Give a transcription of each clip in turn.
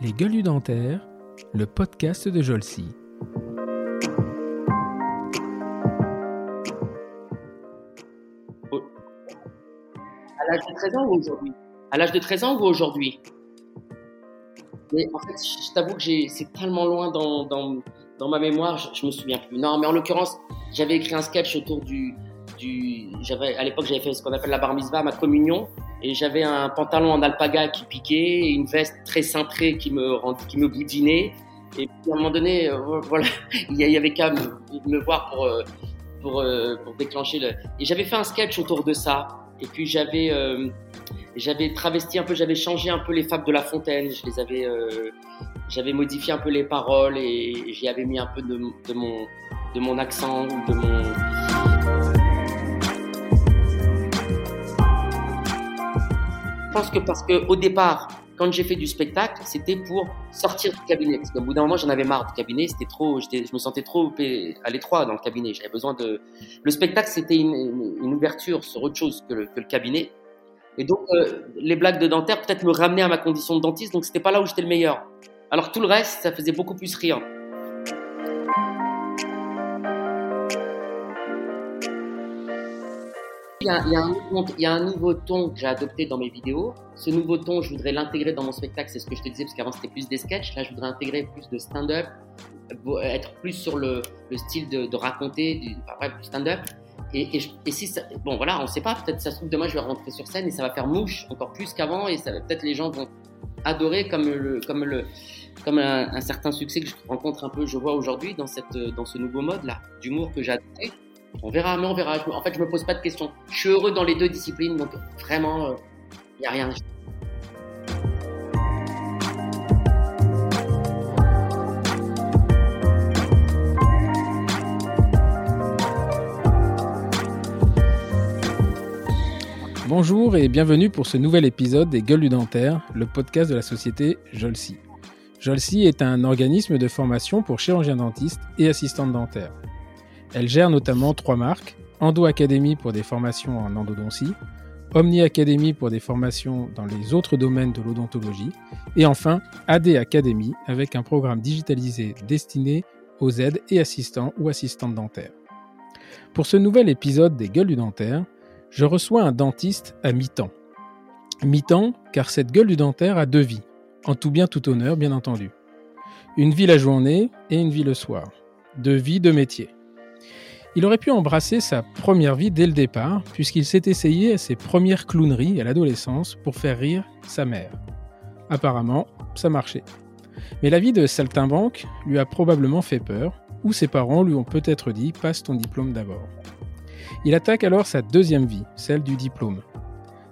Les gueules dentaires, le podcast de Jolcy. À l'âge de 13 ans ou aujourd'hui? À l'âge de 13 ans ou aujourd'hui? Mais en fait, je t'avoue que c'est tellement loin dans, dans, ma mémoire, je, je, me souviens plus. Non, mais en l'occurrence, j'avais écrit un sketch autour du, du à l'époque j'avais fait ce qu'on appelle la bar mitzvah, ma communion, et j'avais un pantalon en alpaga qui piquait, et une veste très cintrée qui me qui me boudinait. Et puis à un moment donné, euh, voilà, il y avait qu'à me, voir pour euh, pour, euh, pour déclencher le. Et j'avais fait un sketch autour de ça. Et puis j'avais j'avais travesti un peu, j'avais changé un peu les fables de La Fontaine. Je les avais j'avais modifié un peu les paroles et j'y avais mis un peu de, de mon de mon accent, de mon Je pense que parce que au départ, quand j'ai fait du spectacle, c'était pour sortir du cabinet. Parce qu'au bout d'un moment, j'en avais marre du cabinet. C'était trop, je me sentais trop à l'étroit dans le cabinet. J'avais besoin de. Le spectacle, c'était une, ouverture sur autre chose que le, que le cabinet. Et donc, euh, les blagues de dentaire peut-être me ramenaient à ma condition de dentiste. Donc, c'était pas là où j'étais le meilleur. Alors, tout le reste, ça faisait beaucoup plus rire. Il y, a, un, nouveau ton que j'ai adopté dans mes vidéos. Ce nouveau ton, je voudrais l'intégrer dans mon spectacle. C'est ce que je te disais, parce qu'avant c'était plus des sketchs. Là, je voudrais intégrer plus de stand-up, être plus sur le, le style de, raconter, du, enfin, du stand-up. Et, si ça, bon voilà, on sait pas. Peut-être ça se trouve demain, je vais rentrer sur scène et ça va faire mouche encore plus qu'avant. Et peut-être les gens vont adorer comme le, comme le, comme un, certain succès que je rencontre un peu, je vois aujourd'hui dans dans ce nouveau mode là d'humour que j'ai adopté. On verra, mais on verra. En fait, je me pose pas de questions. Je suis heureux dans les deux disciplines, donc vraiment, il euh, n'y a rien. Bonjour et bienvenue pour ce nouvel épisode des Gueules du Dentaire, le podcast de la société Jolsi. Jolsi est un organisme de formation pour chirurgiens dentistes et assistantes dentaires. Elle gère notamment trois marques Endo Academy pour des formations en endodontie, Omni Academy pour des formations dans les autres domaines de l'odontologie, et enfin AD Academy avec un programme digitalisé destiné aux aides et assistants ou assistantes dentaires. Pour ce nouvel épisode des Gueules du dentaire, je reçois un dentiste à mi-temps. Mi-temps car cette gueule du dentaire a deux vies, en tout bien tout honneur bien entendu. Une vie la journée et une vie le soir. Deux vies, deux métiers. Il aurait pu embrasser sa première vie dès le départ, puisqu'il s'est essayé à ses premières clowneries à l'adolescence pour faire rire sa mère. Apparemment, ça marchait. Mais la vie de saltimbanque lui a probablement fait peur, ou ses parents lui ont peut-être dit passe ton diplôme d'abord. Il attaque alors sa deuxième vie, celle du diplôme.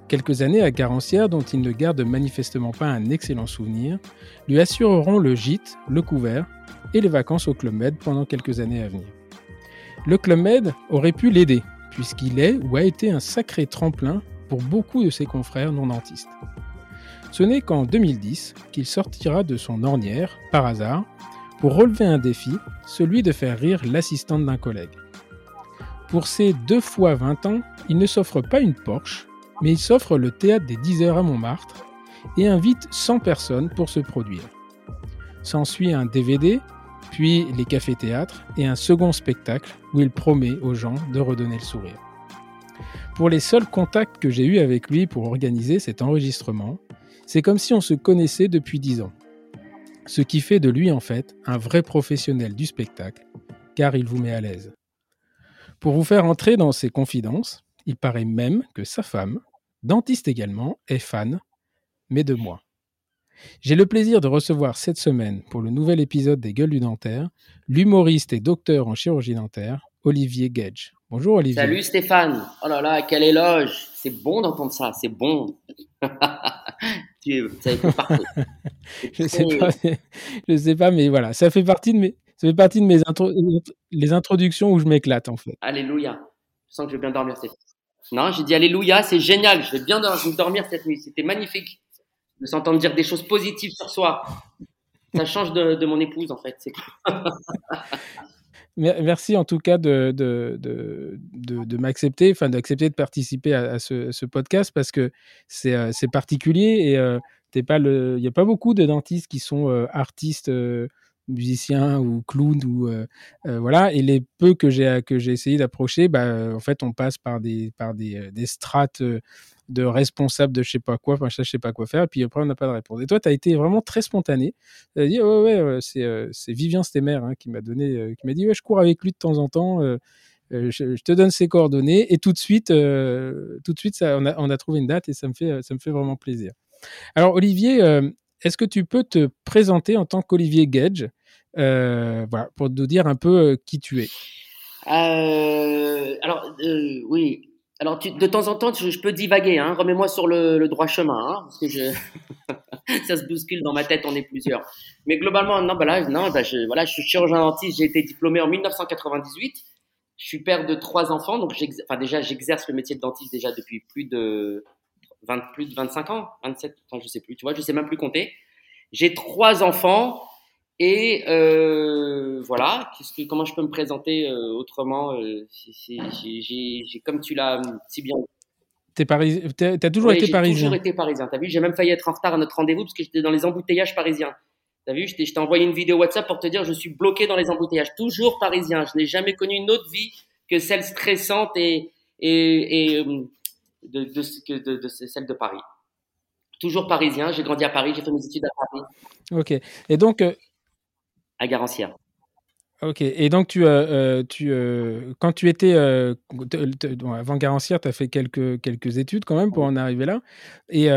Quelques années à Garancière dont il ne garde manifestement pas un excellent souvenir, lui assureront le gîte, le couvert et les vacances au Club Med pendant quelques années à venir. Le Club Med aurait pu l'aider, puisqu'il est ou a été un sacré tremplin pour beaucoup de ses confrères non dentistes. Ce n'est qu'en 2010 qu'il sortira de son ornière, par hasard, pour relever un défi, celui de faire rire l'assistante d'un collègue. Pour ses deux fois 20 ans, il ne s'offre pas une Porsche, mais il s'offre le théâtre des 10 heures à Montmartre et invite 100 personnes pour se produire. S'ensuit un DVD puis les cafés-théâtres et un second spectacle où il promet aux gens de redonner le sourire. Pour les seuls contacts que j'ai eus avec lui pour organiser cet enregistrement, c'est comme si on se connaissait depuis dix ans. Ce qui fait de lui en fait un vrai professionnel du spectacle, car il vous met à l'aise. Pour vous faire entrer dans ses confidences, il paraît même que sa femme, dentiste également, est fan, mais de moi. J'ai le plaisir de recevoir cette semaine, pour le nouvel épisode des Gueules du Dentaire, l'humoriste et docteur en chirurgie dentaire, Olivier Gage. Bonjour Olivier. Salut Stéphane. Oh là là, quel éloge. C'est bon d'entendre ça, c'est bon. ça été parfait. je sais pas, je sais pas, mais voilà, ça fait partie de mes, ça fait partie de mes les introductions où je m'éclate en fait. Alléluia. Je sens que je vais bien dormir cette nuit. Non, j'ai dit Alléluia, c'est génial. Je vais bien dormir cette nuit. C'était magnifique de s'entendre dire des choses positives sur soi. Ça change de, mon épouse, en fait. Merci en tout cas de, de, de, de, m'accepter, enfin d'accepter de participer à, ce, ce, podcast parce que c'est particulier et il n'y a pas beaucoup de dentistes qui sont artistes musiciens ou clowns ou voilà. Et les peu que j'ai que j'ai essayé d'approcher bah en fait on passe par des par des, des strates de responsables de je sais pas quoi enfin je sais pas quoi faire. Et puis après on n'a pas de réponse. Et toi tu as été vraiment très spontané. Tu as dit ouais c'est c'est Vivien Stemmer hein, qui m'a donné qui m'a dit ouais je cours avec lui de temps en temps je, te donne ses coordonnées. Et tout de suite tout de suite ça on a, on a trouvé une date et ça me fait ça me fait vraiment plaisir. Alors Olivier, euh, est-ce que tu peux te présenter en tant qu'Olivier Gage? euh, voilà, pour nous dire un peu euh, qui tu es Alors oui, alors de temps en temps je, peux divaguer, hein. remets-moi sur le, droit chemin, hein, parce que ça se bouscule dans ma tête, on est plusieurs. Mais globalement, non, bah là, non, bah je, voilà, je suis chirurgien dentiste, j'ai été diplômé en 1998. Je suis père de trois enfants, donc déjà j'exerce le métier de dentiste déjà depuis plus de 20, plus de 25 ans, 27 ans, je sais plus, tu vois, je sais même plus compter. J'ai trois enfants et euh, voilà, que, comment je peux me présenter euh, autrement euh, J'ai, comme tu l'as si bien. T'es paris... T'as toujours été parisien. J'ai toujours été parisien. T'as vu, j'ai même failli être en retard à notre rendez-vous parce que j'étais dans les embouteillages parisiens. T'as vu, je t'ai envoyé une vidéo WhatsApp pour te dire je suis bloqué dans les embouteillages. Toujours parisien. Je n'ai jamais connu une autre vie que celle stressante et, et, et de, de, de, celle de Paris. Toujours parisien, j'ai grandi à Paris, j'ai fait mes études à Paris. Ok. Et donc. Euh, à Garancière. Ok. Et donc, tu, euh, tu, euh, quand tu étais. avant Garancière, tu as fait quelques, quelques études quand même pour en arriver là. Et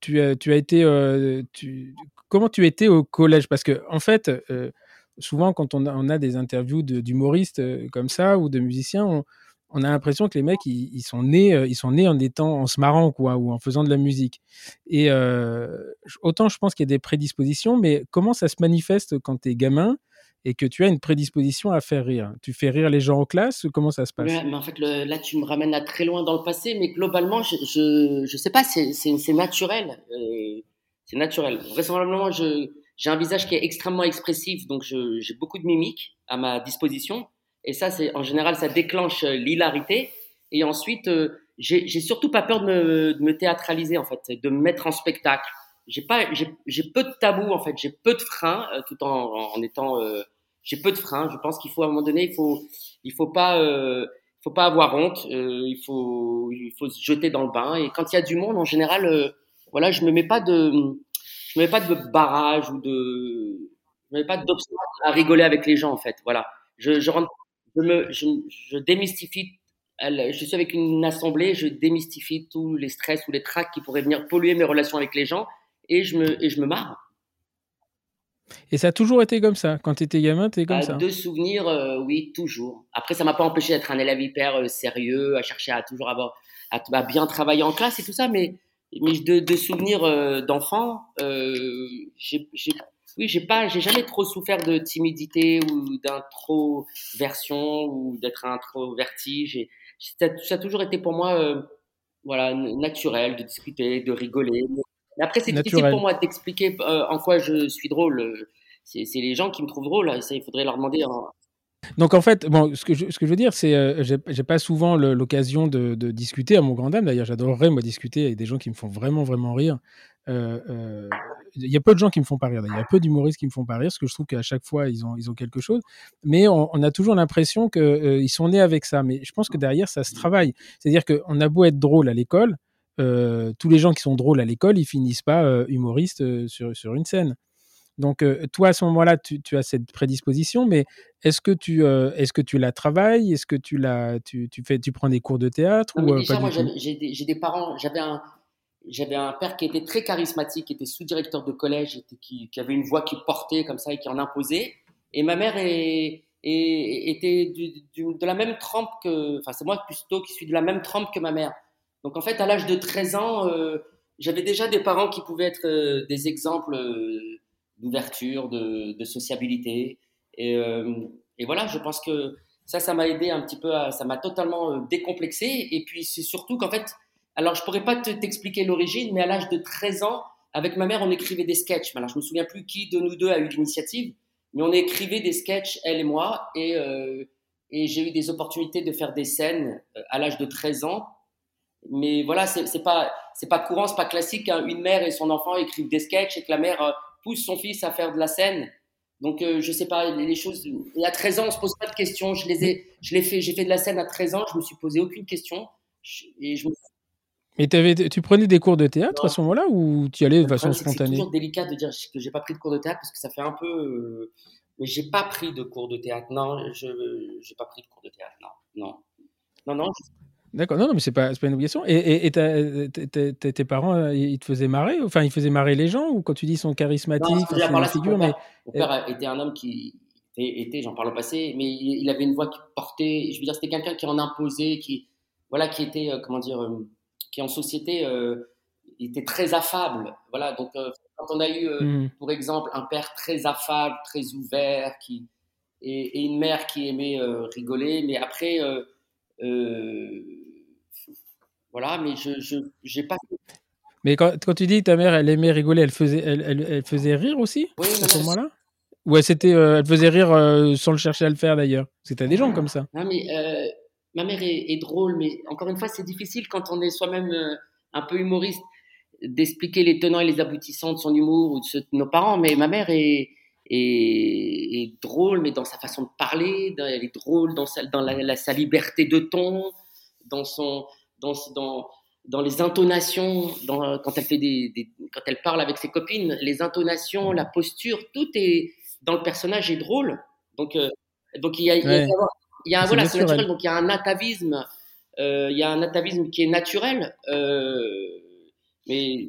tu, tu as été. Tu, comment tu étais au collège? Parce que, en fait. Souvent, quand on a, des interviews d'humoristes comme ça ou de musiciens, on a l'impression que les mecs ils, sont nés euh, ils sont nés en étant en se marrant quoi ou en faisant de la musique. Et euh, autant je pense qu'il y a des prédispositions mais comment ça se manifeste quand tu es gamin et que tu as une prédisposition à faire rire? Tu fais rire les gens en classe comment ça se passe? Mais en fait là tu me ramènes à très loin dans le passé mais globalement je je sais pas c'est naturel euh, c'est naturel. Vraisemblablement j'ai un visage qui est extrêmement expressif donc j'ai beaucoup de mimiques à ma disposition et ça, c'est en général, ça déclenche euh, l'hilarité. Et ensuite, euh, j'ai surtout pas peur de me, théâtraliser en fait, de me mettre en spectacle. J'ai peu de tabous en fait, j'ai peu de freins, euh, tout en, étant, j'ai peu de freins. Je pense qu'il faut à un moment donné, il faut, il faut pas, faut pas avoir honte. il faut, il faut se jeter dans le bain. Et quand il y a du monde, en général, voilà, je me mets me mets pas de barrage ou de, je me mets pas d'obstacle à rigoler avec les gens en fait. Voilà, je, je, me, je, je démystifie je suis avec une assemblée, je démystifie tous les stress ou les tracts qui pourraient venir polluer mes relations avec les gens et je me, et je me marre. Et ça a toujours été comme ça Quand tu étais gamin, tu comme euh, ça De souvenirs, euh, oui, toujours. Après, ça m'a pas empêché d'être un élève hyper euh, sérieux, à chercher à toujours avoir, à, à, bien travailler en classe et tout ça, mais, mais de, de souvenirs d'enfant, j'ai oui, j'ai pas, j'ai jamais trop souffert de timidité ou d'introversion ou d'être introverti. Ça, ça a toujours été pour moi, euh, voilà, naturel de discuter, de rigoler. Mais après, c'est difficile pour moi d'expliquer euh, en quoi je suis drôle. C'est les gens qui me trouvent drôle. Ça, il faudrait leur demander. Donc en fait, bon, ce que je, ce que je veux dire, c'est euh, j'ai pas souvent l'occasion de, de, discuter à mon grand dame. D'ailleurs, j'adorerais moi discuter avec des gens qui me font vraiment vraiment rire. Euh, euh, il y a peu de gens qui me font pas rire. Il y a peu d'humoristes qui me font pas rire, parce que je trouve qu'à chaque fois ils ont ils ont quelque chose. Mais on, a toujours l'impression qu'ils euh, ils sont nés avec ça. Mais je pense que derrière ça se travaille. C'est-à-dire qu'on a beau être drôle à l'école, tous les gens qui sont drôles à l'école, ils finissent pas humoristes sur, sur une scène. Donc, toi, à ce moment-là, tu, tu, as cette prédisposition, mais est-ce que tu, est-ce que tu la travailles? Est-ce que tu la, tu, tu, fais, tu prends des cours de théâtre ou déjà, moi, j'ai des, des, parents. J'avais un, j'avais un père qui était très charismatique, qui était sous-directeur de collège, qui, avait une voix qui portait comme ça et qui en imposait. Et ma mère était de la même trempe que, enfin c'est moi plutôt qui suis de la même trempe que ma mère. Donc en fait à l'âge de 13 ans, euh, j'avais déjà des parents qui pouvaient être euh, des exemples euh, d'ouverture, de, de, sociabilité. Et, et, voilà, je pense que ça, ça m'a aidé un petit peu, à, ça m'a totalement décomplexé. Et puis c'est surtout qu'en fait alors, je pourrais pas t'expliquer l'origine, mais à l'âge de 13 ans, avec ma mère, on écrivait des sketchs. Alors, je me souviens plus qui de nous deux a eu l'initiative, mais on écrivait des sketchs, elle et moi, et, euh, et j'ai eu des opportunités de faire des scènes euh, à l'âge de 13 ans. Mais voilà, c'est pas, c'est pas courant, c'est pas classique. Hein. Une mère et son enfant écrivent des sketchs et que la mère euh, pousse son fils à faire de la scène. Donc, euh, je sais pas, les, choses. À 13 ans, on se pose pas de questions. Je les ai, je fait, j'ai fait de la scène à 13 ans. Je me suis posé aucune question. et je me mais avais, tu prenais des cours de théâtre à ce moment-là ou tu y allais de façon spontanée C'est toujours délicat de dire que j'ai pas pris de cours de théâtre parce que ça fait un peu. Euh, mais j'ai pas pris de cours de théâtre. Non, je j'ai pas pris de cours de théâtre. Non, non, non, non. D'accord, non, non, mais c'est pas, pas une obligation. Et, et, tes parents, euh, ils te faisaient marrer? Enfin, ils faisaient marrer les gens Ou quand tu dis qu'ils sont charismatiques, c'est une figure, mon, mais... mon père était un homme qui était, j'en parle au passé, mais il, avait une voix qui portait. Je veux dire, c'était quelqu'un qui en imposait, qui, voilà, qui était, euh, comment dire, qui en société euh, était très affable. Voilà, donc euh, quand on a eu, mmh. pour exemple, un père très affable, très ouvert, qui et, une mère qui aimait rigoler, mais après, voilà, mais je j'ai pas. Mais quand, quand, tu dis que ta mère, elle aimait rigoler, elle faisait, elle, elle, faisait rire aussi oui, à ce moment-là? Ou elle, elle faisait rire sans le chercher à le faire d'ailleurs? C'était des gens comme ça. Non, mais ma mère est, drôle, mais encore une fois, c'est difficile quand on est soi-même euh, un peu humoriste d'expliquer les tenants et les aboutissants de son humour ou de, ceux de nos parents. Mais ma mère est, est, drôle, mais dans sa façon de parler, elle est drôle dans sa, dans la, sa liberté de ton, dans son, dans, dans, dans les intonations, dans, quand elle fait des, quand elle parle avec ses copines, les intonations, la posture, tout est dans le personnage est drôle. Donc, euh, donc il y a, il y a il y a, voilà, naturel. Donc il y a un atavisme, euh, il y a un atavisme qui est naturel, euh, mais.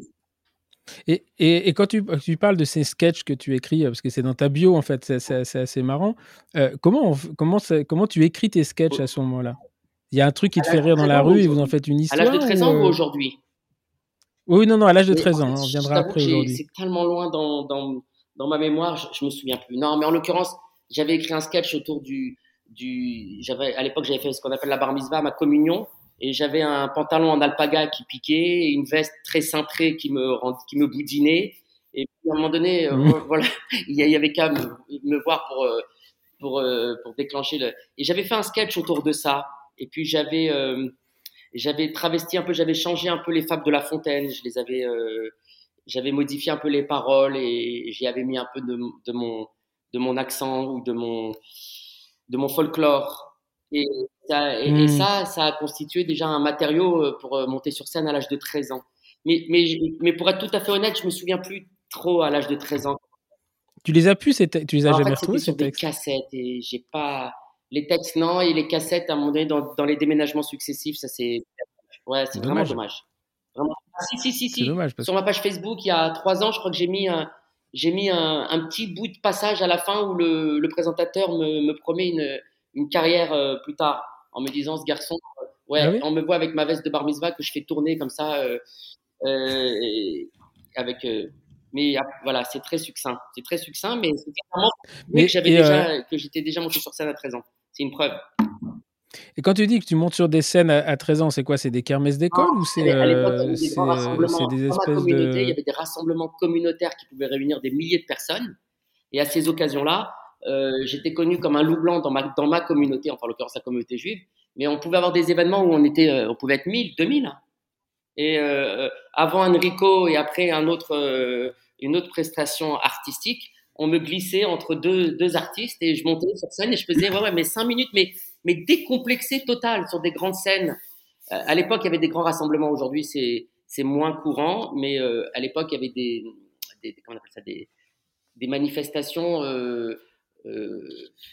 Et, et, et, quand tu, tu, parles de ces sketchs que tu écris, parce que c'est dans ta bio en fait, c'est assez marrant. Euh, comment, comment, comment tu écris tes sketchs à ce moment-là? Il y a un truc qui te fait rire dans la rue et vous en faites une histoire À l'âge de 13 ans ou aujourd'hui Oui, non, non, à l'âge de 13 ans. On viendra après aujourd'hui. C'est tellement loin dans, dans, dans, ma mémoire, je, je me souviens plus. Non, mais en l'occurrence, j'avais écrit un sketch autour du, du, j'avais, à l'époque, j'avais fait ce qu'on appelle la bar mitzvah, ma communion, et j'avais un pantalon en alpaga qui piquait, et une veste très cintrée qui me, qui me boudinait. Et puis, à un moment donné, euh, mmh. voilà, il y avait qu'à me, voir pour, euh, pour, euh, pour déclencher le. Et j'avais fait un sketch autour de ça. Et puis, j'avais, j'avais travesti un peu, j'avais changé un peu les fables de La Fontaine. Je les avais, j'avais modifié un peu les paroles et j'y avais mis un peu de, de mon, de mon accent ou de mon, de mon folklore. Et, ça, et, hmm. ça, ça a constitué déjà un matériau euh, pour euh, monter sur scène à l'âge de 13 ans. Mais, mais, mais pour être tout à fait honnête, je me souviens plus trop à l'âge de 13 ans. Tu les as pu, tu les as jamais retrouvés sur des cassettes et j'ai pas les textes non et les cassettes à un moment donné dans, dans les déménagements successifs, ça c'est ouais, c'est vraiment dommage. Vraiment. Ah, si si si si. Dommage Sur ma page Facebook, il y a trois ans, je crois que j'ai mis un, j'ai mis un, un, petit bout de passage à la fin où le, le présentateur me, me, promet une, une carrière euh, plus tard en me disant ce garçon, euh, ouais, ah on me voit avec ma veste de bar mitzvah que je fais tourner comme ça euh, euh avec. mais voilà, c'est très succinct. C'est très succinct, mais c'est mais, que j'avais déjà, que j'étais déjà monté sur scène à 13 ans. C'est une preuve. Et quand tu dis que tu montes sur des scènes à, 13 ans, c'est quoi? C'est des kermesses d'école ou c'est euh, des, espèces de... Il y avait des rassemblements communautaires qui pouvaient réunir des milliers de personnes. Et à ces occasions-là, euh, j'étais connu comme un loup blanc dans ma, dans ma communauté, enfin en l'occurrence la communauté juive. Mais on pouvait avoir des événements où on était, euh, on pouvait être 1000, 2000. Et avant Enrico et après un autre, une autre prestation artistique, on me glissait entre deux, deux artistes et je montais sur scène et je faisais ouais ouais mais cinq minutes mais mais décomplexé total sur des grandes scènes. Euh, à l'époque, il y avait des grands rassemblements. Aujourd'hui, c'est c'est moins courant, mais euh, à l'époque, il y avait des, des, comment on appelle ça, des, des manifestations euh, euh,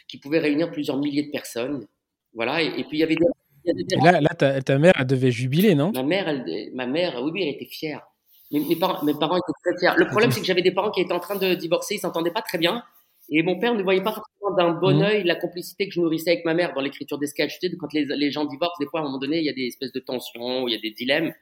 qui pouvaient réunir plusieurs milliers de personnes. Voilà. Et, puis il y avait des, là, là ta, ta, mère, elle devait jubiler, non? Ma mère, elle, ma mère, oui, oui, elle était fière. Mes, mes, parents, mes parents étaient très fiers. Le problème, c'est que j'avais des parents qui étaient en train de divorcer, ils s'entendaient pas très bien. Et mon père ne voyait pas forcément d'un bon mmh. œil la complicité que je nourrissais avec ma mère dans l'écriture des sketchs. Tu sais, quand les, les, gens divorcent, des fois, à un moment donné, il y a des espèces de tensions, il y a des dilemmes.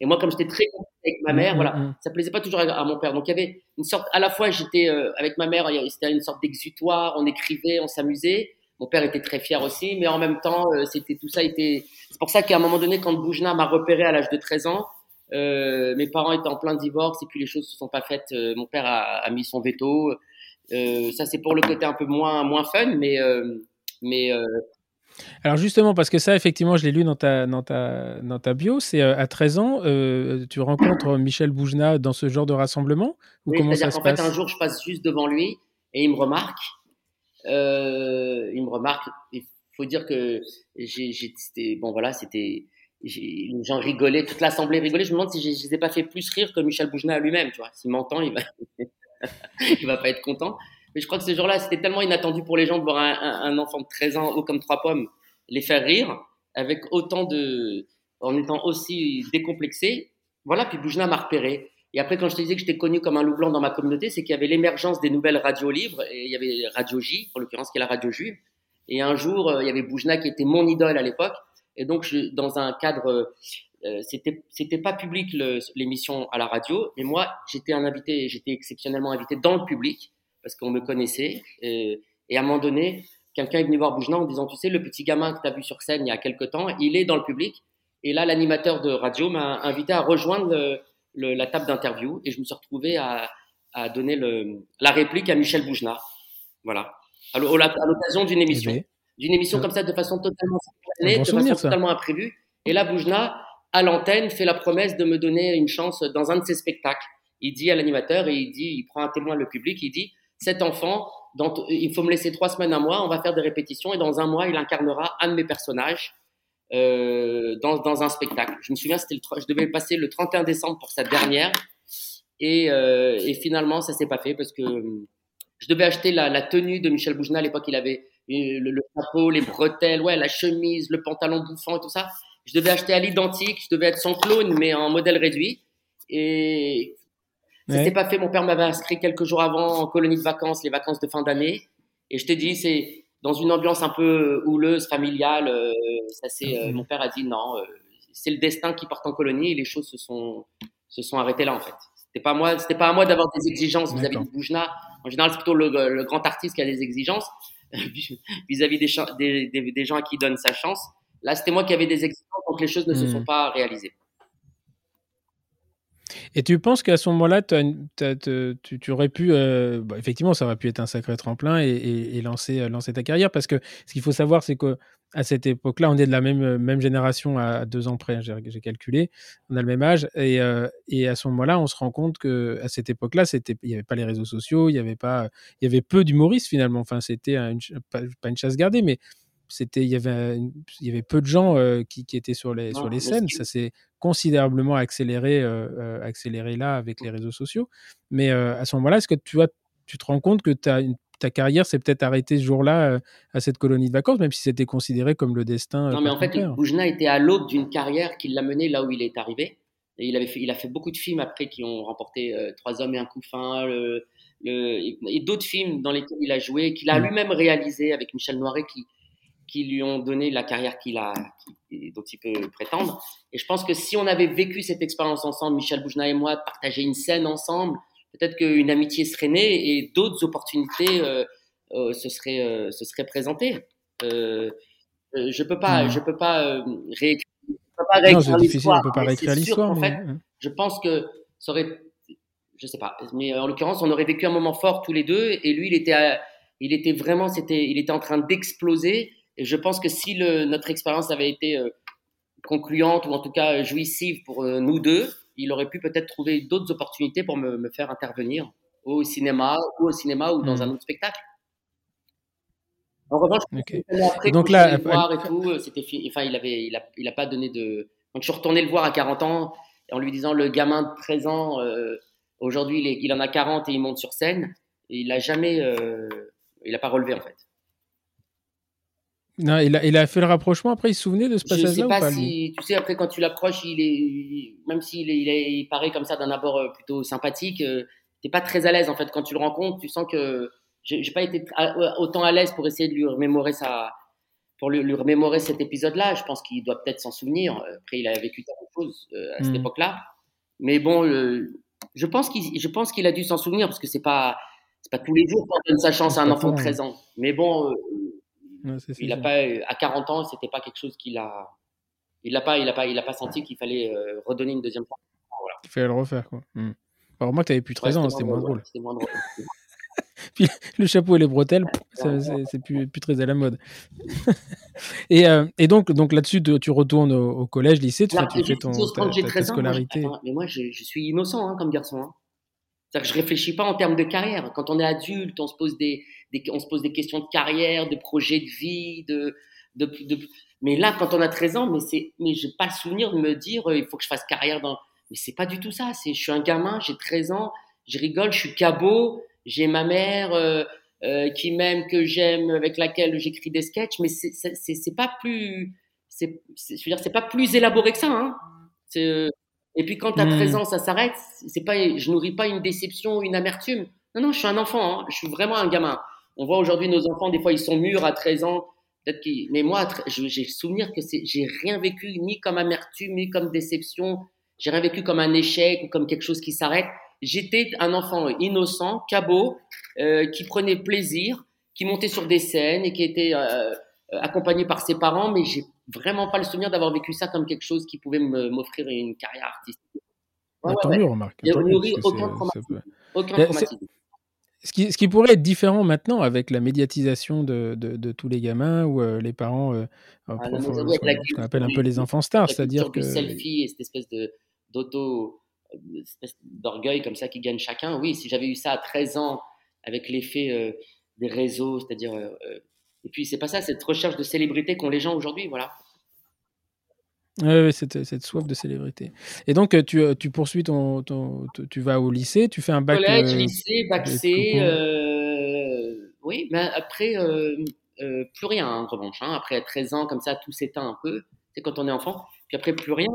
Et moi, comme j'étais très avec ma mère, mmh, voilà, mmh, ça plaisait pas toujours à, mon père. Donc il y avait une sorte, à la fois, j'étais euh, avec ma mère, c'était une sorte d'exutoire, on écrivait, on s'amusait. Mon père était très fier aussi, mais en même temps, euh, c'était tout ça était. C'est pour ça qu'à un moment donné, quand Boujna m'a repéré à l'âge de 13 ans, euh, mes parents étaient en plein divorce et puis les choses se sont pas faites. Euh, mon père a, a mis son veto ça, c'est pour le côté un peu moins, moins fun, mais, mais alors justement, parce que ça, effectivement, je l'ai lu dans ta, dans ta, dans ta bio, c'est à 13 ans, tu rencontres Michel Boujna dans ce genre de rassemblement ou comment ça se passe fait, un jour, je passe juste devant lui et il me remarque. Euh, il me remarque. Il faut dire que j'ai, bon voilà, c'était, les gens rigolaient, toute l'assemblée rigolait. Je me demande si je, ne les ai pas fait plus rire que Michel Boujna lui-même. Tu vois, s'il m'entend, il va, il va pas être content. Mais je crois que ce jour-là, c'était tellement inattendu pour les gens de voir un, enfant de 13 ans haut comme trois pommes les faire rire avec autant de, en étant aussi décomplexé. Voilà, puis Boujna m'a repéré. Et après, quand je te disais que j'étais connu comme un loup blanc dans ma communauté, c'est qu'il y avait l'émergence des nouvelles radios libres, et il y avait Radio J, en l'occurrence, qui est la radio juive. Et un jour, euh, il y avait Boujna qui était mon idole à l'époque. Et donc, dans un cadre, euh, c'était, c'était pas public l'émission à la radio, mais moi, j'étais un invité, j'étais exceptionnellement invité dans le public, parce qu'on me connaissait. Et, et, à un moment donné, quelqu'un est venu voir Boujna en disant, tu sais, le petit gamin que tu as vu sur scène il y a quelques temps, il est dans le public. Et là, l'animateur de radio m'a invité à rejoindre le, la table d'interview et je me suis retrouvé à, à donner le, la réplique à Michel Boujna. Voilà. À l'occasion d'une émission. Eh d'une émission comme ça, de façon totalement de façon totalement imprévue. Et là, Boujna, à l'antenne, fait la promesse de me donner une chance dans un de ses spectacles. Il dit à l'animateur il dit, il prend un témoin le public, il dit, cet enfant, il faut me laisser trois semaines à mois, on va faire des répétitions et dans un mois, il incarnera un de mes personnages euh, dans, dans, un spectacle. Je me souviens, c'était le, je devais passer le 31 décembre pour sa dernière et, euh, et finalement, ça s'est pas fait parce que je devais acheter la, la tenue de Michel Boujna. À l'époque, il avait euh, le, le, chapeau, les bretelles, ouais, la chemise, le pantalon bouffant et tout ça. Je devais acheter à l'identique, je devais être son clone, mais en modèle réduit. Et ça s'est pas fait. Mon père m'avait inscrit quelques jours avant en colonie de vacances, les vacances de fin d'année. Et je te dis, c'est dans une ambiance un peu houleuse, familiale. Euh, ça c'est, euh, mon père a dit non, euh, c'est le destin qui porte en colonie et les choses se sont se sont arrêtées là en fait. C'était pas moi, c'était pas à moi d'avoir des exigences vis-à-vis de Boujna. En général, c'est plutôt le, grand artiste qui a des exigences vis-à-vis des, des, des, gens à qui il donne sa chance. Là, c'était moi qui avais des exigences, donc les choses ne se sont mmh. pas réalisées. Et tu penses qu'à ce moment-là, tu, aurais pu, euh, bah, effectivement, ça aurait pu être un sacré tremplin et, lancer, euh, lancer ta carrière parce que ce qu'il faut savoir, c'est qu'à cette époque-là, on est de la même, même génération à, deux ans près, j'ai calculé, on a le même âge et, euh, et à ce moment-là, on se rend compte que à cette époque-là, il n'y avait pas les réseaux sociaux, il y avait pas, il y avait peu d'humoristes finalement. Enfin, c'était pas, pas, une chasse gardée, mais c'était il y avait il y avait peu de gens euh, qui, qui, étaient sur les sur les scènes. ça s'est considérablement accéléré euh, euh, accéléré là avec les réseaux sociaux. Mais à ce moment-là est-ce que tu vois tu te rends compte que ta, ta carrière s'est peut-être arrêtée ce jour-là à cette colonie de vacances même si c'était considéré comme le destin non mais en fait Boujna était à l'aube d'une carrière qui l'a mené là où il est arrivé. Et il avait fait, il a fait beaucoup de films après qui ont remporté Trois hommes et un coup fin le, le, et d'autres films dans lesquels il a joué qu'il a mmh. lui-même réalisé avec Michel Noiret qui qui lui ont donné la carrière qu'il a, dont il peut prétendre. Et je pense que si on avait vécu cette expérience ensemble, Michel Boujna et moi, partager une scène ensemble, peut-être qu'une amitié serait née et d'autres opportunités euh, euh, se, seraient, euh, se seraient présentées. Je peux pas, je peux pas réécrire. Je peux pas réécrire l'histoire. peut pas réécrire l'histoire. En fait, je pense que ça aurait, je sais pas, mais en l'occurrence, on aurait vécu un moment fort tous les deux et lui, il était, il était vraiment, c'était, il était en train d'exploser et je pense que si le, notre expérience avait été euh, concluante ou en tout cas jouissive pour euh, nous deux, il aurait pu peut-être trouver d'autres opportunités pour me, me, faire intervenir au cinéma ou au cinéma ou dans hmm. un autre spectacle. En revanche, après, donc là, le voir et tout, euh, c'était enfin il avait il a, il a pas donné de donc je suis retourné le voir à 40 ans en lui disant le gamin de présent aujourd'hui il, il, en a 40 et il monte sur scène et il a jamais il a pas relevé en fait. Non, il a, il a fait le rapprochement après, il se souvenait de ce passage-là Je sais pas, si, tu sais, après quand tu l'approches, il est, même s'il est, il, est, il paraît comme ça d'un abord euh, plutôt sympathique, euh, t'es pas très à l'aise en fait quand tu le rencontres. Tu sens que j'ai pas été autant à l'aise pour essayer de lui remémorer sa, pour lui, lui remémorer cet épisode-là. Je pense qu'il doit peut-être s'en souvenir. Après, il a vécu tellement de choses euh, à cette hmm. époque-là. Mais bon, je pense qu'il, je pense qu'il a dû s'en souvenir parce que c'est pas, c'est pas tous les jours qu'on donne sa chance à un enfant de 13 ans. Mais bon il a pas, à 40 ans, c'était pas quelque chose qu'il a. Il n'a pas, il a pas, il a pas senti qu'il fallait euh, redonner une deuxième fois. Il fallait le refaire, quoi. Hmm. Alors, moi, tu avais plus 13 ans, c'était moins drôle. C'était moins drôle. Puis le chapeau et les bretelles, c'est plus, plus très à la mode. et, euh, et, donc, donc là-dessus, tu retournes au, collège, lycée, tu, fais ton, ta, scolarité. mais moi, je, suis innocent hein, comme garçon. Hein. C'est-à-dire que je réfléchis pas en termes de carrière. Quand on est adulte, on se pose des, des on se pose des questions de carrière, de projets de vie, de, de, de... mais là, quand on a 13 ans, mais c'est, mais j'ai pas le souvenir de me dire, euh, il faut que je fasse carrière dans. Mais c'est pas du tout ça. C'est, je suis un gamin, j'ai 13 ans, je rigole, je suis cabot, j'ai ma mère euh, euh, qui m'aime, que j'aime, avec laquelle j'écris des sketchs, mais c'est, c'est, pas plus, c'est, je veux dire, c'est pas plus élaboré que ça. Hein. C'est, et puis quand tu as 13 ans, ça s'arrête. C'est pas, je nourris pas une déception, une amertume. Non, non, je suis un enfant. Hein. Je suis vraiment un gamin. On voit aujourd'hui nos enfants, des fois, ils sont mûrs à 13 ans. Peut-être mais moi, j'ai souvenir que j'ai rien vécu ni comme amertume, ni comme déception. J'ai rien vécu comme un échec ou comme quelque chose qui s'arrête. J'étais un enfant innocent, cabot, euh, qui prenait plaisir, qui montait sur des scènes et qui était euh, accompagné par ses parents, mais j'ai vraiment pas le souvenir d'avoir vécu ça comme quelque chose qui pouvait m'offrir une carrière artistique. Ouais, tant mieux, remarque. aucun traumatisme. Ce qui, ce qui, pourrait être différent maintenant avec la médiatisation de, de, de tous les gamins ou euh, les parents, euh, ah, ce qu'on appelle un peu les enfants stars, c'est-à-dire que selfie et cette espèce de d'auto, euh, d'orgueil comme ça qui gagne chacun. Oui, si j'avais eu ça à 13 ans avec l'effet des réseaux, c'est-à-dire et puis, c'est pas ça, cette recherche de célébrité qu'ont les gens aujourd'hui, voilà. Oui, cette, cette, soif de célébrité. Et donc, euh, tu, euh, tu poursuis ton, ton, Tu vas au lycée, tu fais un bac. Collège, euh, lycée, bac C. Euh, oui, mais après, plus rien, en revanche. Hein. Après 13 ans, comme ça, tout s'éteint un peu. C'est quand on est enfant. Puis après, plus rien.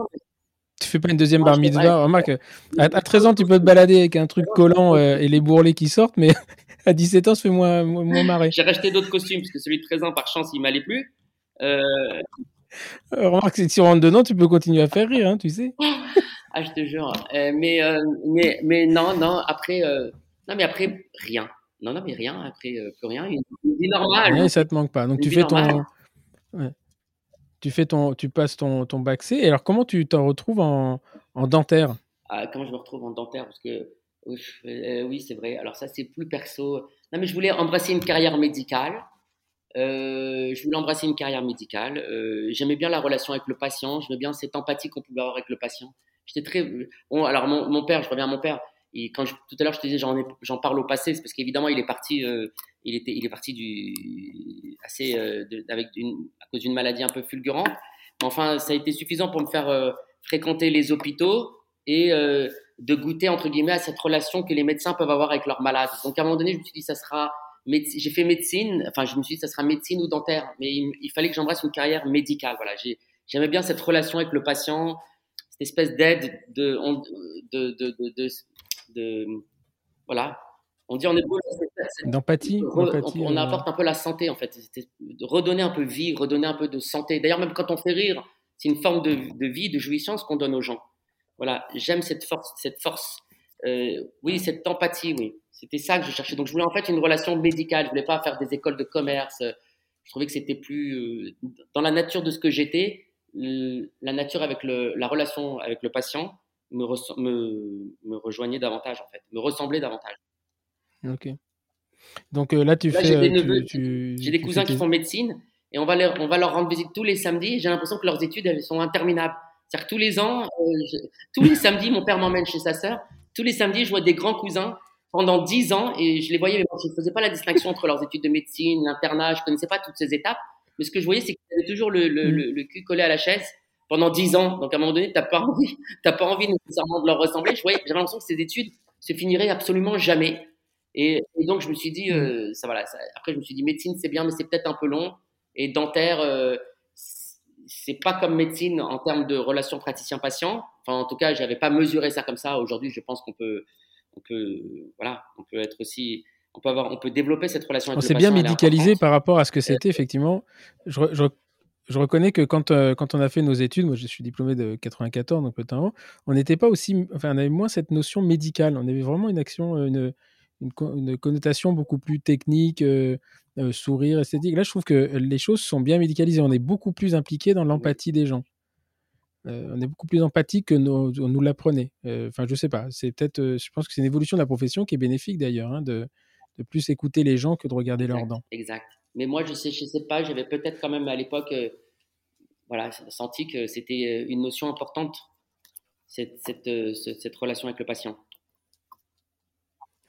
Tu fais pas une deuxième bar mitzvah? Remarque, à, 13 ans, tu peux te balader avec un truc collant et les bourrelets qui sortent, mais à 17 ans, ça fait moins, moins marrer. J'ai racheté d'autres costumes parce que celui de 13 ans, par chance, il m'allait plus. Euh... remarque, si tu rentres dedans, tu peux continuer à faire rire, hein, tu sais. ah, je te jure. Euh, mais, euh, mais, mais non, non, après, non, mais après, rien. Non, non, mais rien. Après, plus rien. Une, vie normale. Ouais, ça te manque pas. Donc, tu fais ton. Ouais. Tu, fais ton, tu passes ton, ton bac C. Et alors, comment tu t'en retrouves en, en dentaire? Ah, Comment je me retrouve en dentaire? Parce que euh, oui, c'est vrai. Alors ça, c'est plus perso. Non, mais je voulais embrasser une carrière médicale. Euh, je voulais embrasser une carrière médicale. Euh, j'aimais bien la relation avec le patient. J'aimais bien cette empathie qu'on pouvait avoir avec le patient. J'étais très. Bon, alors mon, père, je reviens à mon père. Et quand tout à l'heure je te disais j'en parle au passé, c'est parce qu'évidemment il est parti, il était, il est parti du assez avec une, à cause d'une maladie un peu fulgurante. Mais enfin, ça a été suffisant pour me faire fréquenter les hôpitaux et de goûter entre guillemets à cette relation que les médecins peuvent avoir avec leurs malades. Donc à un moment donné, je me suis dit ça sera j'ai fait médecine, enfin je me suis dit ça sera médecine ou dentaire, mais il, fallait que j'embrasse une carrière médicale. Voilà, j'aimais bien cette relation avec le patient, cette espèce d'aide de de, de, de, de, voilà. On dit en d'empathie. On, apporte un peu la santé en fait, de redonner un peu vie, redonner un peu de santé. D'ailleurs même quand on fait rire, c'est une forme de, de vie, de jouissance qu'on donne aux gens. Voilà, j'aime cette force, cette force, euh, oui, cette empathie, oui. C'était ça que je cherchais. Donc, je voulais en fait une relation médicale. Je voulais pas faire des écoles de commerce. Je trouvais que c'était plus euh, dans la nature de ce que j'étais. La nature avec le, la relation avec le patient me, me, me, rejoignait davantage en fait, me ressemblait davantage. Ok. Donc euh, là, tu fais. J'ai des, cousins qui font médecine et on va, leur, on va leur rendre visite tous les samedis. J'ai l'impression que leurs études elles sont interminables. C'est-à-dire tous les ans, euh, tous les samedis, mon père m'emmène chez sa sœur. Tous les samedis, je vois des grands cousins pendant dix ans et je les voyais, mais je ne faisais pas la distinction entre leurs études de médecine, l'internat, je connaissais pas toutes ces étapes. Mais ce que je voyais, c'est qu'ils avaient toujours le, le, mm. le, cul collé à la chaise pendant dix ans. Donc à un moment donné, tu n'as pas envie, t'as pas envie nécessairement de leur ressembler. Je voyais, j'avais l'impression que ces études se finiraient absolument jamais. Et, donc je me suis dit, euh, mm. ça voilà. après je me suis dit médecine c'est bien, mais c'est peut-être un peu long. Et dentaire, euh, c'est pas comme médecine en termes de relation praticien-patient. Enfin, en tout cas, j'avais pas mesuré ça comme ça. Aujourd'hui, je pense qu'on peut, on peut, voilà, on peut être aussi, on peut avoir, on peut développer cette relation. Avec on s'est bien médicalisé par rapport à ce que c'était effectivement. Je, je, reconnais que quand, euh, quand on a fait nos études, moi je suis diplômé de 94, donc peut-être avant, on n'était pas aussi, enfin, on avait moins cette notion médicale. On avait vraiment une action, euh, une, une, connotation beaucoup plus technique. Euh, euh, sourire, esthétique. Là, je trouve que les choses sont bien médicalisées. On est beaucoup plus impliqué dans l'empathie des gens. Euh, on est beaucoup plus empathique que nos, on nous l'apprenait. Euh, enfin, je sais pas. C'est peut-être. je pense que c'est une évolution de la profession qui est bénéfique d'ailleurs, hein, de, de plus écouter les gens que de regarder leurs dents. Exact. Mais moi, je sais, je sais pas, j'avais peut-être quand même à l'époque, euh, voilà, senti que c'était une notion importante, cette, cette, cette relation avec le patient.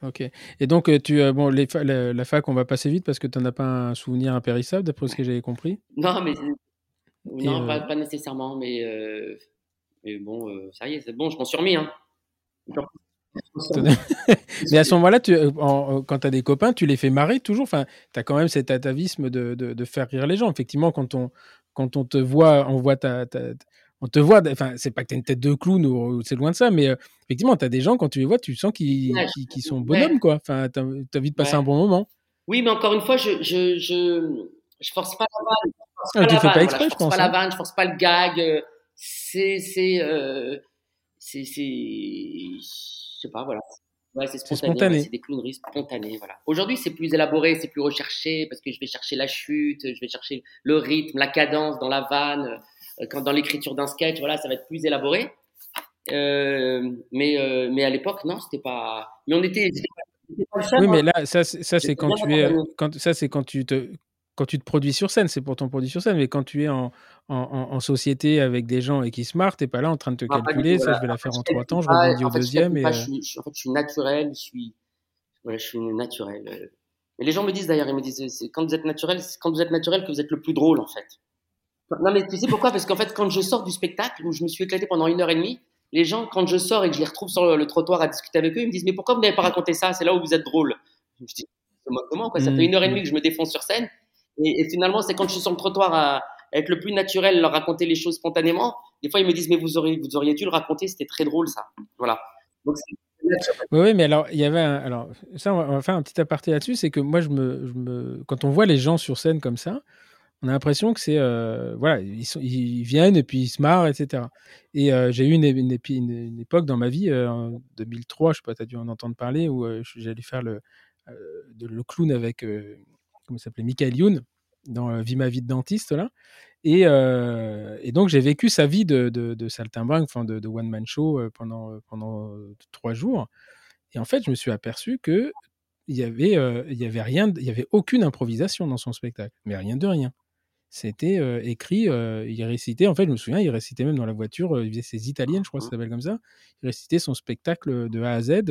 Ok. Et donc, euh, tu, bon, les la, fac, on va passer vite parce que tu n'en as pas un souvenir impérissable, d'après ce que j'avais compris Non, mais non, euh, pas, nécessairement, mais, euh, mais bon, ça y est, c'est bon, je m'en suis remis. Hein. mais à ce moment-là, quand tu as des copains, tu les fais marrer toujours. Enfin, tu as quand même cet atavisme de, de, de, faire rire les gens. Effectivement, quand on, quand on te voit, on voit ta, ta, on te voit, enfin, c'est pas que tu as une tête de clown ou c'est loin de ça, mais euh, effectivement, tu as des gens, quand tu les vois, tu sens qu'ils sont bonhommes, quoi. Enfin, tu as, envie de passer un bon moment. Oui, mais encore une fois, je, je, je, je force pas la vanne. Ah, tu fais pas exprès, je, pense. Je force pas la hein. vanne, je force pas le gag. Euh, c'est, c'est, euh, c'est, je sais pas, voilà. Ouais, c'est spontané. c'est des clowneries spontanées, voilà. Aujourd'hui, c'est plus élaboré, c'est plus recherché parce que je vais chercher la chute, je vais chercher le rythme, la cadence dans la vanne. Euh, quand dans l'écriture d'un sketch, voilà, ça va être plus élaboré. Euh, mais, euh, mais à l'époque, non, c'était pas. Mais on était. oui, mais là, ça, ça c'est quand tu es, quand, ça c'est quand tu te, quand tu te produis sur scène, c'est pour ton produit sur scène. Mais quand tu es en, en, en société avec des gens et qui se marrent, t'es pas là en train de te ah, calculer. ça, je vais la faire en trois temps, je rebondis au deuxième. Et, je, suis, en fait, je suis naturel, je suis, voilà, je suis naturel. Mais les gens me disent d'ailleurs, ils me disent, quand vous êtes naturel, c'est quand vous êtes naturel que vous êtes le plus drôle en fait. Non, mais tu sais pourquoi? Parce qu'en fait, quand je sors du spectacle, où je me suis éclaté pendant une heure et demie, les gens, quand je sors et que je les retrouve sur le trottoir à discuter avec eux, ils me disent Mais pourquoi vous n'avez pas raconté ça? C'est là où vous êtes drôle. Je dis Comment quoi? Ça fait une heure et demie que je me défonce sur scène. Et, finalement, c'est quand je suis sur le trottoir à, être le plus naturel, leur raconter les choses spontanément. Des fois, ils me disent Mais vous auriez, vous auriez dû le raconter, c'était très drôle ça. Voilà. Donc, oui, oui, mais alors, il y avait un, alors, ça, on va faire un petit aparté là-dessus, c'est que moi, je me, je me, quand on voit les gens sur scène comme ça, on a l'impression que c'est euh, voilà, ils, viennent et puis ils se marrent, etc. Et euh, j'ai eu une, une, époque dans ma vie, euh, en 2003, je sais pas, tu as dû en entendre parler, où j'allais faire le, le clown avec, comment s'appelait, Michael Youn, dans Vie ma vie de dentiste, là. Et, donc j'ai vécu sa vie de, de, de saltimbanque, enfin de, de one-man show pendant, pendant trois jours. Et en fait, je me suis aperçu que il y avait, il y avait rien, il y avait aucune improvisation dans son spectacle, mais rien de rien c'était écrit, il récitait, en fait, je me souviens, il récitait même dans la voiture, il faisait ses italiennes, je crois que ça mmh. s'appelle comme ça. Il récitait son spectacle de A à Z.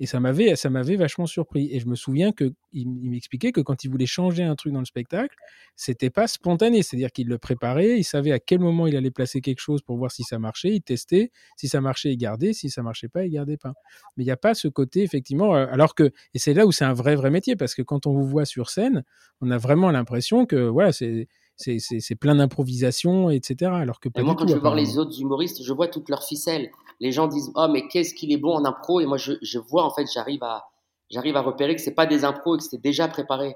et ça m'avait, ça m'avait vachement surpris. Et je me souviens qu'il il, m'expliquait que quand il voulait changer un truc dans le spectacle, c'était pas spontané. C'est-à-dire qu'il le préparait, il savait à quel moment il allait placer quelque chose pour voir si ça marchait, il testait. Si ça marchait, il gardait. Si ça marchait pas, il gardait pas. Mais il n'y a pas ce côté, effectivement, alors que, et c'est là où c'est un vrai, vrai métier, parce que quand on vous voit sur scène, on a vraiment l'impression que, voilà, c'est, c'est plein d'improvisation, etc. Alors que moi, quand je voir les autres humoristes, je vois toutes leurs ficelles. Les gens disent oh mais qu'est-ce qu'il est bon en impro? Et moi je, je vois en fait j'arrive à j'arrive à repérer que c'est pas des impros et que c'était déjà préparé.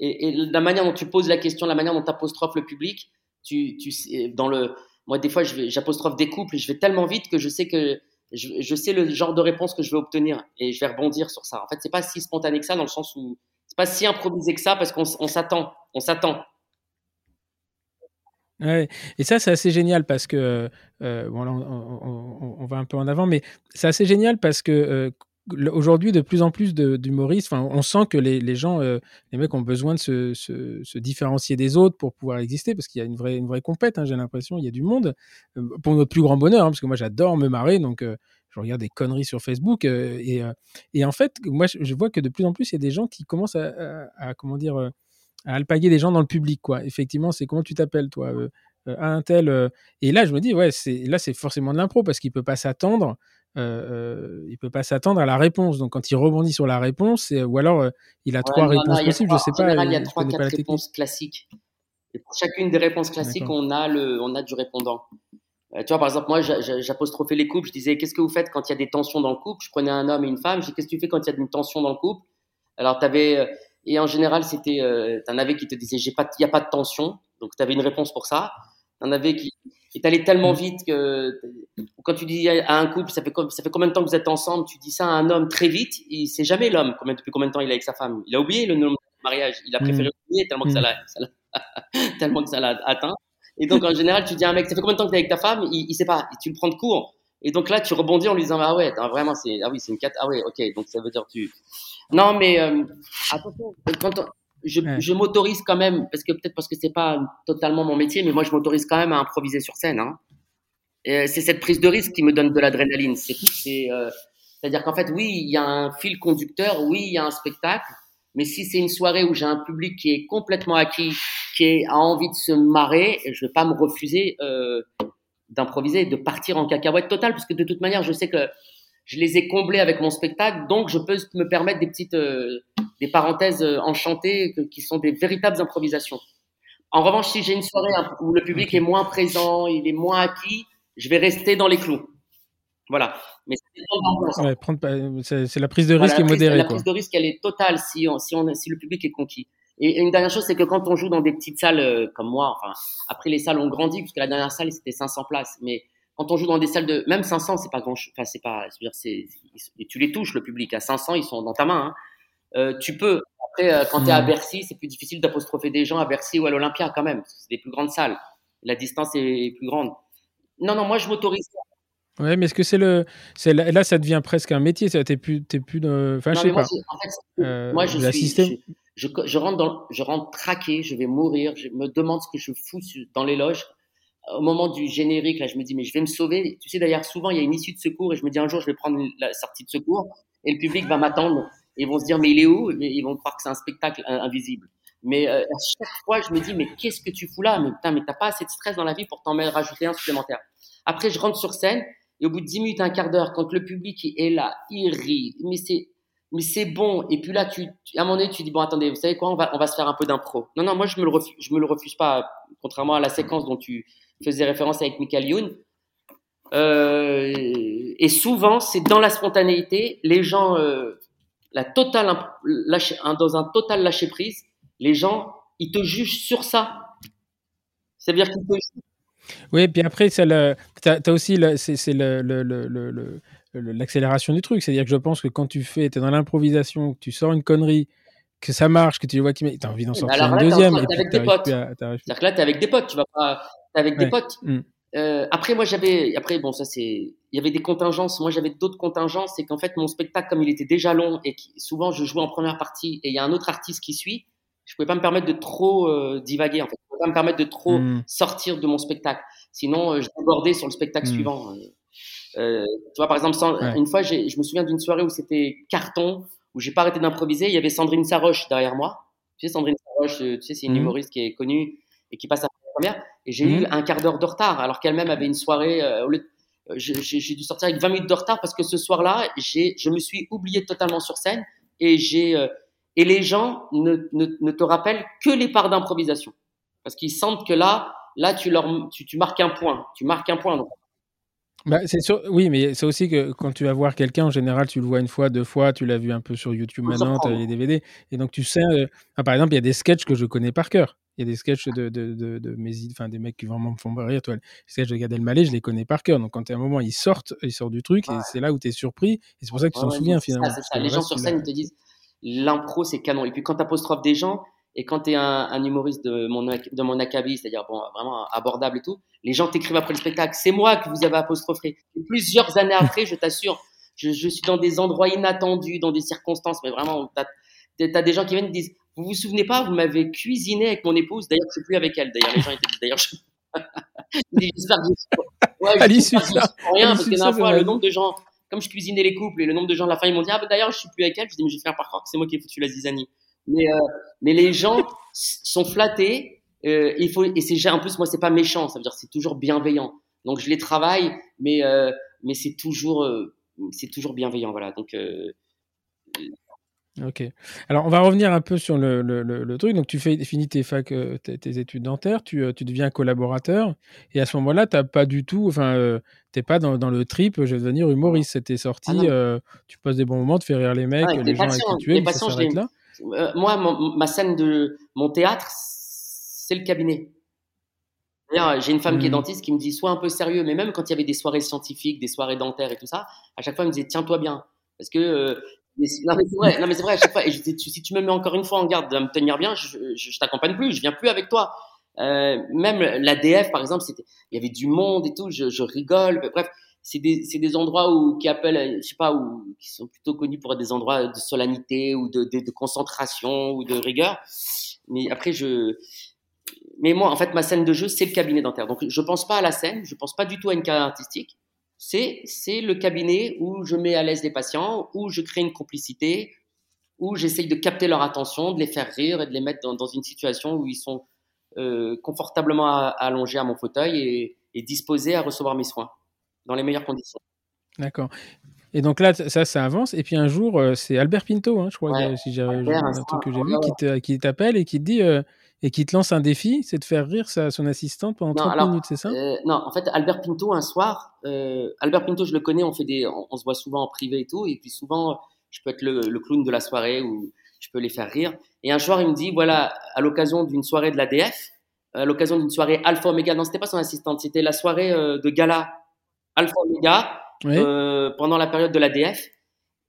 Et, la manière dont tu poses la question, la manière dont tu apostrophes le public, tu, tu dans le moi des fois j'apostrophe des couples et je vais tellement vite que je sais que je, je, sais le genre de réponse que je vais obtenir et je vais rebondir sur ça. En fait, c'est pas si spontané que ça dans le sens où c'est pas si improvisé que ça parce qu'on s'attend, on s'attend. Ouais. Et ça, c'est assez génial parce que, euh, bon, là, on, va un peu en avant, mais c'est assez génial parce que euh, aujourd'hui, de plus en plus d'humoristes, on sent que les, les gens, euh, les mecs ont besoin de se, se, différencier des autres pour pouvoir exister parce qu'il y a une vraie, une vraie compète, hein, j'ai l'impression, il y a du monde. pour notre plus grand bonheur, hein, parce que moi, j'adore me marrer, donc je regarde des conneries sur Facebook et, et en fait, moi, je vois que de plus en plus, il y a des gens qui commencent à, à comment dire à alpaguer des gens dans le public, quoi. Effectivement, c'est comment tu t'appelles, toi euh, euh, un tel. Euh, et là, je me dis, ouais, c'est là, c'est forcément de l'impro parce qu'il peut pas s'attendre. il peut pas s'attendre à la réponse. Donc, quand il rebondit sur la réponse, ou alors il a trois réponses possibles, je sais pas. il y a trois, quatre réponses classiques. Et pour chacune des réponses classiques, on a le, on a du répondant. tu vois, par exemple, moi, j'apostrophais les couples. Je disais, qu'est-ce que vous faites quand il y a des tensions dans le couple? Je prenais un homme et une femme. Je dis, qu'est-ce que tu fais quand il y a une tension dans le couple? Alors, tu avais et en général, c'était, euh, t'en avais qui te disaient, j'ai pas, il y a pas de tension. Donc, tu avais une réponse pour ça. T'en avais qui, est allé tellement vite que quand tu dis à un couple, ça fait, ça fait combien de temps que vous êtes ensemble, tu dis ça à un homme très vite, il sait jamais l'homme, combien, depuis combien de temps il est avec sa femme. Il a oublié le nom de mariage. Il a préféré mm. oublier tellement que ça l'a, tellement que ça l'a atteint. Et donc, en général, tu dis à un mec, ça fait combien de temps que tu es avec ta femme? Il, il sait pas. Et tu le prends de court. Et donc là, tu rebondis en lui disant, ah ouais, vraiment, c'est, ah oui, c'est une 4, ah ouais, ok, donc ça veut dire tu. Non, mais euh, attention, quand je, je m'autorise quand même, parce que peut-être parce que c'est pas totalement mon métier, mais moi je m'autorise quand même à improviser sur scène. Hein. C'est cette prise de risque qui me donne de l'adrénaline. C'est, c'est, euh, c'est-à-dire qu'en fait, oui, il y a un fil conducteur, oui, il y a un spectacle, mais si c'est une soirée où j'ai un public qui est complètement acquis, qui a envie de se marrer, je vais pas me refuser euh, d'improviser, de partir en cacahuète totale, parce que de toute manière, je sais que je les ai comblés avec mon spectacle, donc je peux me permettre des petites, euh, des parenthèses euh, enchantées qui sont des véritables improvisations. En revanche, si j'ai une soirée où le public est moins présent, il est moins acquis, je vais rester dans les clous. Voilà. Mais c'est la prise de risque qui est modérée. La prise de risque, elle est totale si, si, on, si le public est conquis. Et une dernière chose, c'est que quand on joue dans des petites salles euh, comme moi, enfin, après les salles ont grandi, puisque la dernière salle c'était 500 places, mais quand on joue dans des salles de même 500, c'est pas grand, enfin c'est pas, dire, c'est, tu les touches le public à 500, ils sont dans ta main. Hein. Euh, tu peux. Après, euh, quand tu es à hmm. Bercy, c'est plus difficile d'apostropher des gens à Bercy ou à l'Olympia quand même, c'est des plus grandes salles. La distance est plus grande. Non, non, moi je m'autorise Ouais, mais est-ce que c'est le, c'est là, ça devient presque un métier, t'es plus, t'es plus, enfin, je sais pas. En fait, euh, moi, je suis, je, je, rentre dans, je rentre traqué, je vais mourir, je me demande ce que je fous dans les loges. Au moment du générique, là, je me dis, mais je vais me sauver. Tu sais, d'ailleurs, souvent, il y a une issue de secours et je me dis, un jour, je vais prendre la sortie de secours et le public va m'attendre. Ils vont se dire, mais il est où? Ils vont croire que c'est un spectacle invisible. Mais euh, à chaque fois, je me dis, mais qu'est-ce que tu fous là? Mais putain, mais t'as pas assez de stress dans la vie pour t'en rajouter un supplémentaire. Après, je rentre sur scène et au bout de 10 minutes, un quart d'heure, quand le public est là, il rit, mais c'est, mais c'est bon. Et puis là, à un moment donné, tu dis, bon, attendez, vous savez quoi, on va, on va se faire un peu d'impro. Non, non, moi, je me me le refuse pas, contrairement à la séquence dont tu faisais référence avec Michael Youn. Euh, et souvent, c'est dans la spontanéité, les gens, euh, la totale, dans un total lâcher prise, les gens, ils te jugent sur ça. C'est-à-dire qu'ils te jugent oui, puis après, tu as, as, aussi c'est l'accélération du truc. C'est-à-dire que je pense que quand tu fais, tu es dans l'improvisation, que tu sors une connerie, que ça marche, que tu vois qui tu as envie d'en sortir une deuxième. Et avec des potes. C'est-à-dire que là, tu es avec des potes, tu vas pas. Avec des potes. Mmh. Euh, après, moi, j'avais. Après, bon, ça, c'est. Il y avait des contingences. Moi, j'avais d'autres contingences. C'est qu'en fait, mon spectacle, comme il était déjà long et souvent, je jouais en première partie et il y a un autre artiste qui suit, je pouvais pas me permettre de trop euh, divaguer. En fait, pas me permettre de trop mmh. sortir de mon spectacle. Sinon, euh, je débordais sur le spectacle mmh. suivant. Euh, euh, tu vois, par exemple, une fois, je me souviens d'une soirée où c'était carton, où j'ai pas arrêté d'improviser. Il y avait Sandrine Saroche derrière moi. Tu sais, Sandrine Saroche, tu sais, c'est une humoriste qui est connue et qui passe à la première. Et j'ai eu un quart d'heure de retard, alors qu'elle-même avait une soirée. j'ai dû sortir avec 20 minutes de retard parce que ce soir-là, je me suis oublié totalement sur scène et j'ai et les gens ne, ne, te rappellent que les parts d'improvisation. Parce qu'ils sentent que là, là tu, leur, tu, tu, marques un point. Tu marques un point. Bah, c'est sûr, oui, mais c'est aussi que quand tu vas voir quelqu'un, en général, tu le vois une fois, deux fois, tu l'as vu un peu sur YouTube maintenant, tu as les DVD. Et donc, tu sais, euh, par exemple, il y a des sketchs que je connais par cœur. Il y a des sketchs de, de, de, de mes, enfin, des mecs qui vraiment me font rire. Toi, les sketchs de Gad Elmaleh, je les connais par cœur. Donc, quand à un moment, ils sortent, ils sortent du truc, et c'est là où tu es surpris. Et c'est pour ça que tu t'en souviens finalement. Ça, Les gens sur scène, ils te disent l'impro, c'est canon. Et puis quand tu apostrophes des gens, et quand tu es un, humoriste de mon, de mon acabit, c'est-à-dire bon, vraiment abordable et tout, les gens t'écrivent après le spectacle, c'est moi que vous avez apostrophé. Et plusieurs années après, je t'assure, je, je, suis dans des endroits inattendus, dans des circonstances, mais vraiment, tu as, des gens qui viennent et disent, vous vous souvenez pas, vous m'avez cuisiné avec mon épouse, d'ailleurs, je suis plus avec elle. D'ailleurs, les gens disent, d'ailleurs, je... j'espère que ouais, rien, parce que la fois, le nombre de gens comme je cuisinais les couples et le nombre de gens de la fin ils m'ont dit ah bah, d'ailleurs je suis plus avec elle. Je dis mais je vais faire par contre c'est moi qui ai foutu la zizanie mais euh, mais les gens sont flattés euh, il faut et c'est en plus moi c'est pas méchant ça veut dire c'est toujours bienveillant donc je les travaille mais euh, mais c'est toujours c'est toujours bienveillant voilà donc Ok. Alors, on va revenir un peu sur le, le, le, truc. Donc, tu fais, finis tes, fac, tes, études dentaires, tu, tu, deviens collaborateur. Et à ce moment-là, tu pas du tout, enfin, euh, tu n'es pas dans, dans, le trip, je vais devenir humoriste. C'était sorti, ah tu passes des bons moments, tu fais rire les mecs, ah, les gens avec qui tu es, ça s'arrête là. Moi, ma scène de mon théâtre, c'est le cabinet. J'ai une femme qui est mmh. dentiste qui me dit sois un peu sérieux, mais même quand il y avait des soirées scientifiques, des soirées dentaires et tout ça, à chaque fois, elle me disait tiens-toi bien. Parce que non, mais c'est vrai, non, mais c'est vrai, à chaque fois, et je, si tu me mets encore une fois en garde de me tenir bien, je, je, je t'accompagne plus, je viens plus avec toi. Euh, même l'ADF, par exemple, il y avait du monde et tout, je, je rigole, bref. C'est des, des endroits où, qui appellent, je sais pas, où, qui sont plutôt connus pour des endroits de solennité ou de, de, de concentration ou de rigueur. Mais après, je, mais moi, en fait, ma scène de jeu, c'est le cabinet dentaire. Donc, je pense pas à la scène, je pense pas du tout à une carrière artistique. C'est, c'est le cabinet où je mets à l'aise les patients, où je crée une complicité, où j'essaye de capter leur attention, de les faire rire et de les mettre dans, dans une situation où ils sont euh, confortablement allongés à mon fauteuil et, et disposés à recevoir mes soins dans les meilleures conditions. D'accord. Et donc là, ça, ça avance. Et puis un jour, euh, c'est Albert Pinto, hein, je crois, Ouais, que- si j'ai Albert, un truc que j'ai soir, vu, ouais, qui t'appelle et qui te dit euh, et qui te lance un défi, c'est de faire rire sa, son assistante pendant Non, 30 alors, minutes, c'est ça? Euh, non, en fait, Albert Pinto, un soir, euh, Albert Pinto, je le connais, on fait des, on, on se voit souvent en privé et tout, et puis souvent, je peux être le, le clown de la soirée ou je peux les faire rire. Et un soir, il me dit, voilà, à l'occasion d'une soirée de l'ADF, à l'occasion d'une soirée Alpha Omega, non, c'était pas son assistante, c'était la soirée euh, de gala Alpha Omega Oui. euh, pendant la période de l'ADF.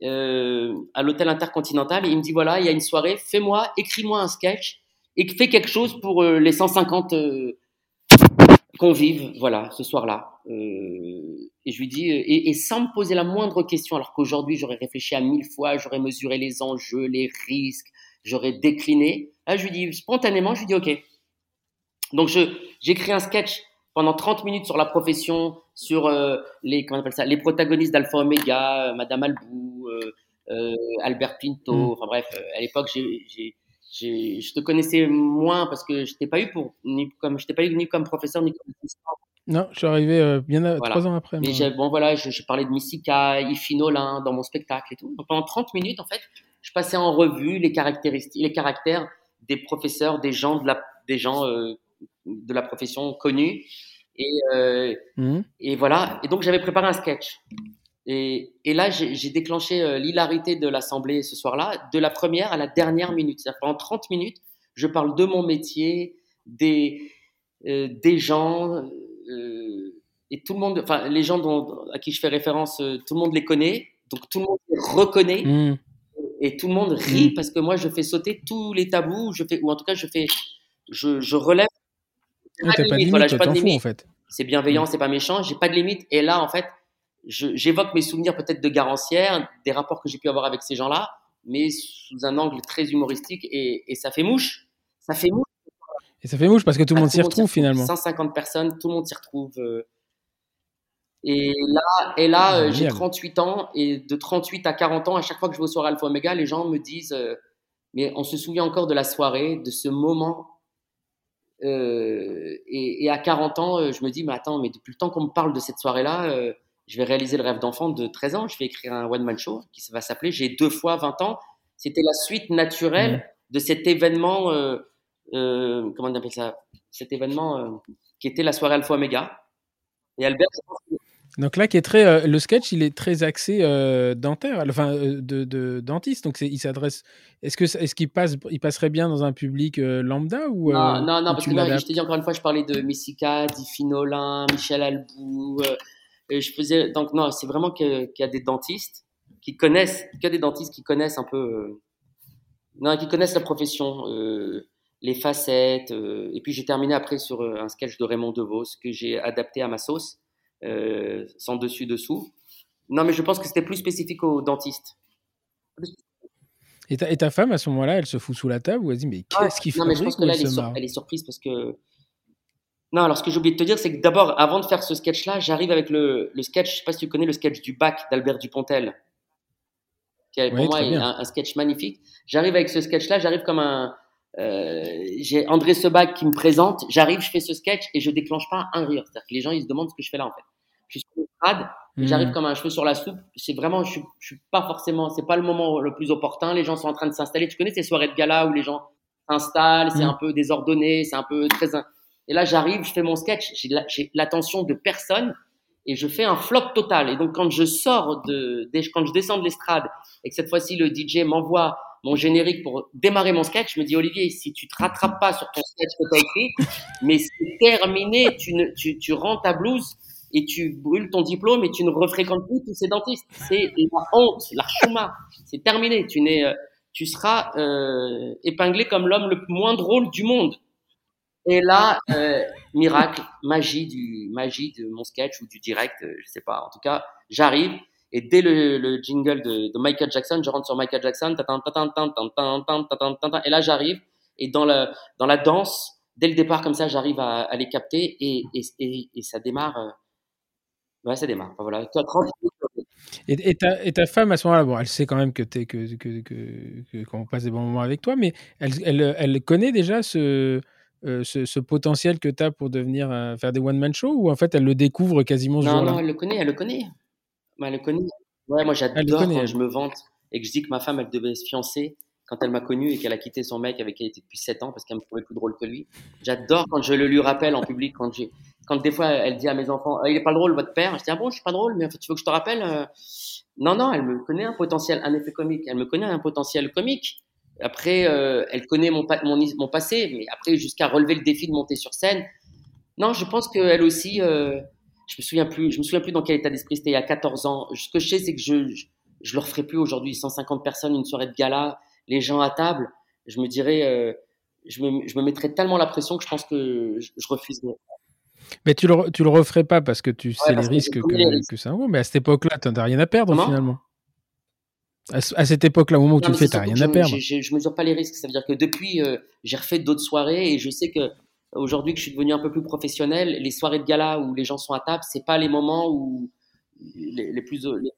Euh, à l'hôtel intercontinental et il me dit voilà il y a une soirée fais-moi écris-moi un sketch et fais quelque chose pour euh, les 150 euh, convives, voilà, ce soir-là. Et je lui dis, et, et sans me poser la moindre question, alors qu'aujourd'hui j'aurais réfléchi à mille fois, j'aurais mesuré les enjeux, les risques, j'aurais décliné. Là, je lui dis spontanément, je lui dis ok. Donc j'écris un sketch pendant 30 minutes sur la profession, sur euh, les comment on appelle ça, les protagonistes d'Alpha Omega, euh, Madame Albou, euh, Albert Pinto, Mm. enfin bref, à l'époque j'ai je te connaissais moins parce que je t'ai pas eu pour ni comme je t'ai pas eu ni comme professeur ni comme assistant. Non, je suis arrivé euh, bien à- Voilà. trois ans après. Mais moi. bon voilà, je, je parlais de Missika, Ifi Nolin dans mon spectacle et tout. Donc pendant 30 minutes en fait, je passais en revue les caractéristiques, les caractères des professeurs, des gens de la, des gens euh, de la profession connus. Et, euh, Mhm. et voilà. Et donc j'avais préparé un sketch. Et, et là, j'ai déclenché euh, l'hilarité de l'assemblée ce soir-là, de la première à la dernière minute. C'est-à-dire pendant 30 minutes, je parle de mon métier, des, euh, des gens, euh, et tout le monde, enfin les gens dont, à qui je fais référence, tout le monde les connaît, donc tout le monde les reconnaît Mhm. et tout le monde rit Mm. parce que moi je fais sauter tous les tabous, je fais, ou en tout cas je fais, je, je relève. Ouais, t'as pas de limite, voilà, j'ai toi, pas de t'en fous en limite. fait. C'est bienveillant, c'est pas méchant, j'ai pas de limite. Et là, en fait, j'évoque mes souvenirs peut-être de garancière, des rapports que j'ai pu avoir avec ces gens-là, mais sous un angle très humoristique et, et ça fait mouche. Ça fait mouche. Et ça fait mouche parce que tout le Ah, monde s'y retrouve finalement. 150 personnes, tout le monde s'y retrouve. euh. Et là, et là euh, j'ai Génial. 38 ans et de 38 à 40 ans, à chaque fois que je vais au soirée Alpha Omega, les gens me disent euh, Mais on se souvient encore de la soirée, de ce moment. Euh, et, et à 40 ans, euh, je me dis Mais attends, mais depuis le temps qu'on me parle de cette soirée-là, euh, je vais réaliser le rêve d'enfant de 13 ans. Je vais écrire un one-man show qui va s'appeler J'ai deux fois 20 ans. C'était la suite naturelle Mhm. de cet événement. euh, comment on appelle ça? Cet événement qui était la soirée Alpha Omega. Et Albert, je pense que- Donc là, qui est très, euh, le sketch, il est très axé euh, dentaire, enfin euh, de, de dentiste. Donc c'est- il s'adresse. Est-ce que est-ce qu'il passe, il passerait bien dans un public lambda ou non, non, parce que là, je t'ai dit encore une fois, je parlais de Messika, d'Ifi Nolin, Michel Albou. je faisais donc non, c'est vraiment qu'il y a des dentistes qui connaissent, qu'il y a des dentistes qui connaissent un peu, non, qui connaissent la profession, les facettes. et puis j'ai terminé après sur un sketch de Raymond DeVos que j'ai adapté à ma sauce, euh, sans dessus dessous. Non, mais je pense que c'était plus spécifique aux dentistes. Et ta, et ta femme, à ce moment-là, elle se fout sous la table ou elle dit Mais qu'est-ce qu'il fait Non, mais je pense que là, elle est, sur- elle est surprise parce que. Non, alors ce que j'ai oublié de te dire, c'est que d'abord, avant de faire ce sketch-là, j'arrive avec le, le sketch, je sais pas si tu connais le sketch du bac d'Albert Dupontel, qui est pour Oui, moi est un sketch magnifique. J'arrive avec ce sketch-là, j'arrive comme un. euh, j'ai André Sebac qui me présente, j'arrive, je fais ce sketch et je déclenche pas un rire. C'est-à-dire que les gens, ils se demandent ce que je fais là en fait. Je suis sur Mhm. J'arrive comme un cheveu sur la soupe. C'est vraiment, je suis, je suis pas forcément, c'est pas le moment le plus opportun. Les gens sont en train de s'installer. Tu connais ces soirées de gala où les gens s'installent, c'est Mm. un peu désordonné, c'est un peu très. in- Et là, j'arrive, je fais mon sketch, j'ai la- j'ai l'attention de personne et je fais un flop total. Et donc, quand je sors de, dès- quand je descends de l'estrade et que cette fois-ci le DJ m'envoie mon générique pour démarrer mon sketch, je me dis Olivier, si tu te rattrapes pas sur ton sketch que tu as écrit, mais c'est terminé, tu, ne, tu, tu rends ta blouse et tu brûles ton diplôme et tu ne refréquentes plus tous ces dentistes. C'est la honte, la chouma. C'est terminé. Tu, euh, tu seras euh, épinglé comme l'homme le moins drôle du monde. Et là, euh, miracle, magie du magie de mon sketch ou du direct, je sais pas. En tout cas, j'arrive et dès le, le jingle de, Michael Jackson, je rentre sur Michael Jackson, et là j'arrive et dans la dans la danse, dès le départ comme ça, j'arrive à, les capter et ça démarre. Ouais, ça démarre. Enfin, voilà, et, et, ta, et, ta, femme, à ce moment-là, bon, elle sait quand même que tu que, que, que, qu'on passe des bons moments avec toi, mais elle, elle, elle connaît déjà ce, euh, ce, ce, potentiel que tu as pour devenir euh, faire des one-man shows ou en fait elle le découvre quasiment ce Non, non, elle le connaît, elle le connaît. Elle le connaît. Ouais, moi j'adore quand je me vante et que je dis que ma femme, elle devait se fiancer quand elle m'a connu et qu'elle a quitté son mec avec qui elle était depuis 7 ans parce qu'elle me trouvait plus drôle que lui. J'adore quand je le lui rappelle en public, quand j'ai, quand des fois elle dit à mes enfants, ah, il est pas drôle votre père. Je dis ah bon, je suis pas drôle, mais en fait, tu veux que je te rappelle euh... Non, non, elle me connaît un potentiel, un effet comique. Elle me connaît un potentiel comique. Après, euh, elle connaît mon, mon, mon, passé, mais après jusqu'à relever le défi de monter sur scène. Non, je pense qu'elle aussi. Euh, je me souviens plus. Je me souviens plus dans quel état d'esprit c'était il y a 14 ans. Ce que je sais, c'est que je, je, je le referai plus aujourd'hui. 150 personnes, une soirée de gala les gens à table, je me dirais, je, me, je me mettrais tellement la pression que je pense que je, je refuserais. Mais tu le, tu le referais pas parce que tu sais les risques que, risques que, ça vaut. Mais à cette époque-là, tu n'as rien à perdre Comment? finalement. À, à, cette époque-là, au moment où tu le fais, tu n'as rien à perdre. Je ne mesure pas les risques. Ça veut dire que depuis, euh, j'ai refait d'autres soirées et je sais que aujourd'hui que je suis devenu un peu plus professionnel, les soirées de gala où les gens sont à table, c'est pas les moments où les, les plus les,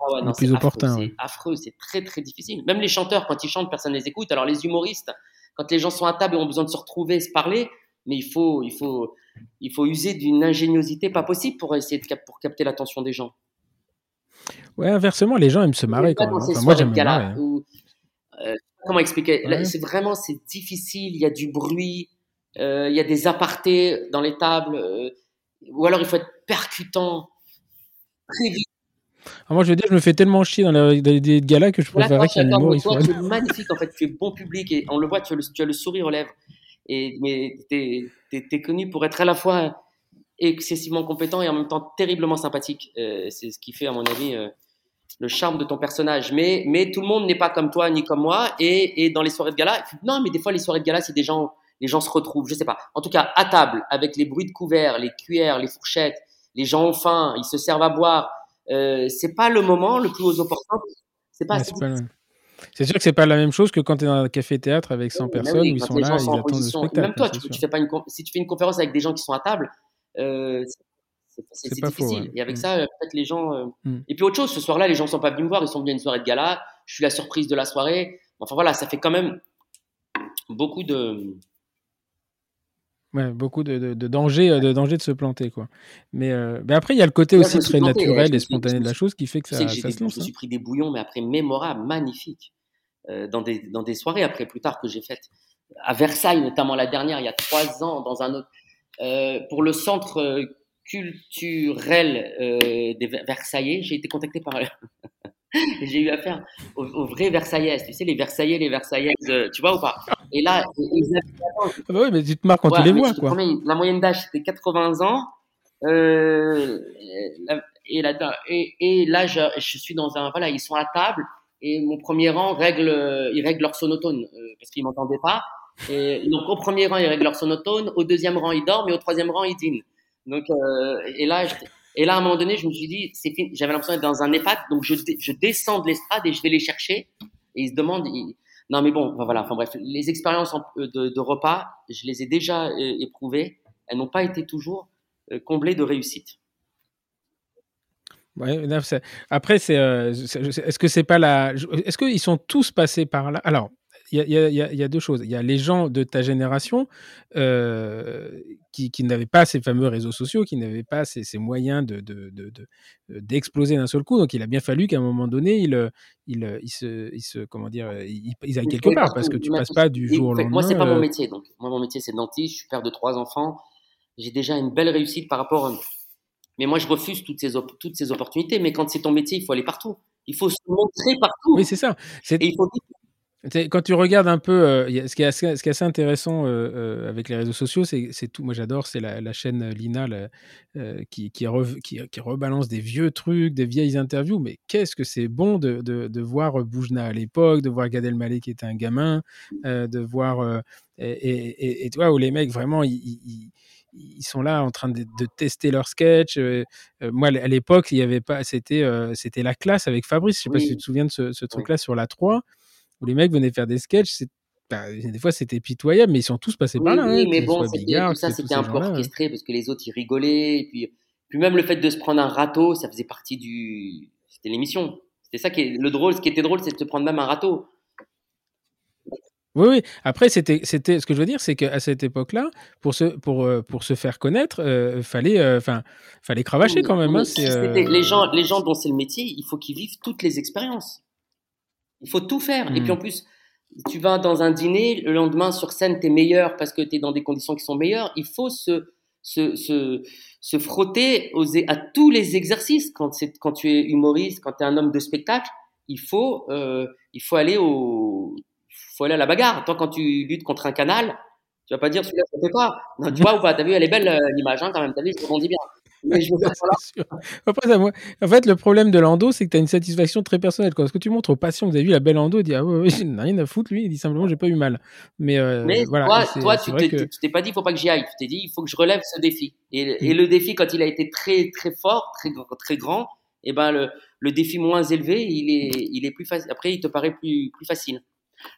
Oh ouais, non, plus opportun. C'est affreux, c'est très très difficile. Même les chanteurs, quand ils chantent, personne ne les écoute. Alors les humoristes, quand les gens sont à table et ont besoin de se retrouver, se parler, mais il faut, il faut, il faut user d'une ingéniosité pas possible pour essayer de cap pour capter l'attention des gens. Ouais, inversement, les gens aiment se marrer quand même. Enfin, moi, j'aime marrer. Hein. Où, euh, comment expliquer? Ouais. C'est vraiment, c'est difficile. Il y a du bruit, euh, il y a des apartés dans les tables, euh, ou alors il faut être percutant, très vite alors moi, je veux dire, je me fais tellement chier dans les, dans les galas que je préférerais qu'il y ait un. Toi, tu es magnifique, en fait. Tu es bon public et on le voit, tu as le, tu as le sourire aux lèvres. Et, mais tu es, es, connu pour être à la fois excessivement compétent et en même temps terriblement sympathique. Euh, c'est ce qui fait, à mon avis, euh, le charme de ton personnage. Mais, mais tout le monde n'est pas comme toi ni comme moi. Et, et dans les soirées de gala, non, mais des fois, les soirées de gala, c'est des gens, les gens se retrouvent, je sais pas. En tout cas, à table, avec les bruits de couverts, les cuillères, les fourchettes, les gens ont faim, ils se servent à boire euh, c'est pas le moment le plus opportun. C'est pas. C'est sûr que c'est pas la même chose que quand tu es dans un café-théâtre avec 100 personnes oui, où ils sont là, ils attendent le spectacle. Même toi, tu, tu, fais pas une, si tu fais une conférence avec des gens qui sont à table, euh, c'est difficile. Faux, ouais. Et avec mm. ça, peut-être les gens. Euh... Mm. Et puis autre chose, ce soir-là, les gens sont pas venus me voir, ils sont venus à une soirée de gala. Je suis la surprise de la soirée. Enfin voilà, ça fait quand même beaucoup de Ouais, beaucoup de, de, euh, de danger de se planter, quoi. Mais, euh, mais après, il y a le côté aussi très planté, naturel et spontané de la chose qui fait que ça, que ça se lance. Je me suis pris des bouillons, mais après mémorables, magnifiques, euh, dans, des, dans des soirées après plus tard que j'ai faites à Versailles, notamment la dernière, il y a trois ans, dans un autre, euh, pour le centre culturel des Versaillais, j'ai été contacté par j'ai eu affaire aux, aux vrais Versaillais, tu sais, les Versaillais, les Versaillaises, euh, tu vois ou pas? Et là, ils ah bah oui, mais marques quand ouais, tu les vois, quoi. la moyenne d'âge, c'était 80 ans. Euh, et, là, et, et là je, je, suis dans un. Voilà, ils sont à table et mon premier rang règle, ils règlent leur sonotone euh, parce qu'ils m'entendaient pas. Et donc au premier rang, ils règlent leur sonotone, au deuxième rang, ils dorment et au troisième rang, ils dînent. Donc, euh, et là, et là, à un moment donné, je me suis dit, J'avais l'impression d'être dans un EHPAD, donc je, descends de l'estrade et je vais les chercher. Et ils se demandent, non mais bon, voilà. Enfin bref, les expériences de, de, repas, je les ai déjà euh, éprouvées. Elles n'ont pas été toujours euh, comblées de réussite. Ouais, après, c'est, euh, est-ce que c'est pas la, est-ce qu'ils sont tous passés par là? Alors, il y, y, y, a deux choses. Il y a les gens de ta génération euh, qui, qui n'avaient pas ces fameux réseaux sociaux, qui n'avaient pas ces, ces moyens de, de, de, d'exploser d'un seul coup. Donc, il a bien fallu qu'à un moment donné, il, il, il, se, il se, comment dire, ils il aillent quelque part, parce que tu passes pas du jour au lendemain. Moi, c'est pas mon euh métier. Donc, moi, mon métier, c'est dentiste. Je suis père de trois enfants. J'ai déjà une belle réussite par rapport. À... Mais moi, je refuse toutes ces, toutes ces opportunités. Mais quand c'est ton métier, il faut aller partout. Il faut se montrer partout. Oui, c'est ça. Et il faut quand tu regardes un peu, euh, ce, qui est assez, ce, qui est assez, intéressant euh, euh, avec les réseaux sociaux, c'est tout. Moi, j'adore, c'est la, chaîne Lina qui, qui, qui, rebalance des vieux trucs, des vieilles interviews. Mais qu'est-ce que c'est bon de, de, de, voir Boujna à l'époque, de voir Gad Elmaleh qui était un gamin, de voir et, et, et, tu vois où les mecs vraiment ils, ils sont là en train de, tester leur sketch. moi, à l'époque, il y avait pas, c'était, c'était la classe avec Fabrice. Je sais pas si tu te souviens de ce, truc-là sur la 3 où les mecs venaient faire des sketchs. Bah, des fois, c'était pitoyable, mais ils sont tous passés par là. Oui, hein, mais bon, tout ça, c'était un peu orchestré parce que les autres, ils rigolaient. Et puis, puis même le fait de se prendre un râteau, ça faisait partie du. C'était l'émission. C'était ça qui est le drôle. Ce qui était drôle, c'est de se prendre même un râteau. Oui, oui. Après, c'était, c'était, ce que je veux dire, c'est qu'à cette époque-là, pour se, pour, euh, pour se faire connaître, euh, fallait, euh, fallait cravacher quand même. Hein, les gens, les gens dont c'est le métier, il faut qu'ils vivent toutes les expériences. Il faut tout faire. Et puis en mmh. plus, tu vas dans un dîner, le lendemain sur scène, tu es meilleur parce que tu es dans des conditions qui sont meilleures. Il faut se, se, se, se frotter aux, à tous les exercices. Quand, quand tu es humoriste, quand tu es un homme de spectacle, il faut, euh, il faut aller au, faut aller à la bagarre. Toi, quand tu luttes contre un canal, tu vas pas dire celui-là, ça fait pas. Non, tu vois ou pas? T'as vu, elle est belle euh, l'image hein, quand même. T'as vu, je rebondis bien. Mais je en fait, le problème de Lando, c'est que tu as une satisfaction très personnelle. Quand que tu montres aux patients que vous avez vu la belle Lando, il dit Ah ouais, ouais n'a rien à foutre, lui, il dit simplement J'ai pas eu mal. Mais, euh, voilà, toi, toi tu t'es pas dit Il faut pas que j'y aille. Tu t'es dit Il faut que je relève ce défi. Et, et, le défi, quand il a été très, très fort, très, très grand, et eh ben le, le défi moins élevé, il est, il est plus facile. Après, il te paraît plus, plus facile.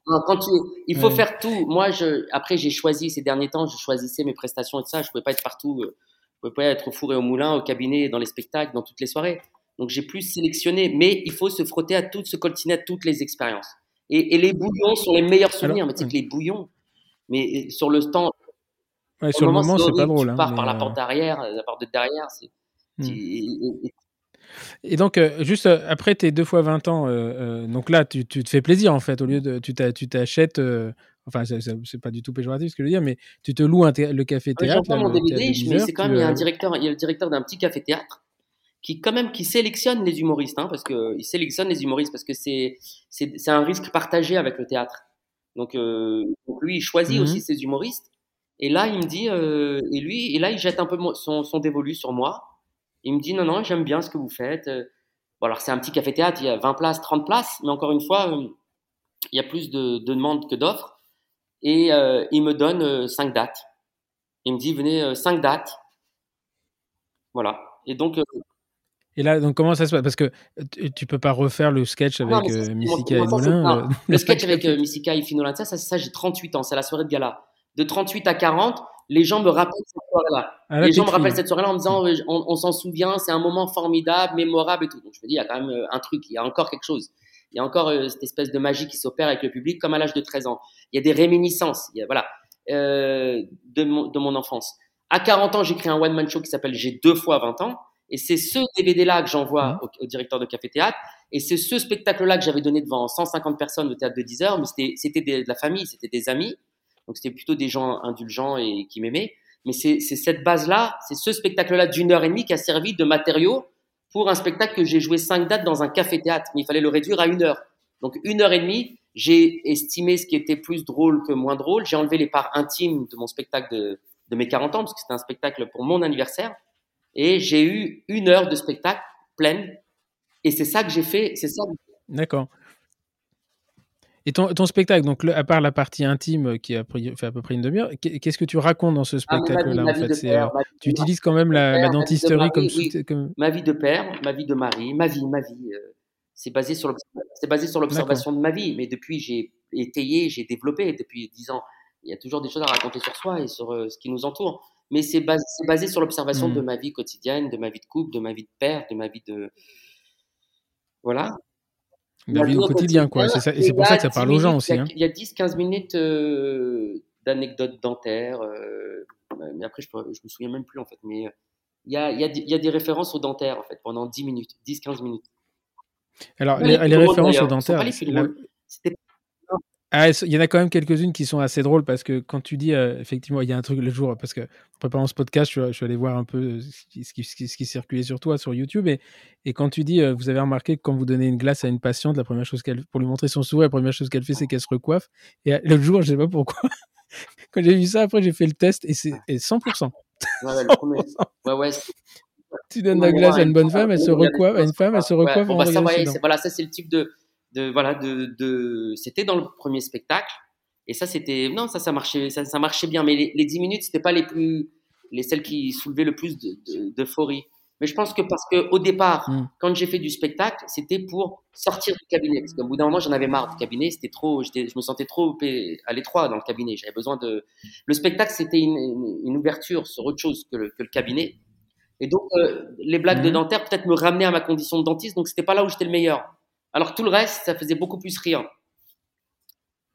Quand tu, il faut faire tout. Moi, je, après, j'ai choisi ces derniers temps, je choisissais mes prestations et tout ça. Je pouvais pas être partout. Euh, pouvez pas être au four et au moulin, au cabinet, dans les spectacles, dans toutes les soirées. Donc j'ai plus sélectionné, mais il faut se frotter à toutes, se coltiner à toutes les expériences. Et, les bouillons sont les meilleurs souvenirs. mais tu sais que les bouillons, mais sur le temps, sur le moment, c'est pas drôle. Tu pars par la euh, porte arrière, la porte de derrière. Hmm. Et, donc, euh, juste euh, après tes deux fois 20 ans, donc là, tu, tu, te fais plaisir en fait, au lieu de. Tu t'achètes Enfin, c'est pas du tout péjoratif ce que je veux dire, mais tu te loues le café théâtre. J'entends mon DVD, mais c'est quand même, il y a un directeur, il y a le directeur d'un petit café théâtre qui quand même qui sélectionne les humoristes, hein, parce que il sélectionne les humoristes parce que c'est c'est un risque partagé avec le théâtre. Donc, euh, lui, il choisit mmh aussi ses humoristes. Et là, il me dit, euh, et lui, et là, il jette un peu son, son dévolu sur moi. Il me dit, non, non, j'aime bien ce que vous faites. Bon, alors c'est un petit café théâtre, il y a 20 places, 30 places, mais encore une fois, euh, il y a plus de, de demandes que d'offres et euh, il me donne euh, cinq dates. Il me dit venez euh, cinq dates. Voilà. Et donc. et là, donc comment ça se passe? Parce que tu peux pas refaire le sketch avec Missika et Nolin. le sketch avec Missika et Finolin, ça, ça, ça j'ai 38 ans, c'est la soirée de gala. De 38 à 40, les gens me rappellent cette soirée-là. Ah, les gens me rappellent cette soirée-là en me disant on, on s'en souvient, c'est un moment formidable, mémorable et tout. Donc je me dis, il y a quand même un truc, il y a encore quelque chose il y a encore euh, cette espèce de magie qui s'opère avec le public, comme à l'âge de 13 ans. Il y a des réminiscences, il y a, voilà, euh, de, mon, de mon enfance. À 40 ans, j'écris un one-man show qui s'appelle J'ai deux fois 20 ans. Et c'est ce DVD-là que j'envoie mmh. au, directeur de Café Théâtre. Et c'est ce spectacle-là que j'avais donné devant 150 personnes au théâtre de 10 heures. Mais c'était de la famille, c'était des amis. Donc c'était plutôt des gens indulgents et qui m'aimaient. Mais c'est cette base-là, c'est ce spectacle-là d'une heure et demie qui a servi de matériau pour un spectacle que j'ai joué cinq dates dans un café-théâtre, mais il fallait le réduire à une heure. Donc une heure et demie, j'ai estimé ce qui était plus drôle que moins drôle. J'ai enlevé les parts intimes de mon spectacle de, de mes 40 ans, parce que c'était un spectacle pour mon anniversaire. Et j'ai eu une heure de spectacle pleine. Et c'est ça que j'ai fait. C'est ça. D'accord. Et ton, ton, spectacle, donc à part la partie intime qui a pris, fait à peu près une demi-heure, qu'est-ce que tu racontes dans ce ah, spectacle-là en fait? euh, Tu utilises quand même la, dentisterie comme, Ma vie de père, ma vie de mari, ma vie, ma vie. Euh, c'est basé sur l'observation de ma vie, mais depuis j'ai étayé, j'ai développé depuis dix ans. Il y a toujours des choses à raconter sur soi et sur euh, ce qui nous entoure. Mais c'est basé, basé, sur l'observation mmh. de ma vie quotidienne, de ma vie de couple, de ma vie de père, de ma vie de voilà. La vie au quotidien, quoi. et c'est pour ça que ça parle aux gens aussi. Il y a, 10-15 hein. minutes euh, d'anecdotes dentaires. Euh, mais après, je, ne me souviens même plus, en fait. Mais il y a, y, a, y a, des références aux dentaires, en fait, pendant 10 minutes, 10-15 minutes. Alors, les, références aux dentaires. Ah, il y en a quand même quelques-unes qui sont assez drôles parce que quand tu dis, euh, effectivement, il y a un truc le jour, parce que en préparant ce podcast, je, suis allé voir un peu euh, ce qui, ce, qui, ce qui, circulait sur toi sur YouTube. Et, et quand tu dis, euh, vous avez remarqué que quand vous donnez une glace à une patiente, la première chose qu'elle, pour lui montrer son sourire, la première chose qu'elle fait, c'est qu'elle se recoiffe. Et le jour, je sais pas pourquoi, quand j'ai vu ça, après, j'ai fait le test et c'est 100%. Ouais, ouais, le premier. ouais, ouais. Tu donnes la glace à une bonne femme, elle se recoiffe, à une femme, elle se recoiffe. Voilà, ça c'est le type de, de voilà, de, de... c'était dans le premier spectacle. Et ça, c'était non, ça, ça marchait, ça, ça marchait bien. Mais les, les 10 minutes, c'était pas les plus, les celles qui soulevaient le plus d'euphorie. Mais je pense que parce que au départ, mm. quand j'ai fait du spectacle, c'était pour sortir du cabinet. Parce qu'au bout d'un moment, j'en avais marre du cabinet. C'était trop, je me sentais trop à l'étroit dans le cabinet. J'avais besoin de. Le spectacle, c'était une, une, ouverture sur autre chose que le, que le cabinet. Et donc, euh, les blagues de mm. dentaire peut-être me ramenaient à ma condition de dentiste. Donc, c'était pas là où j'étais le meilleur. Alors tout le reste, ça faisait beaucoup plus rire.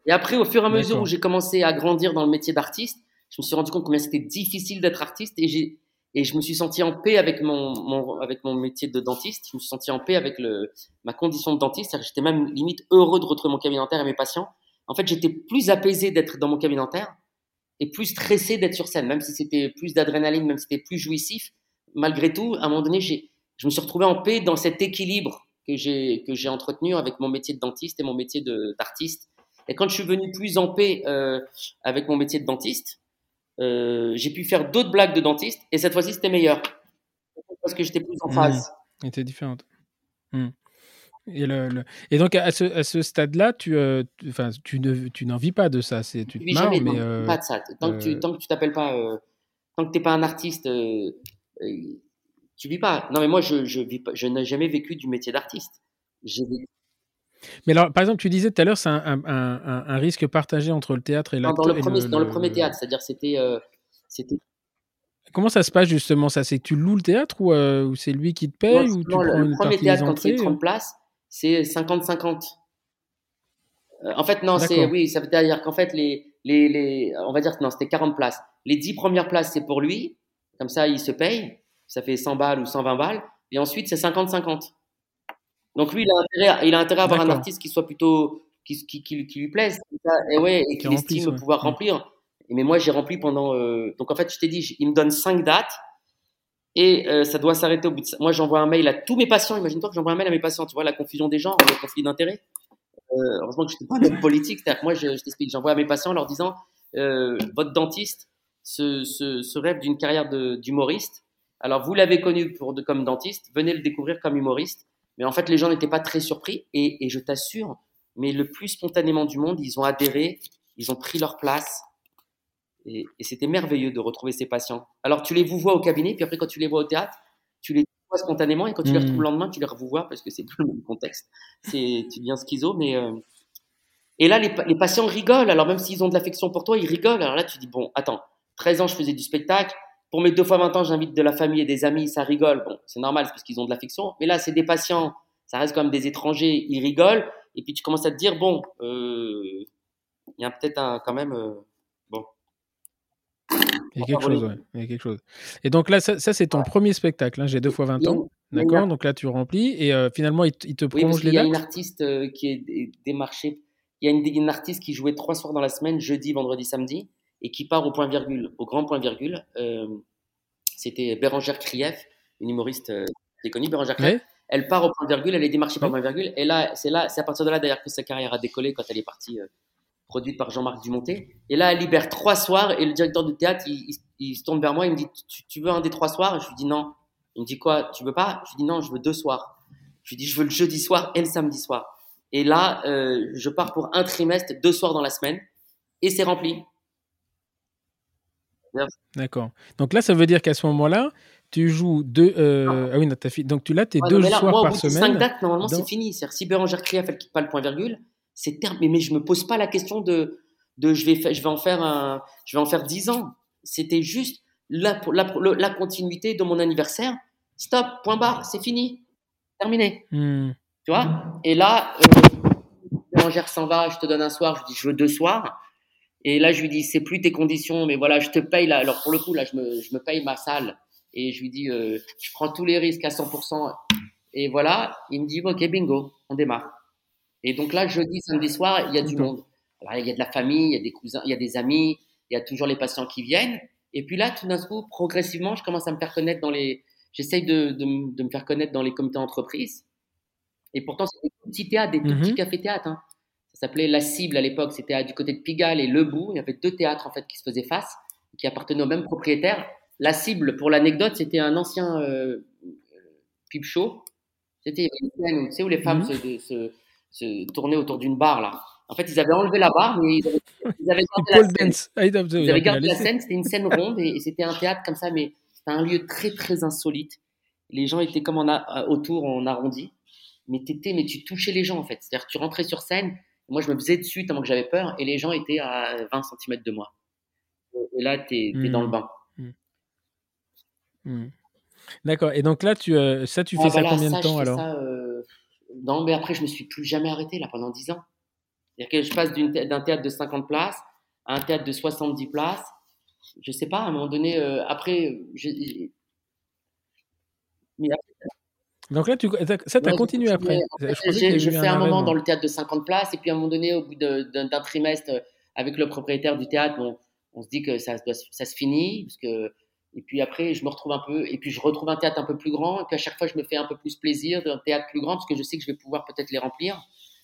Et après, au fur et à mesure où j'ai commencé à grandir dans le métier d'artiste, je me suis rendu compte combien c'était difficile d'être artiste et j'ai et je me suis senti en paix avec mon, mon, avec mon métier de dentiste. Je me suis senti en paix avec le, ma condition de dentiste. J'étais même limite heureux de retrouver mon cabinet dentaire et mes patients. En fait, j'étais plus apaisé d'être dans mon cabinet dentaire et plus stressé d'être sur scène, même si c'était plus d'adrénaline, même si c'était plus jouissif. Malgré tout, à un moment donné, j'ai, je me suis retrouvé en paix dans cet équilibre que j'ai que j'ai entretenu avec mon métier de dentiste et mon métier d'artiste et quand je suis venu plus en paix euh, avec mon métier de dentiste, euh, j'ai pu faire d'autres blagues de dentiste et cette fois-ci c'était meilleur parce que j'étais plus en mmh. phase. Mmh. Était différente. Mmh. Et, le, et, donc à ce, à ce stade-là, tu, euh, tu ne, tu n'en vis pas de ça, c'est tu te marres, jamais, mais euh, pas de ça. Tant que tu, tant que tu t'appelles pas, tant que t'es pas un artiste, tu vis pas. Non mais moi je, je vis pas, je n'ai jamais vécu du métier d'artiste. J'ai vécu mais alors, par exemple, tu disais tout à l'heure, c'est un, un, un, risque partagé entre le théâtre et l'acteur. Dans, le premier, dans le premier théâtre, c'est-à-dire c'était, euh, c'était. Comment ça se passe justement? Ça C'est tu loues le théâtre ou, euh, ou c'est lui qui te paye ou tu le, prends le premier théâtre, quand c'est 30 places, c'est 50-50. Euh, en fait, non, c'est oui, ça veut dire qu'en fait, les, les, les, on va dire que non, c'était 40 places. Les 10 premières places, c'est pour lui, comme ça, il se paye, ça fait 100 balles ou 120 balles, et ensuite, c'est 50-50. Donc lui, il a intérêt, il a intérêt à avoir un artiste qui soit plutôt qui, qui, qui, lui plaise et ouais et qui estime pouvoir remplir. Mais moi, j'ai rempli pendant. Euh, donc en fait, je t'ai dit, il me donne cinq dates et euh, ça doit s'arrêter au bout de. Moi, j'envoie un mail à tous mes patients. Imagine-toi que j'envoie un mail à mes patients. Tu vois la confusion des gens, le conflit d'intérêts. Euh, heureusement que je n'étais pas un homme politique. Que moi, je, je t'explique. J'envoie à mes patients en leur disant votre dentiste se rêve d'une carrière d'humoriste. Alors vous l'avez connu pour de, comme dentiste, venez le découvrir comme humoriste. Mais en fait, les gens n'étaient pas très surpris. Et, et je t'assure, mais le plus spontanément du monde, ils ont adhéré, ils ont pris leur place. Et, et c'était merveilleux de retrouver ces patients. Alors, tu les vous vois au cabinet, puis après, quand tu les vois au théâtre, tu les vois spontanément, et quand tu les retrouves le lendemain, tu les revois parce que c'est plus le même contexte. C'est, tu deviens schizo, mais. Euh... Et là, les, les, patients rigolent. Alors, même s'ils ont de l'affection pour toi, ils rigolent. Alors là, tu dis, bon, attends, 13 ans, je faisais du spectacle. Pour mes deux fois 20 ans, j'invite de la famille et des amis, ça rigole. Bon, c'est normal, c'est parce qu'ils ont de l'affection. Mais là, c'est des patients, ça reste comme des étrangers, ils rigolent. Et puis tu commences à te dire, bon, euh, il y a peut-être un, quand même, euh, bon. Il y a quelque chose, ouais. Il y a quelque chose. Et donc là, ça, c'est ton premier spectacle. Hein. J'ai deux fois 20 ans. D'accord? Donc là, tu remplis et euh, finalement, il, te prolonge les dates. Il y a une artiste qui est démarchée. Il y a une, une, artiste qui jouait trois soirs dans la semaine, jeudi, vendredi, samedi et qui part au point virgule, au grand point virgule. Euh, c'était Bérangère Krief, une humoriste euh, est connue, Bérangère Krief. Elle part au point virgule, elle est démarchée par point virgule, et là, c'est là, c'est à partir de là d'ailleurs que sa carrière a décollé quand elle est partie, euh, produite par Jean-Marc Dumonté. Et là, elle libère trois soirs, et le directeur du théâtre, il, se tourne vers moi, il me dit, tu, veux un des trois soirs? Je lui dis non. Il me dit quoi? Tu veux pas? Je lui dis non, je veux deux soirs. Je lui dis je veux le jeudi soir et le samedi soir. Et là, je pars pour un trimestre, deux soirs dans la semaine, et c'est rempli. D'accord. Donc là, ça veut dire qu'à ce moment-là, tu joues deux. Euh, ah oui. Donc tu l'as tes deux soirs moi, par semaine. Cinq dates, normalement, c'est fini. Si Bérangère Krief, elle quitte pas le point virgule, c'est terminé. Mais je me pose pas la question de, de je, vais, je vais en faire un, je vais en faire dix ans. C'était juste la, la, la, continuité de mon anniversaire. Stop, point barre, c'est fini, terminé. Hmm. Tu vois? Et là, euh, Bérangère s'en va, je te donne un soir, je dis je veux deux soirs. Et là, je lui dis, c'est plus tes conditions, mais voilà, je te paye là. Alors pour le coup, là, je me, je me paye ma salle et je lui dis, euh, je prends tous les risques à 100%. Et voilà, il me dit, ok, bingo, on démarre. Et donc là, jeudi, samedi soir, il y a du monde. Alors, il y a de la famille, il y a des cousins, il y a des amis, il y a toujours les patients qui viennent. Et puis là, tout d'un coup, progressivement, je commence à me faire connaître dans les. J'essaye de, de, de, me faire connaître dans les comités d'entreprise. Et pourtant, c'est des petits théâtres, des tout petits Mhm. cafés-théâtres. hein. Ça s'appelait La Cible à l'époque. C'était du côté de Pigalle et Lebout. Il y avait deux théâtres en fait qui se faisaient face, qui appartenaient au même propriétaire. La Cible, pour l'anecdote, c'était un ancien euh, pipe show. C'était une scène où, tu sais, où les femmes Mhm. se, se, se tournaient autour d'une barre là. En fait, ils avaient enlevé la barre, mais ils avaient, ils avaient gardé la scène. Ils avaient gardé la scène, c'était une scène ronde et, et c'était un théâtre comme ça, mais c'était un lieu très très insolite. Les gens étaient comme en a, autour en arrondi, mais mais tu touchais les gens en fait. C'est-à-dire tu rentrais sur scène, moi je me faisais dessus tellement que j'avais peur et les gens étaient à 20 cm de moi. Et là, t'es es dans le Mhm. bain. Hmm. D'accord. Et donc là, tu, euh, ça, tu Ah, fais ça combien ça, de temps alors ça, euh, Non, mais après je me suis plus jamais arrêté là pendant 10 ans. C'est-à-dire que je passe d'un théâtre de 50 places à un théâtre de 70 places. Je sais pas, à un moment donné, euh, après, je, Donc là, tu, ça, tu as continué après. En fait, j'ai- fais un moment dans le théâtre de 50 places, et puis à un moment donné, au bout d'un trimestre, euh, avec le propriétaire du théâtre, on, on se dit que ça, doit- ça se finit. Parce que, et puis après, je me retrouve un peu, et puis je retrouve un théâtre un peu plus grand, et puis à chaque fois, je me fais un peu plus plaisir d'un théâtre plus grand, parce que je sais que je vais pouvoir peut-être les remplir.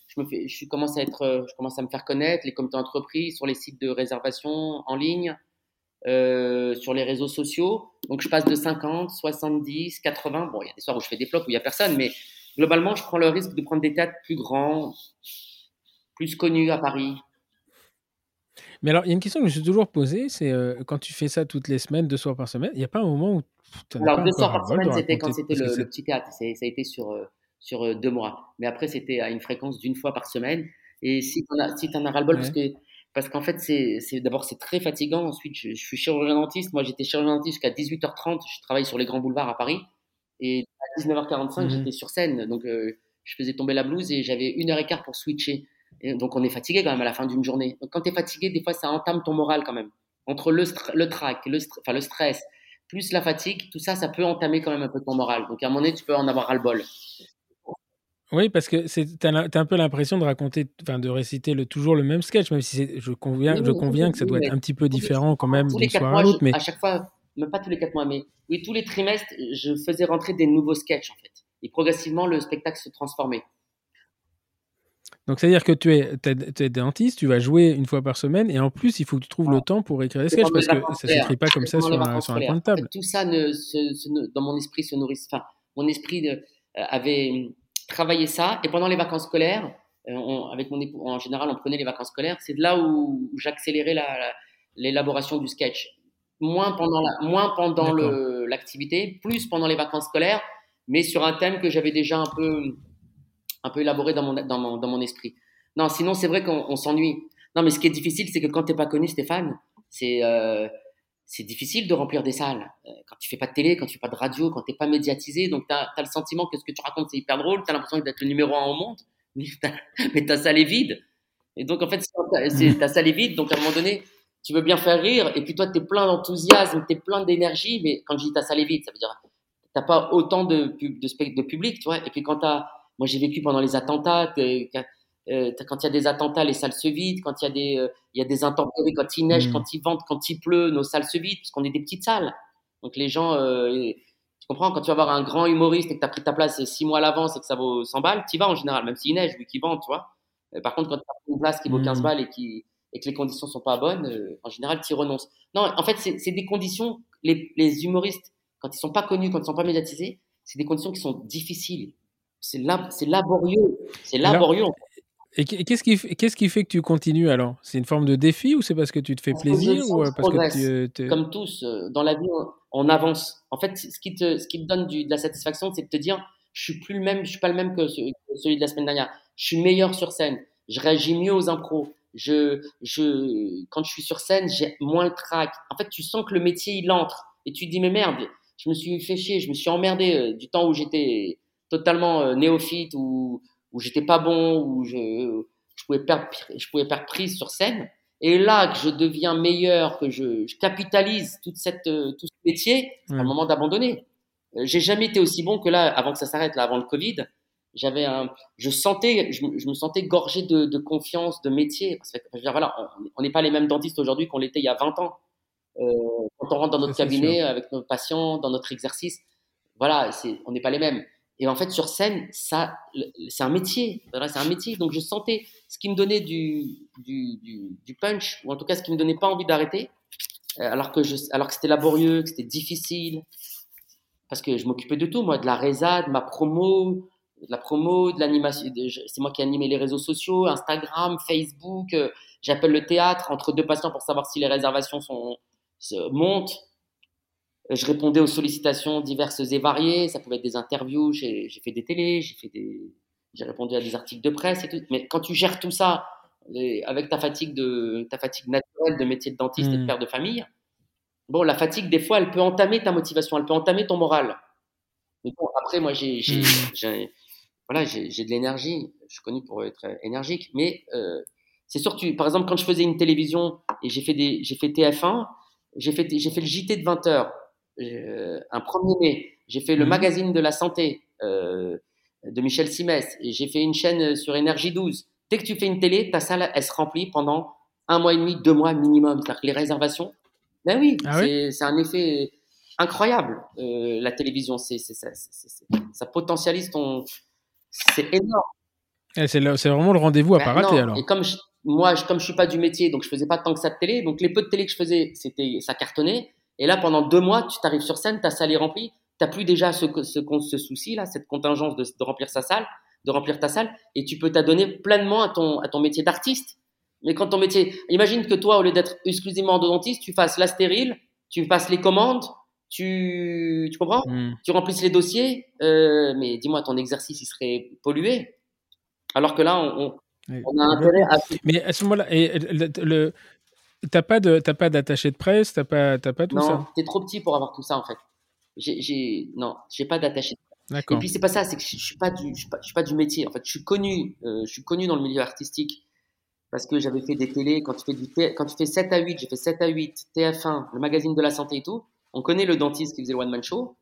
Je, me fais, je commence à être, euh, je commence à me faire connaître, les comités d'entreprise, sur les sites de réservation en ligne, euh, sur les réseaux sociaux. Donc je passe de 50, 70, 80. Bon, il y a des soirs où je fais des flops où il n'y a personne, mais globalement, je prends le risque de prendre des théâtres plus grands, plus connus à Paris. Mais alors, il y a une question que je me suis toujours posée, c'est euh, quand tu fais ça toutes les semaines, deux soirs par semaine, il n'y a pas un moment où Alors, deux soirs par semaine, c'était quand c'était le, petit théâtre. Ça a été sur, euh, sur deux mois. Mais après, c'était à une fréquence d'une fois par semaine. Et si tu en as, si t'en as ras-le-bol, parce que parce qu'en fait, c'est d'abord, c'est très fatigant. Ensuite, je, je suis chirurgien dentiste. Moi, j'étais chirurgien dentiste jusqu'à 18h30. Je travaille sur les grands boulevards à Paris. Et à 19h45, Mhm. j'étais sur scène. Donc, euh, je faisais tomber la blouse et j'avais une heure et quart pour switcher. Et donc, on est fatigué quand même à la fin d'une journée. Donc, quand tu es fatigué, des fois, ça entame ton moral quand même. Entre le, trac, le, le stress, plus la fatigue, tout ça, ça peut entamer quand même un peu ton moral. Donc, à un moment donné, tu peux en avoir ras-le-bol. Oui, parce que tu as, un peu l'impression de raconter, enfin de réciter le, toujours le même sketch, même si je conviens, Oui, je oui, conviens oui, que ça doit être un petit peu différent quand même d'une soirée à l'autre, je- mais à chaque fois, même pas tous les quatre mois, mais oui, tous les trimestres, je faisais rentrer des nouveaux sketchs en fait. Et progressivement, le spectacle se transformait. donc c'est-à-dire que tu es, dentiste, tu vas jouer une fois par semaine, et en plus il faut que tu trouves le temps pour écrire C'est sketchs parce que ça scolaires. s'écrit pas comme ça sur un, sur un de table. En fait, tout ça, ne, se- se- ne- dans mon esprit, se nourrit. Enfin, mon esprit de- euh, avait travaillé ça. Et pendant les vacances scolaires, euh, on- avec mon époux, en général, on prenait les vacances scolaires. C'est de là où, où j'accélérais la- la- l'élaboration du sketch. Moins pendant la- moins pendant l'activité, plus pendant les vacances scolaires, mais sur un thème que j'avais déjà un peu, un peu élaboré dans mon, dans mon, dans mon esprit. Non, sinon, c'est vrai qu'on on s'ennuie. Non, mais ce qui est difficile, c'est que quand t'es pas connu, Stéphane, c'est euh, c'est difficile de remplir des salles. Euh, Quand tu fais pas de télé, quand tu fais pas de radio, quand t'es pas médiatisé, donc tu as, le sentiment que ce que tu racontes, c'est hyper drôle, tu as l'impression d'être le numéro un au monde, mais ta, mais ta salle est vide. Et donc, en fait, c'est- ta salle est vide, donc à un moment donné, tu veux bien faire rire, et puis toi, tu es plein d'enthousiasme, tu es plein d'énergie, mais quand je dis ta salle est vide, ça veut dire t'as pas autant de, de, de public, tu vois. Et puis quand t'as, moi j'ai vécu pendant les attentats, euh, quand il y a des attentats, les salles se vident. Quand il y a des, euh, il y a des intempéries, quand il neige, Mm. quand il vente, quand il pleut, nos salles se vident parce qu'on est des petites salles. Donc les gens, euh, tu comprends, quand tu vas voir un grand humoriste et que tu as pris ta place six mois à l'avance et que ça vaut 100 balles, tu vas en général, même s'il neige, vu qu'il vend, tu vois. Euh, par contre, quand tu as une place qui vaut Mm. 15 balles et, qui, et que les conditions sont pas bonnes, euh, en général, tu y renonces. Non, en fait, c'est des conditions, les, les humoristes, quand ils sont pas connus, quand ils sont pas médiatisés, c'est des conditions qui sont difficiles. C'est lab- c'est laborieux. C'est laborieux. Et qu- qu'est-ce qui, f- qu'est-ce qui fait que tu continues alors? C'est une forme de défi ou c'est parce que tu te fais Parce plaisir ou euh, parce que tu euh, Comme tous, euh, dans la vie, on, avance. En fait, ce qui te, ce qui te donne du- de la satisfaction, c'est de te dire, je suis plus le même, je suis pas le même que, ce- que celui de la semaine dernière. Je suis meilleur sur scène. Je réagis mieux aux impros. Je, je, quand je suis sur scène, j'ai moins le trac. En fait, tu sens que le métier, il entre. Et tu te dis, mais merde, je me suis fait chier, je me suis emmerdé du temps où j'étais totalement néophyte, où, où j'étais pas bon, où je, je pouvais perdre, je pouvais perdre prise sur scène. Et là que je deviens meilleur, que je, je capitalise toute cette, euh, tout ce métier, c'est un moment d'abandonner. Euh, J'ai jamais été aussi bon que là, avant que ça s'arrête, là, avant le Covid. j'avais un, je sentais, je, me sentais gorgé de, de, confiance, de métier. Parce que, voilà, on n'est pas les mêmes dentistes aujourd'hui qu'on l'était il y a 20 ans. Euh, quand on rentre dans notre cabinet avec nos patients, dans notre exercice, voilà, c'est, on n'est pas les mêmes. Et en fait, sur scène, ça, c'est un métier. c'est un métier. Donc, je sentais ce qui me donnait du, punch, ou en tout cas, ce qui me donnait pas envie d'arrêter, euh, alors que alors que c'était laborieux, que c'était difficile, parce que je m'occupais de tout, moi, de la résa, de ma promo, de la promo, de l'animation. C'est moi qui animais les réseaux sociaux, Instagram, Facebook. Euh, j'appelle le théâtre entre deux patients pour savoir si les réservations sont, montent. Je répondais aux sollicitations diverses et variées. Ça pouvait être des interviews. J'ai fait des télés, j'ai fait des, j'ai répondu à des articles de presse et tout. Mais quand tu gères tout ça avec ta fatigue de ta fatigue naturelle de métier de dentiste et de mmh. père de famille, bon, la fatigue des fois, elle peut entamer ta motivation, elle peut entamer ton moral. Mais bon, après, moi, j'ai mmh voilà, j'ai de l'énergie. Je suis connu pour être énergique. Mais euh, c'est sûr, tu, par exemple, quand je faisais une télévision et j'ai fait, des, j'ai fait TF1, j'ai fait, j'ai fait le JT de 20 heures, un 1er mai. J'ai fait le mhm. magazine de la santé euh, de Michel Simès. Et j'ai fait une chaîne sur Énergie 12. Dès que tu fais une télé, ta salle, elle se remplit pendant un mois et demi, deux mois minimum. C'est-à-dire que les réservations, ben oui, ah c'est un effet incroyable. Euh, la télévision, c'est, ça, ça potentialise ton, c'est énorme. Eh, c'est vraiment le rendez-vous à ben pas rater alors. Et comme je, moi, je, comme je suis pas du métier, donc je faisais pas tant que ça de télé, donc les peu de télé que je faisais, c'était ça cartonnait. Et là, pendant deux mois, tu t'arrives sur scène, ta salle est remplie, t'as plus déjà ce, ce, ce souci là, cette contingence de, de, remplir sa salle, de remplir ta salle, et tu peux t'adonner pleinement à ton, à ton métier d'artiste. Mais quand ton métier, imagine que toi, au lieu d'être exclusivement endodontiste, tu fasses la stérile, tu passes les commandes, tu, tu comprends? Hmm. Tu remplisses les dossiers, euh, mais dis-moi, ton exercice, il serait pollué. Alors que là, on, on, a intérêt à. Mais à ce moment-là, le, t'as pas de, t'as pas d'attaché de presse, t'as pas, t'as pas tout ça. Non, t'es trop petit pour avoir tout ça en fait. J'ai, non, j'ai pas d'attaché de presse. Et puis c'est pas ça, c'est que je, suis pas du, je suis pas, je suis pas, du métier. En fait, je suis connu, euh, je suis connu dans le milieu artistique parce que j'avais fait des télés. Quand tu fais du, quand tu fais 7 à 8, j'ai fait 7 à 8, TF1, le magazine de la santé et tout. On connaît le dentiste qui faisait le one-man show,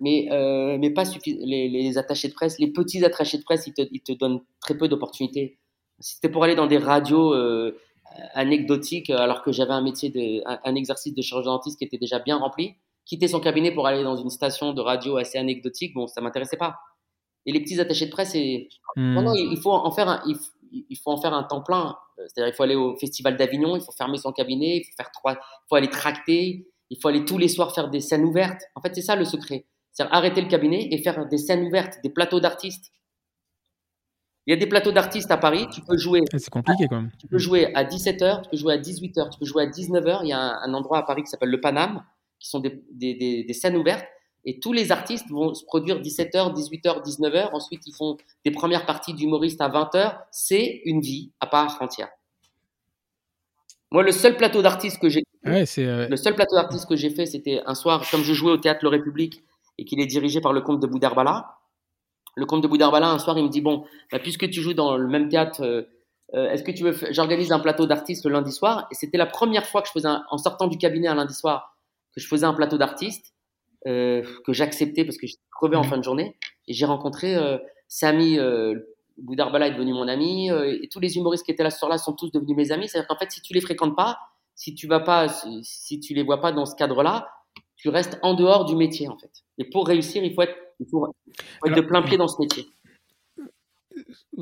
mais, euh, mais pas les, les, attachés de presse. Les petits attachés de presse, ils te, ils te donnent très peu d'opportunités. Si c'était pour aller dans des radios euh, anecdotiques, alors que j'avais un métier, de, un, exercice de chirurgien dentiste qui était déjà bien rempli, quitter son cabinet pour aller dans une station de radio assez anecdotique, bon, ça m'intéressait pas. Et les petits attachés de presse, c'est hmm. non, non, il faut en faire un, il, faut en faire un temps plein. C'est-à-dire, il faut aller au festival d'Avignon, il faut fermer son cabinet, il faut faire trois, il faut aller tracter, il faut aller tous les soirs faire des scènes ouvertes. En fait, c'est ça le secret. C'est arrêter le cabinet et faire des scènes ouvertes, des plateaux d'artistes. Il y a des plateaux d'artistes à Paris, tu peux jouer. C'est compliqué quand même. Tu peux jouer à 17h, tu peux jouer à 18h, tu peux jouer à 19h. Il y a un, endroit à Paris qui s'appelle le Paname, qui sont des, des, des, scènes ouvertes. Et tous les artistes vont se produire 17h, 18h, 19h. Ensuite, ils font des premières parties d'humoristes à 20h. C'est une vie à part entière. Moi, le seul plateau d'artistes que j'ai euh, le seul plateau d'artistes que j'ai fait, c'était un soir, comme je jouais au théâtre Le République et qu'il est dirigé par le comte de Boudarbala. Le comte de Boudarbala, un soir, il me dit Bon, bah, puisque tu joues dans le même théâtre, euh, euh, est-ce que tu veux. J'organise un plateau d'artistes le lundi soir? Et c'était la première fois que je faisais, en sortant du cabinet un lundi soir, que je faisais un plateau d'artistes, que j'acceptais parce que j'étais crevé en mmh. fin de journée. Et j'ai rencontré Samy. Boudarbala est devenu mon ami, et tous les humoristes qui étaient là ce soir-là sont tous devenus mes amis. C'est-à-dire qu'en fait, si tu les fréquentes pas, si tu vas pas, si, tu les vois pas dans ce cadre-là, tu restes en dehors du métier en fait. Et pour réussir, il faut être, de plein pied dans ce métier.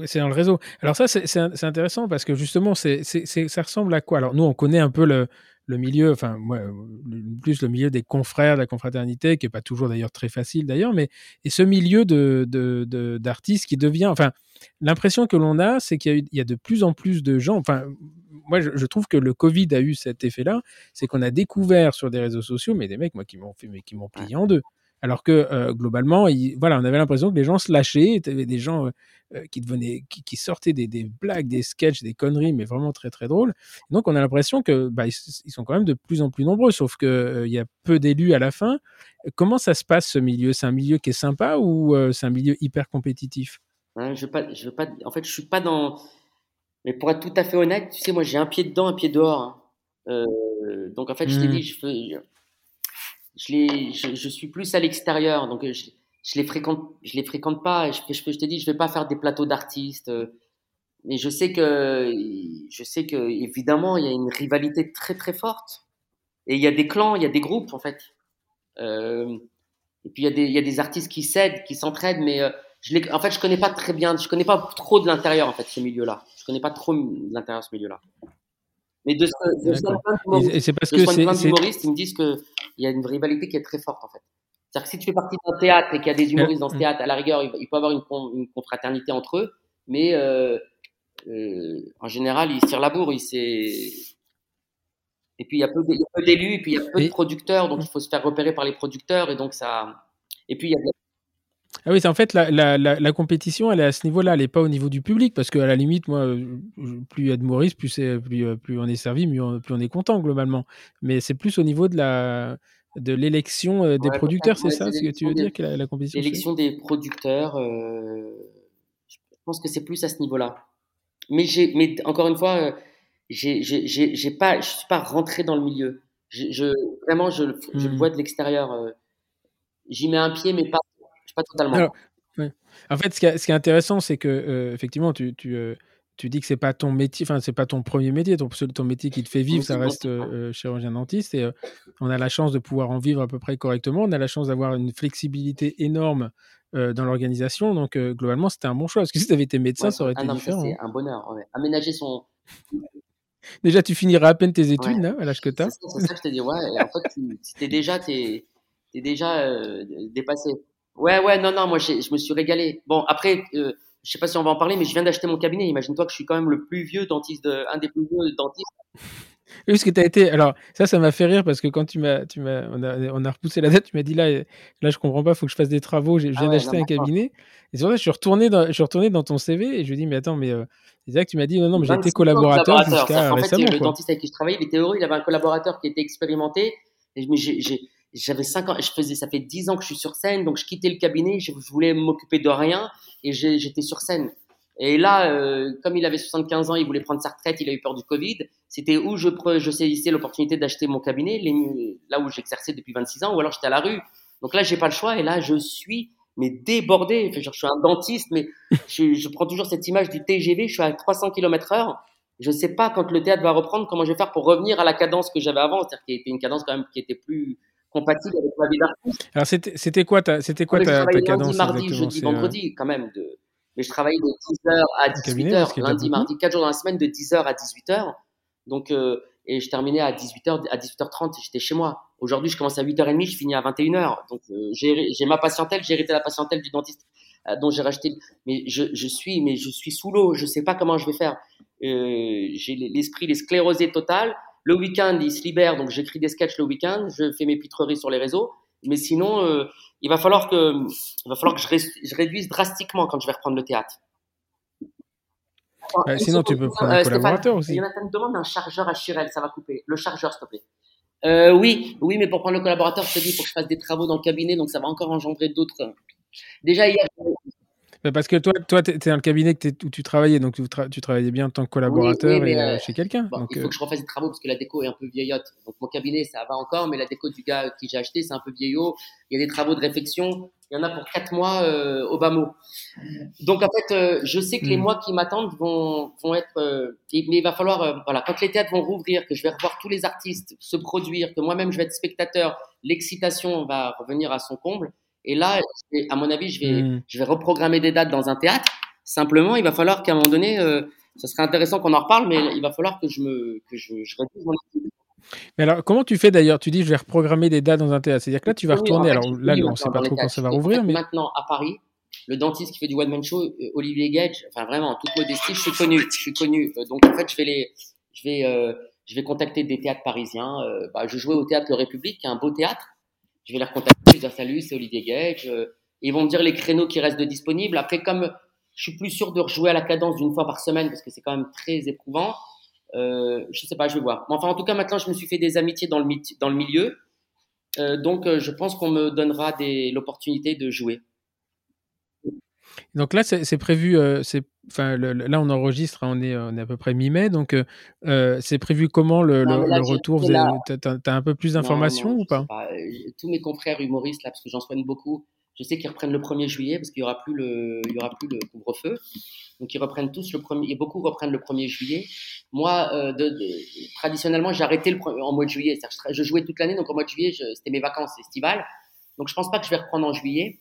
C'est dans le réseau. Alors ça, c'est intéressant parce que justement, c'est ça ressemble à quoi? Alors nous, on connaît un peu le, le milieu, enfin moi, plus le milieu des confrères, de la confraternité, qui est pas toujours d'ailleurs très facile d'ailleurs, mais et ce milieu de d'artistes de, qui devient, enfin l'impression que l'on a, c'est qu'il y, y, a de plus en plus de gens, enfin moi, je, trouve que le Covid a eu cet effet-là, c'est qu'on a découvert sur des réseaux sociaux, mais des mecs, moi, qui m'ont fait, mais qui m'ont plié en deux. Alors que euh, globalement, voilà, on avait l'impression que les gens se lâchaient. Il y avait des gens euh, euh, qui devenaient, qui, sortaient des, blagues, des sketchs, des conneries, mais vraiment très très drôles. Donc on a l'impression que bah, ils, sont quand même de plus en plus nombreux, sauf que il y a peu d'élus à la fin. Comment ça se passe ce milieu? C'est un milieu qui est sympa ou c'est un milieu hyper compétitif? Je veux pas, je veux pas. En fait, je suis pas dans mais pour être tout à fait honnête, tu sais, moi j'ai un pied dedans, un pied dehors. Hein. Euh, donc en fait, je t'ai hmm. dit, je, je, je, je, suis plus à l'extérieur. Donc je les fréquente, je les fréquente pas. Je, je, je te dis, je vais pas faire des plateaux d'artistes. mais je sais que, je sais que évidemment, il y a une rivalité très très forte. Et il y a des clans, il y a des groupes en fait. Euh, et puis il y, a des, il y a des artistes qui s'aident, qui s'entraident, mais euh, je en fait je connais pas très bien, je connais pas trop de l'intérieur en fait ce milieu-là. Je connais pas trop de l'intérieur ce milieu-là. Mais de, de, de c'est parce que c'est humoristes, ils me disent qu'il y a une rivalité qui est très forte en fait. C'est-à-dire que si tu fais partie d'un théâtre et qu'il y a des humoristes dans ce théâtre, à la rigueur, il, peut y avoir une, une, confraternité entre eux, mais euh, euh, en général, ils se tirent la bourre. Ils, et puis il y a peu d'élus, et puis il y a peu de producteurs, donc il faut se faire repérer par les producteurs, et donc ça. Et puis il y a. Ah oui, c'est en fait la, la, la, compétition, elle est à ce niveau-là, elle n'est pas au niveau du public, parce qu'à la limite, moi, plus il y a de Maurice, plus, plus, plus on est servi, plus on est content globalement. Mais c'est plus au niveau de la de l'élection euh, des producteurs, c'est ça ce que tu veux dire que la, compétition L'élection des producteurs, euh, je pense que c'est plus à ce niveau-là. Mais, mais encore une fois, euh, j'ai pas, je suis pas rentré dans le milieu. Je, vraiment, je, je le hmm. vois de l'extérieur. Euh, j'y mets un pied, mais pas, pas totalement. En fait, ce qui, est, ce qui est intéressant, c'est que euh, effectivement, tu, tu, euh, tu, dis que c'est pas ton métier, enfin, c'est pas ton premier métier, ton, ton métier qui te fait vivre, ça reste chirurgien dentiste. Et on a la chance de pouvoir en vivre à peu près correctement. On a la chance d'avoir une flexibilité énorme dans l'organisation. Donc, globalement, c'était un bon choix. Parce que si tu avais été médecin, ça aurait ah été différent. C'est un bonheur. Aménager son, Déjà, tu finiras à peine tes études, là, à l'âge que tu as. C'est ça que je te dis, ouais. en fait, tu es déjà, es, es déjà euh, dépassé. Ouais, ouais, non, non, moi, je me suis régalé. Bon, après, euh, je sais pas si on va en parler, mais je viens d'acheter mon cabinet. Imagine-toi que je suis quand même le plus vieux dentiste, de, un des plus vieux dentistes. Oui, ce que tu as été. Alors, ça, ça m'a fait rire parce que quand tu m'as, tu m'as, on a, on a repoussé la date, tu m'as dit là, là, je comprends pas, il faut que je fasse des travaux. Je viens ah d'acheter un cabinet. Et sur ça, je suis retourné dans, je suis retourné dans ton CV et je lui ai dit, mais attends, mais euh, c'est que tu m'as dit non, non, mais j'étais collaborateur jusqu'à en fait, Le dentiste avec qui je travaillais, il était heureux. Il avait un collaborateur qui était expérimenté. Et j'avais 5 ans, je faisais, ça fait 10 ans que je suis sur scène, donc je quittais le cabinet, je, voulais m'occuper de rien et j'étais sur scène. Et là, euh, comme il avait 75 ans, il voulait prendre sa retraite, il a eu peur du Covid. C'était où je, saisissais l'opportunité d'acheter mon cabinet, là où j'exerçais depuis 26 ans, ou alors j'étais à la rue. Donc là, j'ai pas le choix, et là, je suis mais débordé. je suis un dentiste, mais je, prends toujours cette image du TGV. Je suis à 300 km/h. Je sais pas quand le théâtre va reprendre comment je vais faire pour revenir à la cadence que j'avais avant, c'est-à-dire qui était une cadence quand même qui était plus compatible avec ma vie d'artiste. Alors c'était quoi ta c'était quoi ta, ta, cadence lundi, mardi, jeudi, euh, vendredi quand même de mais je travaillais de 10h à 18h, lundi, mardi, 4 jours dans la semaine, de 10h à 18h. Donc, euh, et je terminais à 18h, à 18h30, j'étais chez moi. Aujourd'hui, je commence à 8h30, je finis à 21h. Donc, euh, j'ai ma patientèle, j'ai hérité la patientèle du dentiste euh, dont j'ai racheté. Mais je, je, suis, mais je suis sous l'eau, je sais pas comment je vais faire. J'ai l'esprit, les sclérosés total. Le week-end, il se libère, donc j'écris des sketchs le week-end, je fais mes pitreries sur les réseaux. Mais sinon, euh, il va falloir que, il va falloir que je, je, réduise drastiquement quand je vais reprendre le théâtre. sinon, tu peux prendre un euh, collaborateur aussi. Il y en a qui me demandent un chargeur à Chirel, ça va couper. Le chargeur, s'il te plaît. Euh, oui, oui, mais pour prendre le collaborateur, je te dis, il faut que je fasse des travaux dans le cabinet, donc ça va encore engendrer d'autres. Déjà hier, parce que toi, toi tu es dans le cabinet où tu travaillais, donc tu, travaillais bien en tant que collaborateur et, euh, chez quelqu'un. il faut euh, que je refasse des travaux parce que la déco est un peu vieillotte. Donc mon cabinet, ça va encore, mais la déco du gars qui j'ai acheté, c'est un peu vieillot. Il y a des travaux de réflexion. Il y en a pour quatre mois euh, au bas mot. Donc en fait, je sais que les hmm. mois qui m'attendent vont, vont être. mais il va falloir, voilà, quand les théâtres vont rouvrir, que je vais revoir tous les artistes se produire, que moi-même je vais être spectateur, l'excitation va revenir à son comble. Et là, à mon avis, je vais, hmm. je vais reprogrammer des dates dans un théâtre. Simplement, il va falloir qu'à un moment donné, euh, ce serait intéressant qu'on en reparle, mais il va falloir que je me, que je, je réduise mon activité. Mais alors, comment tu fais d'ailleurs? Tu dis, je vais reprogrammer des dates dans un théâtre. C'est-à-dire que là, tu vas retourner. alors là, on ne sait pas trop quand ça va rouvrir. Mais... Maintenant, à Paris, le dentiste qui fait du one man show, euh, Olivier Gage, enfin vraiment, en toute modestie, je suis connu. Je suis connu. Euh, donc en fait, je vais les, je vais, euh, je vais contacter des théâtres parisiens. Euh, bah, je jouais au théâtre Le République, qui est un beau théâtre je vais les recontacter, je vais dire salut, c'est Olivier Gage. Euh, ils vont me dire les créneaux qui restent de disponibles. Après, comme je suis plus sûr de rejouer à la cadence d'une fois par semaine parce que c'est quand même très éprouvant, euh, je sais pas, je vais voir. Mais enfin, en tout cas, maintenant, je me suis fait des amitiés dans le, dans le milieu. Euh, donc, euh, je pense qu'on me donnera l'opportunité de jouer. Donc là, c'est prévu, euh, enfin, là on enregistre, hein, on, est, on est à peu près mi-mai, donc euh, euh, c'est prévu comment le, le, retour? Tu as, un peu plus d'informations ou pas, Tous mes confrères humoristes, là, parce que j'en soigne beaucoup, Je sais qu'ils reprennent le 1er juillet parce qu'il y aura plus le, il y aura plus le couvre-feu. Donc ils reprennent tous le premier, et beaucoup reprennent le 1er juillet. Moi, euh, de, de, traditionnellement, j'ai arrêté le, en mois de juillet. Je, je, jouais toute l'année, donc en mois de juillet, c'était mes vacances estivales. Donc je pense pas que je vais reprendre en juillet.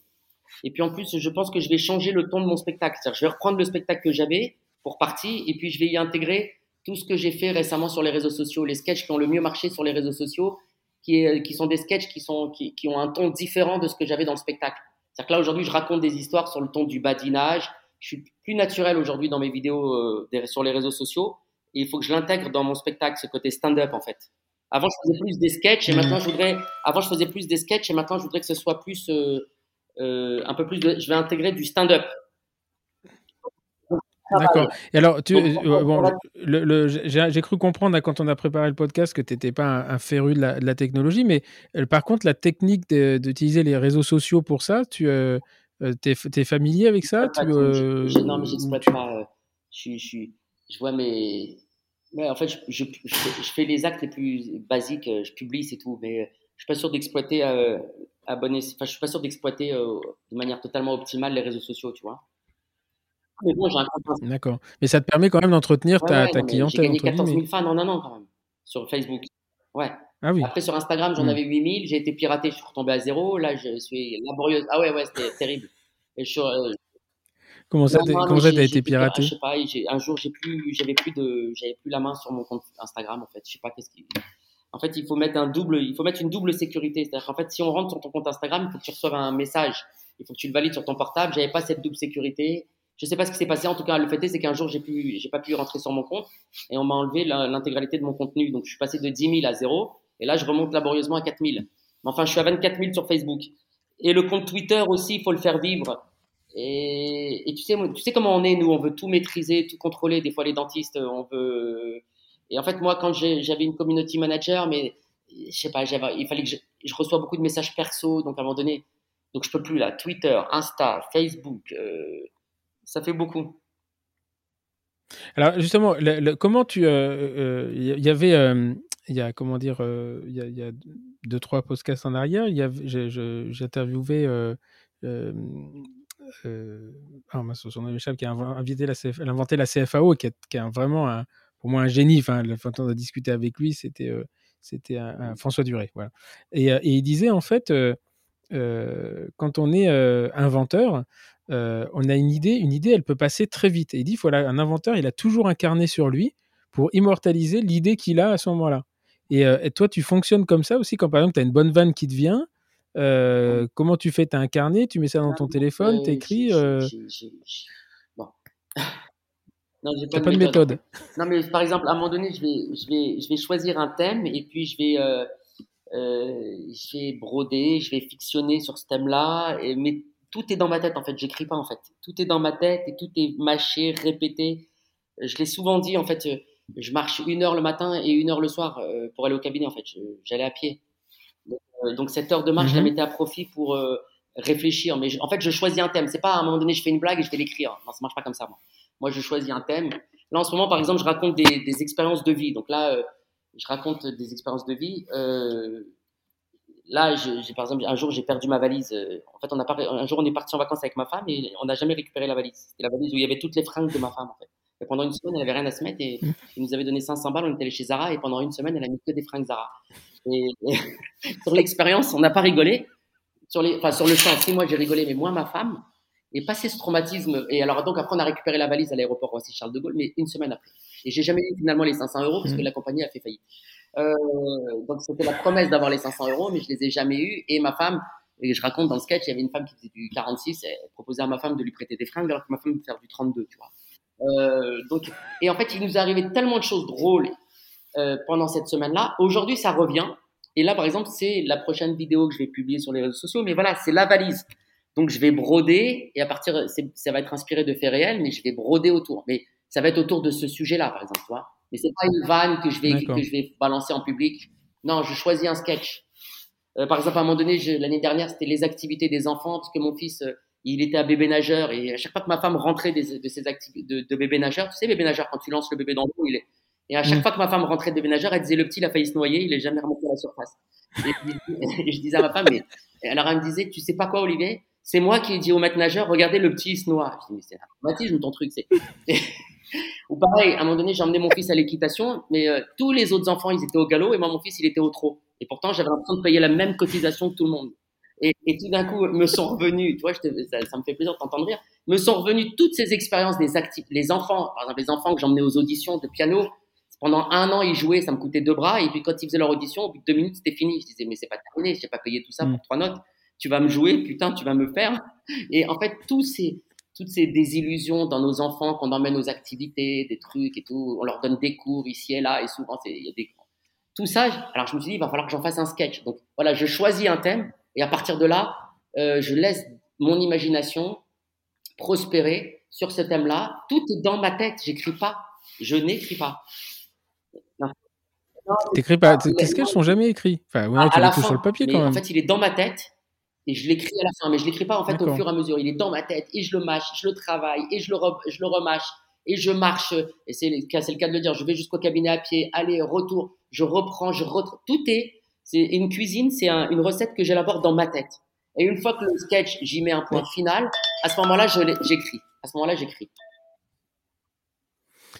Et puis en plus, je pense que je vais changer le ton de mon spectacle. C'est-à-dire, je vais reprendre le spectacle que j'avais pour partie, et puis je vais y intégrer tout ce que j'ai fait récemment sur les réseaux sociaux, les sketchs qui ont le mieux marché sur les réseaux sociaux, qui, est, qui sont des sketchs qui, sont, qui, qui ont un ton différent de ce que j'avais dans le spectacle. C'est-à-dire que là, aujourd'hui, je raconte des histoires sur le ton du badinage. Je suis plus naturel aujourd'hui dans mes vidéos euh, sur les réseaux sociaux. Et il faut que je l'intègre dans mon spectacle, ce côté stand-up, en fait. Avant, je faisais plus des sketchs et mmh. maintenant, je voudrais, avant, je faisais plus des sketchs et maintenant, je voudrais que ce soit plus, euh, euh, un peu plus de, je vais intégrer du stand-up. D'accord. Et alors, tu, euh, bon, le, le, j'ai cru comprendre quand on a préparé le podcast que tu n'étais pas un, un, féru de la, de la, technologie, mais euh, par contre, la technique d'utiliser les réseaux sociaux pour ça, tu es, es, familier avec ça? Tu, je, Non, mais j'exploite pas. Je, je, je, vois mes. Ouais, en fait, je, je, je, fais les actes les plus basiques, je publie, c'est tout, mais je suis pas sûr d'exploiter euh, abonner. Enfin, je suis pas sûr d'exploiter de manière totalement optimale les réseaux sociaux, tu vois. Mais bon, j'ai un compte D'accord. Mais ça te permet quand même d'entretenir ouais, ta, ouais, ta clientèle. J'ai gagné 14 000 fans en un an quand même sur Facebook. Ouais. Ah oui. Après, sur Instagram, j'en mmh. avais 8 000. J'ai été piraté, je suis retombé à zéro. Là, je suis laborieuse. Ah ouais, ouais, c'était terrible. Et je, euh... Comment ça, non, comment ça t'as été piraté Je sais pas. Un jour, j'ai plus, j'avais plus de, j'avais plus la main sur mon compte Instagram en fait. Je sais pas qu'est-ce qui. En fait, il faut mettre une double sécurité. C'est-à-dire qu'en fait, si on rentre sur ton compte Instagram, il faut que tu reçoives un message. Il faut que tu le valides sur ton portable. J'avais pas cette double sécurité. Je sais pas ce qui s'est passé. En tout cas, le fait est, c'est qu'un jour, j'ai pu, pas pu rentrer sur mon compte et on m'a enlevé l'intégralité de mon contenu. Donc, je suis passé de 10 000 à 0 et là, je remonte laborieusement à 4 000. Mais enfin, je suis à 24 000 sur Facebook. Et le compte Twitter aussi, il faut le faire vivre. Et, et, tu sais, tu sais comment on est, nous, on veut tout maîtriser, tout contrôler. Des fois, les dentistes, on veut. Et en fait, moi, quand j'avais une community manager, mais je sais pas, il fallait que je, je reçois beaucoup de messages perso, donc à un moment donné, donc je peux plus là. Twitter, Insta, Facebook, euh, ça fait beaucoup. Alors justement, comment tu, il euh, euh, y avait, il y a comment dire, il y, a deux trois podcasts en arrière, j'interviewais. Euh, ah, son nom qui a invité la CF, inventé la CFAO, qui qui est vraiment un, pour moi un génie. Enfin, le temps de discuter avec lui, c'était c'était un, un, François Duré, voilà. Et, et, il disait en fait, quand on est inventeur, euh, on a une idée, une idée, elle peut passer très vite. Et il dit, voilà, un inventeur, il a toujours un carnet sur lui pour immortaliser l'idée qu'il a à ce moment-là. Et, euh, et, toi, tu fonctionnes comme ça aussi quand par exemple, tu as une bonne vanne qui te vient. Euh, comment tu fais? Tu as un carnet, tu mets ça dans ton téléphone, tu écris Bon. Non, j'ai pas, de, pas de méthode. Non, mais par exemple, à un moment donné, je vais, je vais, je vais choisir un thème et puis je vais, euh, euh, je vais broder, je vais fictionner sur ce thème-là. Mais tout est dans ma tête en fait. J'écris pas en fait. Tout est dans ma tête et tout est mâché, répété. Je l'ai souvent dit en fait. Euh, je marche une heure le matin et une heure le soir euh, pour aller au cabinet en fait. J'allais à pied. Donc, euh, donc, cette heure de marche, mm -hmm. je la mhm. mettais à profit pour réfléchir. Mais je, en fait, je choisis un thème. C'est pas à un moment donné, je fais une blague et je vais l'écrire. Non, ça marche pas comme ça. Moi, moi je choisis un thème. Là, en ce moment, par exemple, je raconte des, des expériences de vie. Donc là, euh, je raconte des expériences de vie. Euh, là, j'ai, par exemple, un jour, j'ai perdu ma valise. Euh, en fait, on a pas, un jour, on est parti en vacances avec ma femme et on n'a jamais récupéré la valise. C'était la valise où il y avait toutes les fringues de ma femme, en fait. Et pendant une semaine, elle avait rien à se mettre et il nous avait donné 500 balles. On était allé chez Zara et pendant une semaine, elle a mis que des fringues Zara. Et, et sur l'expérience, on n'a pas rigolé. Sur les, enfin, sur le champ, si moi j'ai rigolé, mais moi, ma femme, et passé ce traumatisme. Et alors, donc, après, on a récupéré la valise à l'aéroport Roissy Charles de Gaulle, mais une semaine après. Et j'ai jamais eu finalement les 500 euros parce que mmh. la compagnie a fait faillite. Euh, donc c'était la promesse d'avoir les 500 euros, mais je les ai jamais eu. Et ma femme, et je raconte dans le sketch, il y avait une femme qui faisait du 46, elle proposait à ma femme de lui prêter des fringues, alors que ma femme faire du 32, tu vois. Euh, donc, et en fait, il nous est arrivé tellement de choses drôles euh, pendant cette semaine-là. Aujourd'hui, ça revient. Et là, par exemple, c'est la prochaine vidéo que je vais publier sur les réseaux sociaux. Mais voilà, c'est la valise. Donc, je vais broder et à partir, ça va être inspiré de faits réels, mais je vais broder autour. Mais ça va être autour de ce sujet-là, par exemple, tu vois. Mais c'est pas une vanne que je vais que je vais balancer en public. Non, je choisis un sketch. Euh, par exemple, à un moment donné, l'année dernière, c'était les activités des enfants, parce que mon fils, euh, il était à bébé nageur, et à chaque fois que ma femme rentrait des, de ses activités de, de, bébé nageur, tu sais, bébé nageur, quand tu lances le bébé dans l'eau, il est. Et à chaque mm. fois que ma femme rentrait de bébé nageur, elle disait le petit, il a failli se noyer, il est jamais remonté à la surface. Et je disais à ma femme, mais alors elle me disait, tu sais pas quoi, Olivier, c'est moi qui ai dit au maître nageur, regardez le petit se noie. Je dis, mais c'est un traumatisme ton truc. C'est... Ou pareil, à un moment donné, j'ai emmené mon fils à l'équitation, mais euh, tous les autres enfants, ils étaient au galop et moi, mon fils, il était au trot. Et pourtant, j'avais l'impression de payer la même cotisation que tout le monde. Et, et tout d'un coup, me sont revenus, tu vois, je te, ça, ça, me fait plaisir de t'entendre rire, me sont revenus toutes ces expériences des actifs, les enfants, par exemple, les enfants que j'emmenais aux auditions de piano, pendant un an, ils jouaient, ça me coûtait deux bras, et puis quand ils faisaient leur audition, au bout de deux minutes, c'était fini. Je disais, mais c'est pas terminé, j'ai pas payé tout ça pour mm. trois notes. Tu vas me jouer, putain, tu vas me faire. Et en fait, tous ces, toutes ces désillusions dans nos enfants qu'on emmène aux activités, des trucs et tout, on leur donne des cours ici et là, et souvent, il y a des. Tout ça, alors je me suis dit, il va falloir que j'en fasse un sketch. Donc voilà, je choisis un thème, et à partir de là, euh, je laisse mon imagination prospérer sur ce thème-là. Tout est dans ma tête, j'écris pas, je n'écris pas. T'écris pas, tes sketchs sont jamais écrits. Enfin, ouais, tu les sur le papier quand même. En fait, il est dans ma tête et je l'écris à la fin, mais je l'écris pas en fait au fur et à mesure. Il est dans ma tête et je le mâche, je le travaille et je le, je le remâche et je marche. Et c'est le, le cas de le dire. Je vais jusqu'au cabinet à pied, aller, retour, je reprends, je reprends. Tout est, c'est une cuisine, c'est un, une recette que j'élabore dans ma tête. Et une fois que le sketch, j'y mets un point final, à ce moment-là, j'écris. À ce moment-là, j'écris.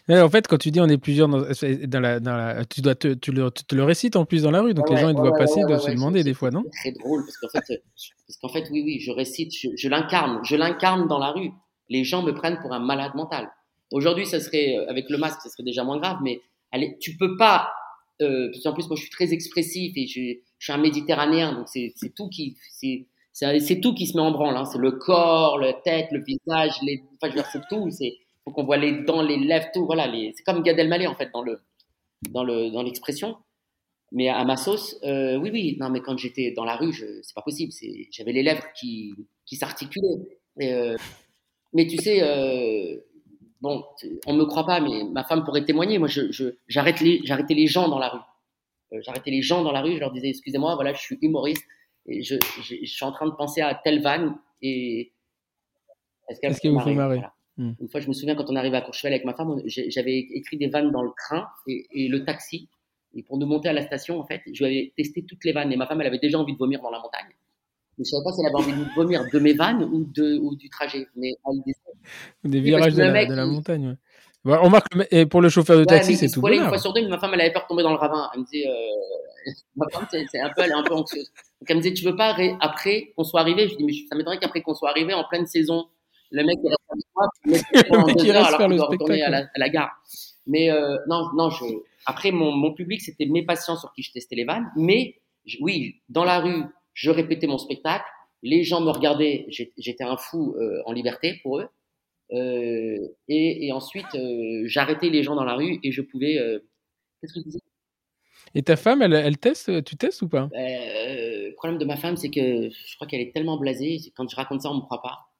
En fait, quand tu dis on est plusieurs dans, dans, la, dans la, tu dois te, tu, le, tu le récites en plus dans la rue, donc les gens ils doivent passer, ils doivent se demander des fois, non? C'est très drôle parce qu'en fait, parce qu'en fait, oui, oui, je récite, je, l'incarne, je l'incarne dans la rue. Les gens me prennent pour un malade mental. Aujourd'hui, ça serait euh, avec le masque, ça serait déjà moins grave, mais allez, tu peux pas. Euh, parce qu'en plus, moi, je suis très expressif et je, je suis un méditerranéen, donc c'est tout qui, c'est c'est tout qui se met en branle. Hein. C'est le corps, la tête, le visage, les, enfin, je veux dire, c'est tout. C'est faut qu'on voit les dents, les lèvres, tout. Voilà, les... c'est comme Gad Elmaleh en fait dans le dans le dans l'expression. Mais à ma sauce, euh, oui, oui. Non, mais quand j'étais dans la rue, je... c'est pas possible. C'est... J'avais les lèvres qui qui s'articulaient. Euh... Mais tu sais, euh... bon, on me croit pas, mais ma femme pourrait témoigner. Moi, je, je... j'arrête les j'arrêtais les gens dans la rue. Euh, j'arrêtais les gens dans la rue. Je leur disais, excusez-moi, voilà, je suis humoriste et je, je, je suis en train de penser à telle vanne et est-ce, qu'elle est vous fait marrer Hmm. Une fois, je me souviens quand on arrivait à Courchevel avec ma femme, j'avais écrit des vannes dans le train et, le taxi. Et pour nous monter à la station, en fait, je lui avais testé toutes les vannes. Et ma femme, elle avait déjà envie de vomir dans la montagne. Mais je ne savais pas si elle avait envie de vomir de mes vannes ou, de, ou du trajet. Mais Des virages de la, de la, montagne. Ouais. on remarque, et pour le chauffeur de taxi, c'est tout bonheur. Une fois sur deux, ma femme, elle avait peur de tomber dans le ravin. Elle me disait, euh... ma femme, c'est un peu, elle est un peu anxieuse. Donc elle me disait, tu veux pas après qu'on soit arrivé? Je dis, mais ça m'étonnerait qu'après qu'on soit arrivé en pleine saison, le mec il reste avec moi, le mec il reste alors le retourner à la, à la, gare. Mais euh, non, non, je. Après, mon, mon public, c'était mes patients sur qui je testais les vannes. Mais oui, dans la rue, je répétais mon spectacle. Les gens me regardaient. J'étais un fou euh, en liberté pour eux. Euh, et, et, ensuite, j'arrêtais les gens dans la rue et je pouvais. Qu'est-ce que tu disais? Et ta femme, elle, elle teste Tu testes ou pas? Le problème de ma femme, c'est que je crois qu'elle est tellement blasée. Quand je raconte ça, on me croit pas.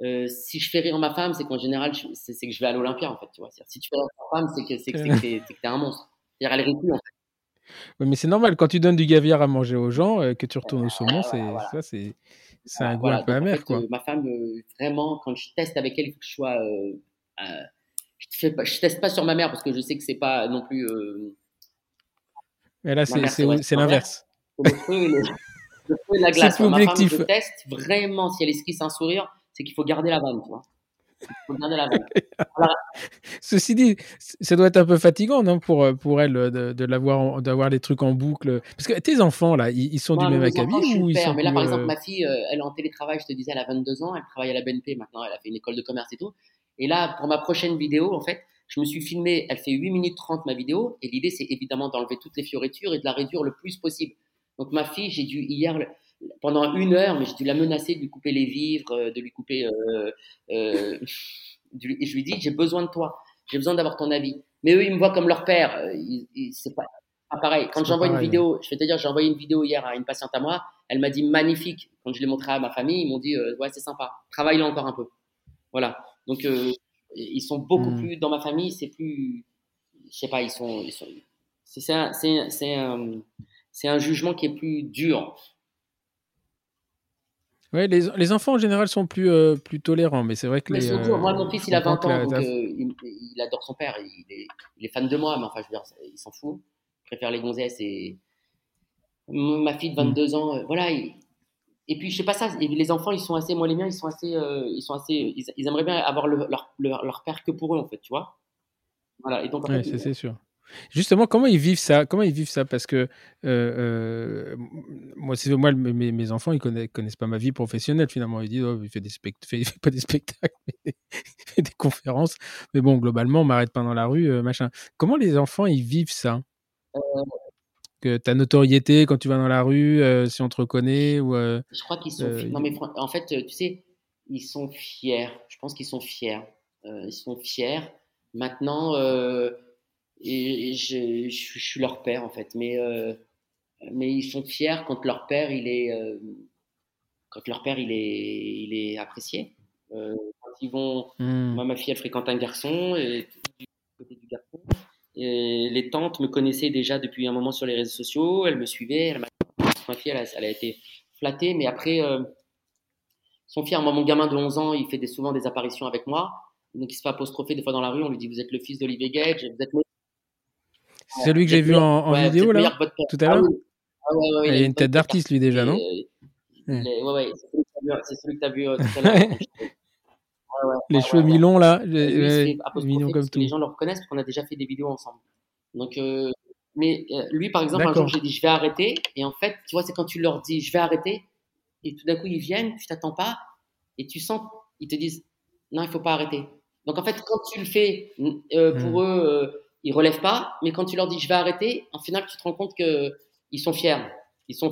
Euh, si je fais rire ma femme, c'est qu'en général, c'est que je vais à l'Olympia, en fait. Tu vois. Si tu fais rire ta femme, c'est que t'es un monstre. C'est-à-dire, elle rit plus, en fait. Oui, mais c'est normal, quand tu donnes du gaviard à manger aux gens, euh, que tu retournes au saumon, c'est ça, c'est un goût un peu amer. quoi. Euh, ma femme, vraiment, quand je teste avec elle, il faut que je sois. je, fais pas, je teste pas sur ma mère parce que je sais que c'est pas non plus. Mais là, c'est l'inverse. Le feu et, la glace. Ma femme, je teste vraiment si elle esquisse un sourire c'est qu'il faut garder la vanne, tu vois. Il faut garder la vanne. Ceci dit, ça doit être un peu fatigant, non, pour, euh, pour elle, de, de l'avoir, d'avoir les trucs en boucle. Parce que tes enfants, là, ils, sont du même acabit ou ils sont Mais là, par exemple, euh, ma fille, euh, elle est en télétravail, je te disais, elle a 22 ans, elle travaille à la BNP maintenant, elle a fait une école de commerce et tout. Et là, pour ma prochaine vidéo, en fait, je me suis filmé, elle fait 8 minutes 30 ma vidéo, et l'idée, c'est évidemment d'enlever toutes les fioritures et de la réduire le plus possible. Donc ma fille, j'ai dû hier, pendant une heure, mais j'ai dû la menacer de lui couper les vivres, euh, de lui couper. Euh, euh, et je lui dis j'ai besoin de toi, j'ai besoin d'avoir ton avis. Mais eux, ils me voient comme leur père. C'est pas, pareil. Quand j'envoie une vidéo, je vais te dire, j'ai envoyé une vidéo hier à une patiente à moi. Elle m'a dit magnifique. Quand je l'ai montré à ma famille, ils m'ont dit ouais c'est sympa. Travaille-le encore un peu. Voilà. Donc ils sont beaucoup hmm. plus dans ma famille. C'est plus, je sais pas, ils sont, ils sont c'est un, c'est un, c'est un jugement qui est plus dur. Ouais, les, les, enfants en général sont plus, euh, plus tolérants, mais c'est vrai que les. Euh, moi, mon fils, il a 20 ans, donc euh, il, il, adore son père, il est, il est, fan de moi, mais enfin, je veux dire, il s'en fout. Il préfère les gonzesses et. Ma fille de 22 mm. ans, voilà, et puis je sais pas ça. les enfants, ils sont assez, moi les miens, ils sont assez, ils sont assez, ils, aimeraient bien avoir leur, leur, leur, père que pour eux en fait, tu vois. Voilà. Et donc c'est sûr. Justement, comment ils vivent ça? Comment ils vivent ça? Parce que euh, euh, moi, moi mes, mes, enfants, ils connaissent, connaissent pas ma vie professionnelle finalement. Ils disent, oh, il fait des spectacles, fait, pas des spectacles, il fait des conférences. Mais bon, globalement, on m'arrête pas dans la rue, euh, machin. Comment les enfants ils vivent ça? Que ta notoriété quand tu vas dans la rue, si on te reconnaît ou. Je crois qu'ils sont. non mais en fait, tu sais, ils sont fiers. Je pense qu'ils sont fiers. ils sont fiers. Maintenant et, je, je, suis leur père en fait. Mais, euh, mais ils sont fiers quand leur père il est, euh, quand leur père il est, il est apprécié. Euh, quand ils vont, hmm. moi ma fille elle fréquente un garçon et du côté du garçon. Et les tantes me connaissaient déjà depuis un moment sur les réseaux sociaux, elles me suivaient. Ma fille elle a, elle a, été flattée, mais après son fier. Moi mon gamin de 11 ans il fait des, souvent des apparitions avec moi. Donc il se fait apostropher des fois dans la rue, on lui dit vous êtes le fils d'Olivier Gage, vous êtes c'est celui que j'ai vu en, vidéo là, tout à l'heure. Ah, ouais, il a une tête d'artiste lui déjà, non Ouais, ouais, c'est celui que tu as vu, euh, tout à l'heure. les cheveux mi-longs là, mignons comme tout. Les gens le reconnaissent parce qu'on a déjà fait des vidéos ensemble. Donc, euh, mais euh, lui par exemple, un jour j'ai dit je vais arrêter, et en fait, tu vois, c'est quand tu leur dis je vais arrêter, et tout d'un coup ils viennent, tu t'attends pas, et tu sens, ils te disent non, il faut pas arrêter. Donc en fait, quand tu le fais pour hmm. eux ils relèvent pas, mais quand tu leur dis je vais arrêter, en final, tu te rends compte que ils sont fiers. Ils sont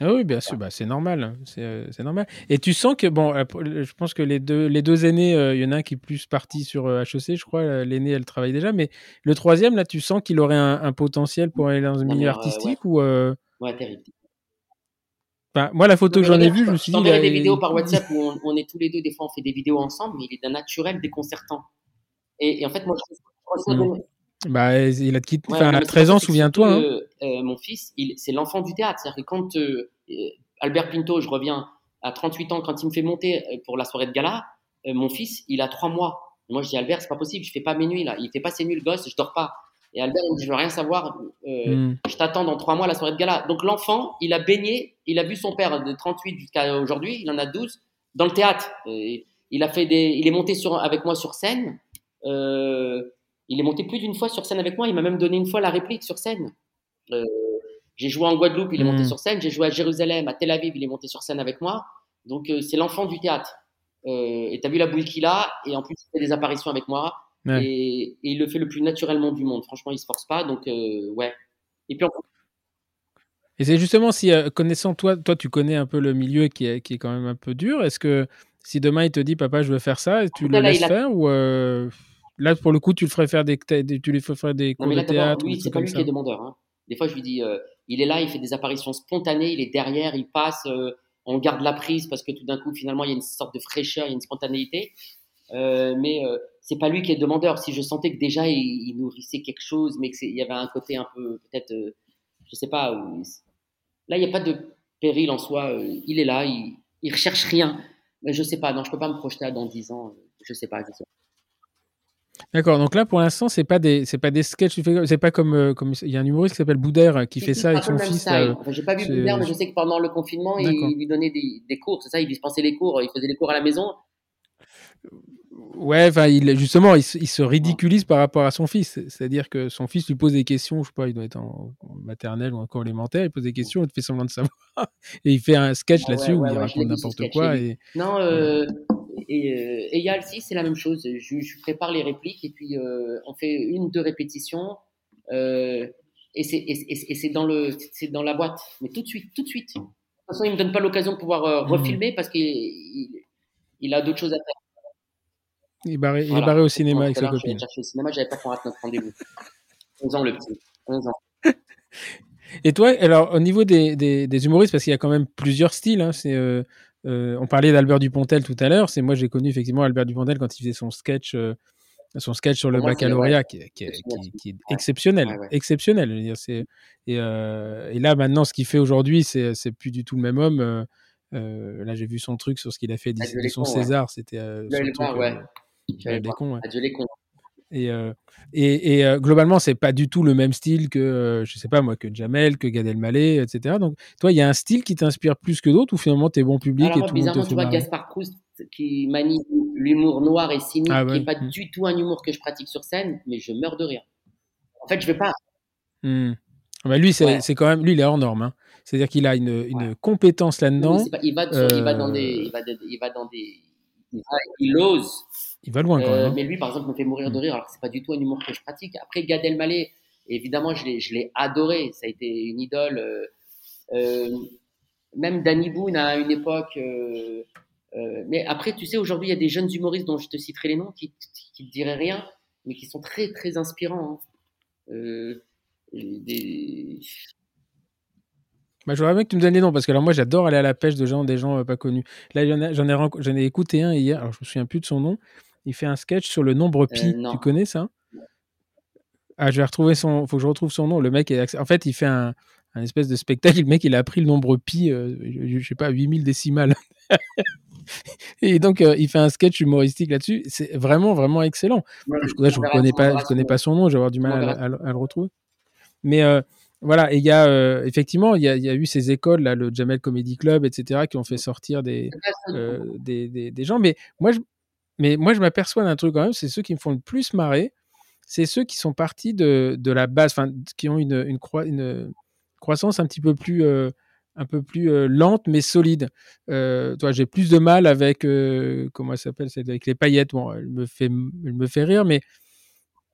Ah oui, bien sûr, bah, c'est normal, hein. euh, c'est normal. Et tu sens que, bon, euh, je pense que les deux, les deux aînés, euh, il y en a un qui est plus parti sur HEC, je crois, l'aîné, elle travaille déjà, mais le troisième, là, tu sens qu'il aurait un, potentiel pour aller dans un milieu artistique ou... Ouais, terrible. Bah, moi, la photo que j'en ai vue, je me suis dit... des vidéos par WhatsApp où on, est tous les deux, des fois, on fait des vidéos ensemble, mais il est d'un naturel déconcertant. Et, et en fait, moi, je Mmh. Bah, il a quitté, à 13 ans, souviens-toi. Hein. Euh, mon fils, c'est l'enfant du théâtre. C'est-à-dire que quand euh, euh, Albert Pinto, je reviens à 38 ans, quand il me fait monter pour la soirée de gala, mon fils, il a 3 mois. Moi, je dis Albert, c'est pas possible, je fais pas mes nuits là. Il fait pas ses nuits, le gosse, je dors pas. Et Albert, il me dit, je veux rien savoir, mmh. je t'attends dans 3 mois à la soirée de gala. Donc l'enfant, il a baigné, il a vu son père de 38 jusqu'à aujourd'hui, il en a 12, dans le théâtre. il a fait des, il est monté sur, avec moi sur scène. Euh, il est monté plus d'une fois sur scène avec moi. Il m'a même donné une fois la réplique sur scène. Euh, j'ai joué en Guadeloupe, il est monté hmm. sur scène. J'ai joué à Jérusalem, à Tel Aviv, il est monté sur scène avec moi. Donc euh, c'est l'enfant du théâtre. Euh, et tu as vu la bouille qu'il a. Et en plus, il fait des apparitions avec moi. Et, il le fait le plus naturellement du monde. Franchement, il se force pas. Donc ouais. Et puis Et c'est justement si, connaissant toi, toi, tu connais un peu le milieu qui est, qui est quand même un peu dur. Est-ce que si demain il te dit, papa, je veux faire ça, tu le laisses faire ou Là, pour le coup, tu le ferais faire des, tu lui ferais faire des cours de théâtre. Oui, c'est pas lui qui est demandeur. Hein. Des fois, je lui dis, euh, il est là, il fait des apparitions spontanées, il est derrière, il passe, euh, on garde la prise parce que tout d'un coup, finalement, il y a une sorte de fraîcheur, il y a une spontanéité. Euh, mais euh, c'est pas lui qui est demandeur. Si je sentais que déjà il, nourrissait quelque chose, mais qu'il y avait un côté un peu, peut-être, je sais pas. là, il n'y a pas de péril en soi. il est là, il, il recherche rien. Mais je sais pas. Non, je peux pas me projeter dans 10 ans. Je sais pas. Je sais pas. D'accord, donc là pour l'instant c'est pas des c'est pas des sketchs, c'est pas comme euh, comme il y a un humoriste qui s'appelle Boudère euh, qui fait ça avec son fils. J'ai pas vu Boudère, mais je sais que pendant le confinement il, lui donnait des, des cours, c'est ça, il dispensait les cours, il faisait les cours à la maison. Ouais, enfin, il, justement, il, se ridiculise par rapport à son fils. C'est-à-dire que son fils lui pose des questions, je sais pas, il doit être en, maternelle ou encore élémentaire, il pose des questions, il te fait semblant de savoir. Et il fait un sketch là-dessus où il raconte n'importe quoi. Et... Non, euh, et, euh, Yal, si, c'est la même chose. Je, prépare les répliques et puis euh, on fait une, deux répétitions. Euh, et c'est dans, le, dans la boîte. Mais tout de suite, tout de suite. De toute façon, il ne me donne pas l'occasion de pouvoir euh, refilmer parce qu'il il, a d'autres choses à faire. Il est barré, il est barré au cinéma avec sa copine. au cinéma, j'avais pas qu'on rate notre rendez-vous. 11 ans le petit. 11 ans. Et toi, alors au niveau des, des, des humoristes, parce qu'il y a quand même plusieurs styles, hein, c'est euh, euh, on parlait d'Albert Dupontel tout à l'heure. C'est moi j'ai connu effectivement Albert Dupontel quand il faisait son sketch, euh, son sketch sur le baccalauréat, qui, est exceptionnel, exceptionnel. Euh, et, là maintenant, ce qu'il fait aujourd'hui, c'est plus du tout le même homme. là, j'ai vu son truc sur ce qu'il a fait de son César. C'était. Adieu les cons, ouais. Cons. Et, et, et globalement, c'est pas du tout le même style que, je sais pas moi, que Jamel, que Gad Elmaleh, etc. Donc, toi, il y a un style qui t'inspire plus que d'autres ou finalement t'es bon public Alors, et tout le monde te tu vois Gaspard Proust qui manie l'humour noir et cynique, Ah qui n'est pas du tout un humour que je pratique sur scène, mais je meurs de rire. En fait, je vais pas. Bah, lui, c'est Ouais. quand même, lui, il est hors norme. hein. C'est-à-dire qu'il a une, une Ouais. compétence là-dedans. il, va sur- il va dans euh, des, il va, de- il va dans des, il, va- il ose. Il va loin quand Euh, même. hein. mais lui, par exemple, me fait mourir de Mm. rire, alors que c'est pas du tout un humour que je pratique. Après, Gad Elmaleh, évidemment, je l'ai, adoré. Ça a été une idole. euh, euh, même Danny Boone à une époque. euh, euh, mais après, tu sais, aujourd'hui, il y a des jeunes humoristes dont je te citerai les noms qui, qui te diraient rien, mais qui sont très, très inspirants. hein. Euh, des... Bah, j'aurais bien que tu me donnes les noms parce que alors moi j'adore aller à la pêche de gens, des gens euh, pas connus. Là j'en ai, ai écouté un hier, alors je me souviens plus de son nom. Il fait un sketch sur le nombre pi. Euh, non. tu connais ça? Ah, je vais retrouver son. Faut que je retrouve son nom. Le mec, est... en fait, il fait un, un espèce de spectacle. Le mec, il a appris le nombre pi, euh, je, je sais pas, 8000 décimales. Et donc, euh, il fait un sketch humoristique là-dessus. C'est vraiment, vraiment excellent. Voilà, Je, verra- connais on pas, je connais son- pas son nom. Je vais avoir du mal à, le- à le retrouver. Mais euh, voilà, et il y a effectivement, il y a, y a eu ces écoles là, le Jamel Comedy Club, etc., qui ont fait sortir des, des, des, des gens. Mais moi, je, mais moi, je m'aperçois d'un truc quand même, c'est ceux qui me font le plus marrer, c'est ceux qui sont partis de, la base, enfin, qui ont une, une, croi- une croissance un petit peu plus, euh, un peu plus euh, lente mais solide. Euh, toi, j'ai plus de mal avec euh, comment elle s'appelle, avec les paillettes. Bon, elle me fait, elle me fait rire, mais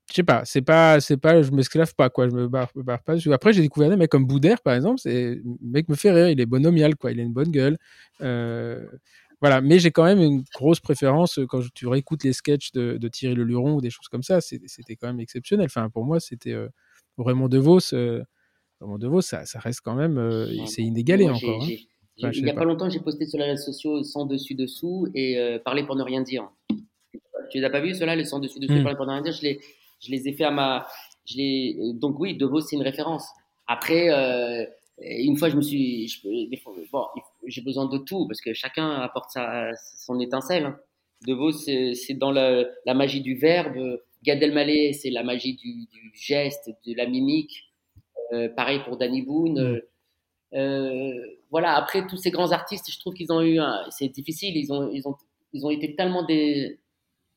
je sais pas, c'est pas, c'est pas, je m'esclave pas quoi, je me barre, me barre pas. dessus. Après, j'ai découvert des mecs comme Boudère par exemple, le mec me fait rire, il est bonomial quoi, il a une bonne gueule. Voilà, mais j'ai quand même une grosse préférence euh, quand tu réécoutes les sketchs de, de Thierry Le Luron ou des choses comme ça, c'était quand même exceptionnel. Enfin, pour moi, c'était euh, Raymond DeVos. Euh, Raymond DeVos, ça, ça reste quand même, euh, c'est inégalé Moi, encore. hein. Enfin, il n'y a pas. pas longtemps, j'ai posté sur les réseaux sociaux sans dessus dessous et parler pour ne rien dire. Tu les as pas vus ceux-là, les sans dessus dessous et Mm. parler pour ne rien dire Je les, je les ai fait à ma, je les, donc oui, De Vos c'est une référence. Après, une fois je me suis, je, des fois, bon, il faut- j'ai besoin de tout parce que chacun apporte sa, son étincelle. hein. De Vos c'est dans la, la magie du verbe. Gad Elmaleh c'est la magie du, du geste, de la mimique. Euh, pareil pour Danny Boone. Mm. Euh, voilà, après tous ces grands artistes, je trouve qu'ils ont eu un, c'est difficile, ils ont, ils ont, ils ont été tellement des,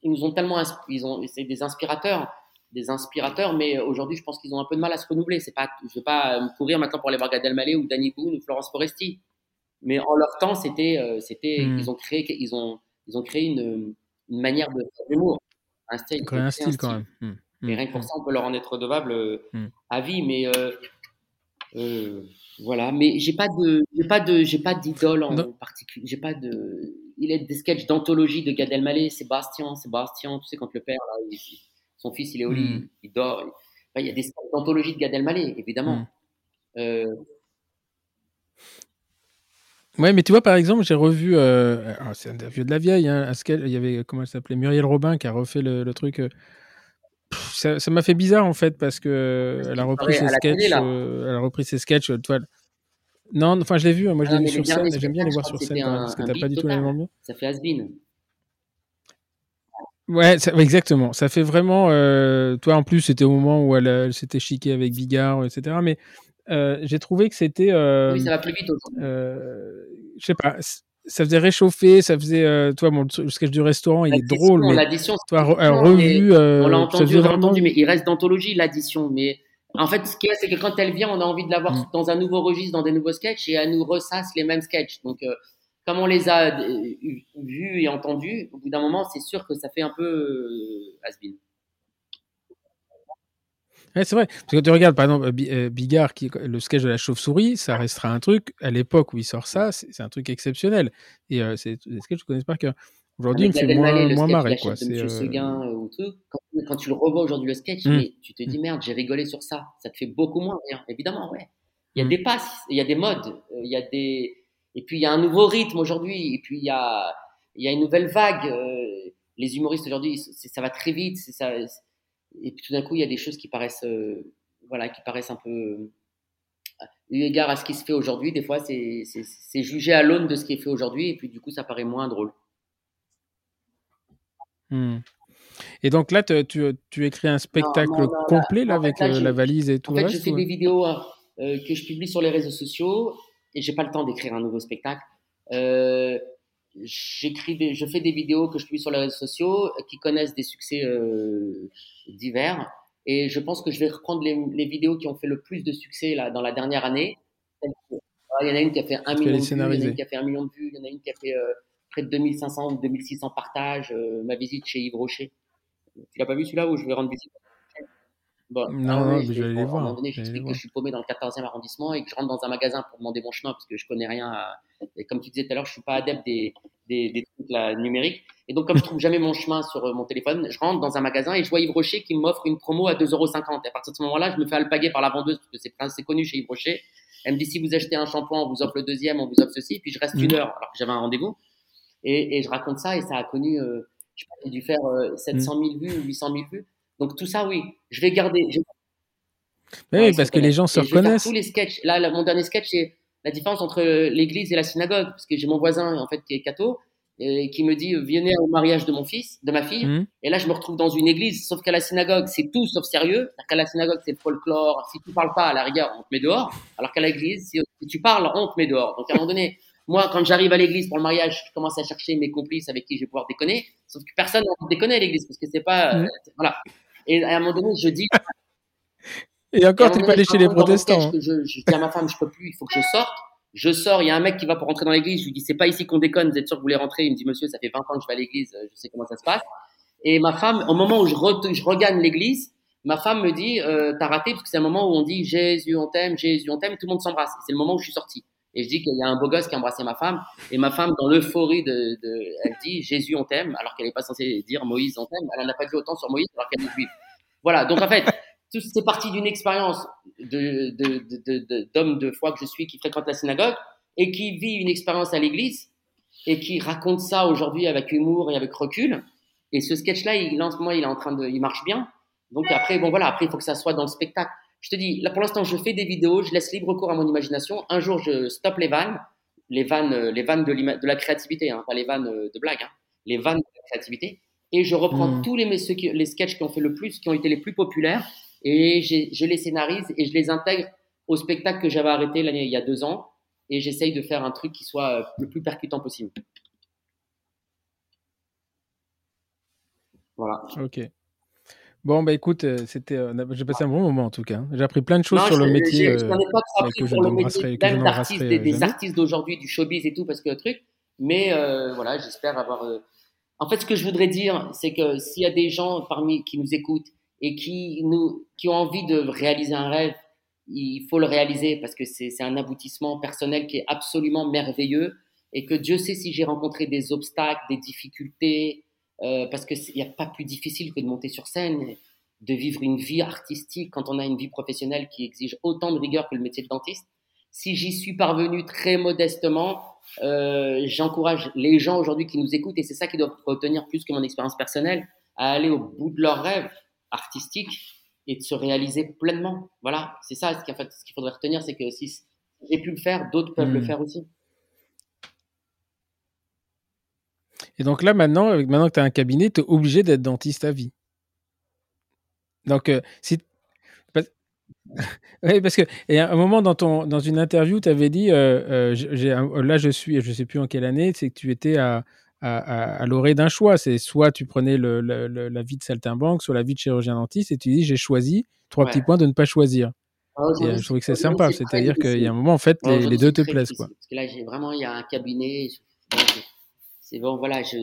ils nous ont tellement, ils ont, c'est des inspirateurs, des inspirateurs, mais aujourd'hui, je pense qu'ils ont un peu de mal à se renouveler. C'est pas, je vais pas me courir maintenant pour aller voir Gad Elmaleh ou Danny Boone ou Florence Foresti, mais en leur temps, c'était, euh, c'était, Mm. ils ont créé, ils ont, ils ont créé une, une manière de faire de l'humour, un style, un style quand même. Mm. et Mm. rien que pour ça, on peut leur en être redevable euh, à vie. Mais euh, voilà. Mais j'ai pas de, j'ai pas de, j'ai pas d'idole en particulier. J'ai pas de. Il y a des sketchs d'anthologie de Gad Elmaleh, Sébastien, Sébastien. Tu sais quand le père, là, il- son fils, il est au lit, Mm. il dort. il- Enfin, il y a des sketchs d'anthologie de Gad Elmaleh, évidemment. Mm. Euh, Ouais, mais tu vois, par exemple, j'ai revu, euh, alors, c'est un vieux de la vieille, hein, il y avait, comment elle s'appelait, Muriel Robin qui a refait le, le truc. euh, pff, ça m'a fait bizarre en fait parce que Parce elle a repris ses sketchs, euh, elle a repris ses sketchs, euh, toi. Non, enfin je l'ai vu, moi je Ah, l'ai vu sur scène, j'aime bien les voir sur scène un- parce que t'as pas du tout la même ambiance. ça fait has-been. Ouais, ça- ouais, exactement. Ça fait vraiment. euh, toi, en plus, c'était au moment où elle, euh, elle s'était chiquée avec Bigard, etc. Mais euh, j'ai trouvé que c'était. euh, Oui, ça va plus vite euh, je sais pas. Ça faisait réchauffer, ça faisait. euh, toi, bon, le sketch du restaurant, il est drôle, mais l'addition, toi, On l'a entendu, on l'a entendu, mais il reste d'anthologie l'addition. Mais en fait, ce qu'il y a, c'est que quand elle vient, on a envie de la voir Mm. dans un nouveau registre, dans des nouveaux sketchs, et elle nous ressasse les mêmes sketchs. Donc, comme on les a vus et entendus, au bout d'un moment, c'est sûr que ça fait un peu has-been. Ouais, c'est vrai. Parce que tu regardes, par exemple, euh, Bi- Bigard, qui, le sketch de la chauve-souris, ça restera un truc. À l'époque où il sort ça, c'est un truc exceptionnel. Et euh, c'est des sketchs que je connais par cœur. Aujourd'hui, il me fait moins, le moins sketch marrer. Quoi. Monsieur euh, Seguin euh, ou quand, quand tu le revois aujourd'hui le sketch, Mm. mais tu te dis merde, j'ai rigolé sur ça. Ça te fait beaucoup moins rire. Évidemment, ouais. Il y a Mm. des passes, il y a des modes, euh, il y a des et puis il y a un nouveau rythme aujourd'hui et puis il y a il y a une nouvelle vague. les humoristes aujourd'hui, ça va très vite, ça. Et puis tout d'un coup, il y a des choses qui paraissent euh, voilà, qui paraissent un peu euh, eu égard à ce qui se fait aujourd'hui. Des fois, c'est jugé à l'aune de ce qui est fait aujourd'hui et puis du coup, ça paraît moins drôle. Hmm. Et donc là, tu, tu, écris un spectacle complet là, avec la valise et tout en fait, je fais des vidéos que je publie sur les réseaux sociaux et j'ai pas le temps d'écrire un nouveau spectacle. Euh, j'écris je fais des vidéos que je publie sur les réseaux sociaux qui connaissent des succès euh, divers. Et je pense que je vais reprendre les, les, vidéos qui ont fait le plus de succès là, dans la dernière année. Il y en a une qui a fait un million de vues, il y en a une qui a fait un million de vues, il y en a une qui a fait euh, près de 2500 ou 2600 partages. Euh, ma visite chez Yves Rocher. Tu l'as pas vu celui-là où je vais rendre visite? Bon, non, mais je vais les voir. À un moment donné, j'explique que je suis paumé dans le 14e arrondissement et que je rentre dans un magasin pour demander mon chemin parce que je connais rien. Et comme tu disais tout à l'heure, je suis pas adepte des, des, des trucs là, numériques. Et donc, comme je trouve jamais mon chemin sur euh, mon téléphone, je rentre dans un magasin et je vois Yves Rocher qui m'offre une promo à 2,50€. Et à partir de ce moment-là, je me fais alpaguer par la vendeuse parce que c'est connu chez Yves Rocher. Elle me dit si vous achetez un shampoing, on vous offre le deuxième, on vous offre ceci. Puis je reste une mmh. heure alors que j'avais un rendez-vous. Et, et, je raconte ça et ça a connu, euh, j'ai dû faire 700 euh, 000 vues, 800 000 vues. Donc tout ça, oui, je vais garder. oui, parce que les gens se reconnaissent. tous les sketchs. Là, mon dernier sketch, c'est la différence entre l'église et la synagogue, parce que j'ai mon voisin en fait qui est catho et qui me dit venez au mariage de mon fils, de ma fille. Mmh. Et là, je me retrouve dans une église, sauf qu'à la synagogue, c'est tout sauf sérieux. Qu'à la synagogue, c'est folklore. Si tu parles pas, à la rigueur, on te met dehors. Alors qu'à l'église, si, tu parles, on te met dehors. Donc à un moment donné, moi, quand j'arrive à l'église pour le mariage, je commence à chercher mes complices avec qui je vais pouvoir déconner. Sauf que personne n'a déconner à l'église parce que c'est pas, mmh. voilà. Et à un moment donné, je dis, et encore, tu pas allé chez les protestants. Hein. Je, je, dis à ma femme, je peux plus, il faut que je sorte. Je sors, il y a un mec qui va pour rentrer dans l'église. Je lui dis, c'est pas ici qu'on déconne, vous êtes sûr que vous voulez rentrer? Il me dit, monsieur, ça fait 20 ans que je vais à l'église, je sais comment ça se passe. Et ma femme, au moment où je, je regagne l'église, ma femme me dit, euh, t'as raté, parce que c'est un moment où on dit, Jésus, on t'aime, Jésus, on t'aime, tout le monde s'embrasse. C'est le moment où je suis sorti. Et je dis qu'il y a un beau gosse qui a embrassé ma femme. Et ma femme, dans l'euphorie de, de, elle dit, Jésus, on t'aime, alors qu'elle n'est pas censée dire Moïse, on t'aime. Elle n'a pas dit autant sur Moïse, alors qu'elle est juive. Voilà. Donc, en fait, c'est parti d'une expérience d'homme de, de, foi que je suis qui fréquente la synagogue et qui vit une expérience à l'église et qui raconte ça aujourd'hui avec humour et avec recul. Et ce sketch-là, il, en il est en train de, il marche bien. Donc après, bon voilà, après il faut que ça soit dans le spectacle. Je te dis, là pour l'instant, je fais des vidéos, je laisse libre cours à mon imagination. Un jour, je stoppe les vannes, les vannes, les vannes de, de la créativité, hein, pas les vannes de blague, hein, les vannes de la créativité. Et je reprends mmh. tous les, les sketchs qui ont fait le plus, qui ont été les plus populaires, et je les scénarise et je les intègre au spectacle que j'avais arrêté l'année il y a deux ans et j'essaye de faire un truc qui soit euh, le plus percutant possible. Voilà. Ok. Bon, bah écoute, euh, c'était, euh, j'ai passé un bon moment en tout cas. J'ai appris plein de choses sur le métier. Je n'en ai pas trop appris sur le métier même d'artistes, des, artistes d'aujourd'hui, du showbiz et tout, parce que le truc. Mais voilà, j'espère avoir. En fait, ce que je voudrais dire, c'est que s'il y a des gens parmi qui nous écoutent et qui, nous, qui ont envie de réaliser un rêve, il faut le réaliser parce que c'est un aboutissement personnel qui est absolument merveilleux et que Dieu sait si j'ai rencontré des obstacles, des difficultés, euh, parce qu'il n'y a pas plus difficile que de monter sur scène, de vivre une vie artistique quand on a une vie professionnelle qui exige autant de rigueur que le métier de dentiste. Si j'y suis parvenu très modestement, euh, j'encourage les gens aujourd'hui qui nous écoutent, et c'est ça qu'ils doivent retenir plus que mon expérience personnelle, à aller au bout de leurs rêves artistique et de se réaliser pleinement. Voilà, c'est ça ce qu'il faudrait retenir, c'est que si j'ai pu le faire, d'autres peuvent le hmm. faire aussi. Et donc là, maintenant, maintenant que tu as un cabinet, tu es obligé d'être dentiste à vie. Donc, euh, si. oui, parce que et à un moment dans, ton, dans une interview, tu avais dit euh, euh, là, je suis, je ne sais plus en quelle année, c'est que tu étais à, à, l'orée d'un choix. C'est soit tu prenais le, la vie de saltimbanque, soit la vie de chirurgien dentiste, et tu dis j'ai choisi trois petits points de ne pas choisir. Ah, je trouve que c'est sympa, c'est-à-dire qu'il y a un moment en fait les, deux te plaisent quoi. Parce que là j'ai vraiment il y a un cabinet, c'est bon voilà je.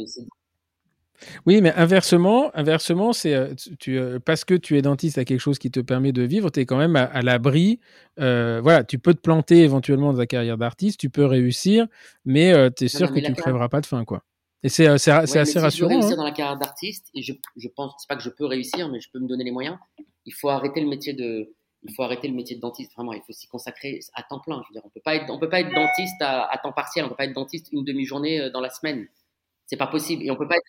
Oui, mais inversement, inversement, c'est euh, tu, euh, parce que tu es dentiste à quelque chose qui te permet de vivre, tu es quand même à, l'abri. voilà, tu peux te planter éventuellement dans ta carrière d'artiste, tu peux réussir, mais tu es sûr que tu ne crèveras pas de faim, quoi. Et c'est euh, assez si rassurant. Je veux réussir hein. dans la carrière d'artiste, et je, je pense, c'est pas que je peux réussir, mais je peux me donner les moyens. Il faut arrêter le métier de, il faut arrêter le métier de dentiste. Vraiment, il faut s'y consacrer à temps plein. Je veux dire, on peut pas être, on peut pas être dentiste à, temps partiel. On peut pas être dentiste une demi-journée euh, dans la semaine. C'est pas possible. Et on peut pas être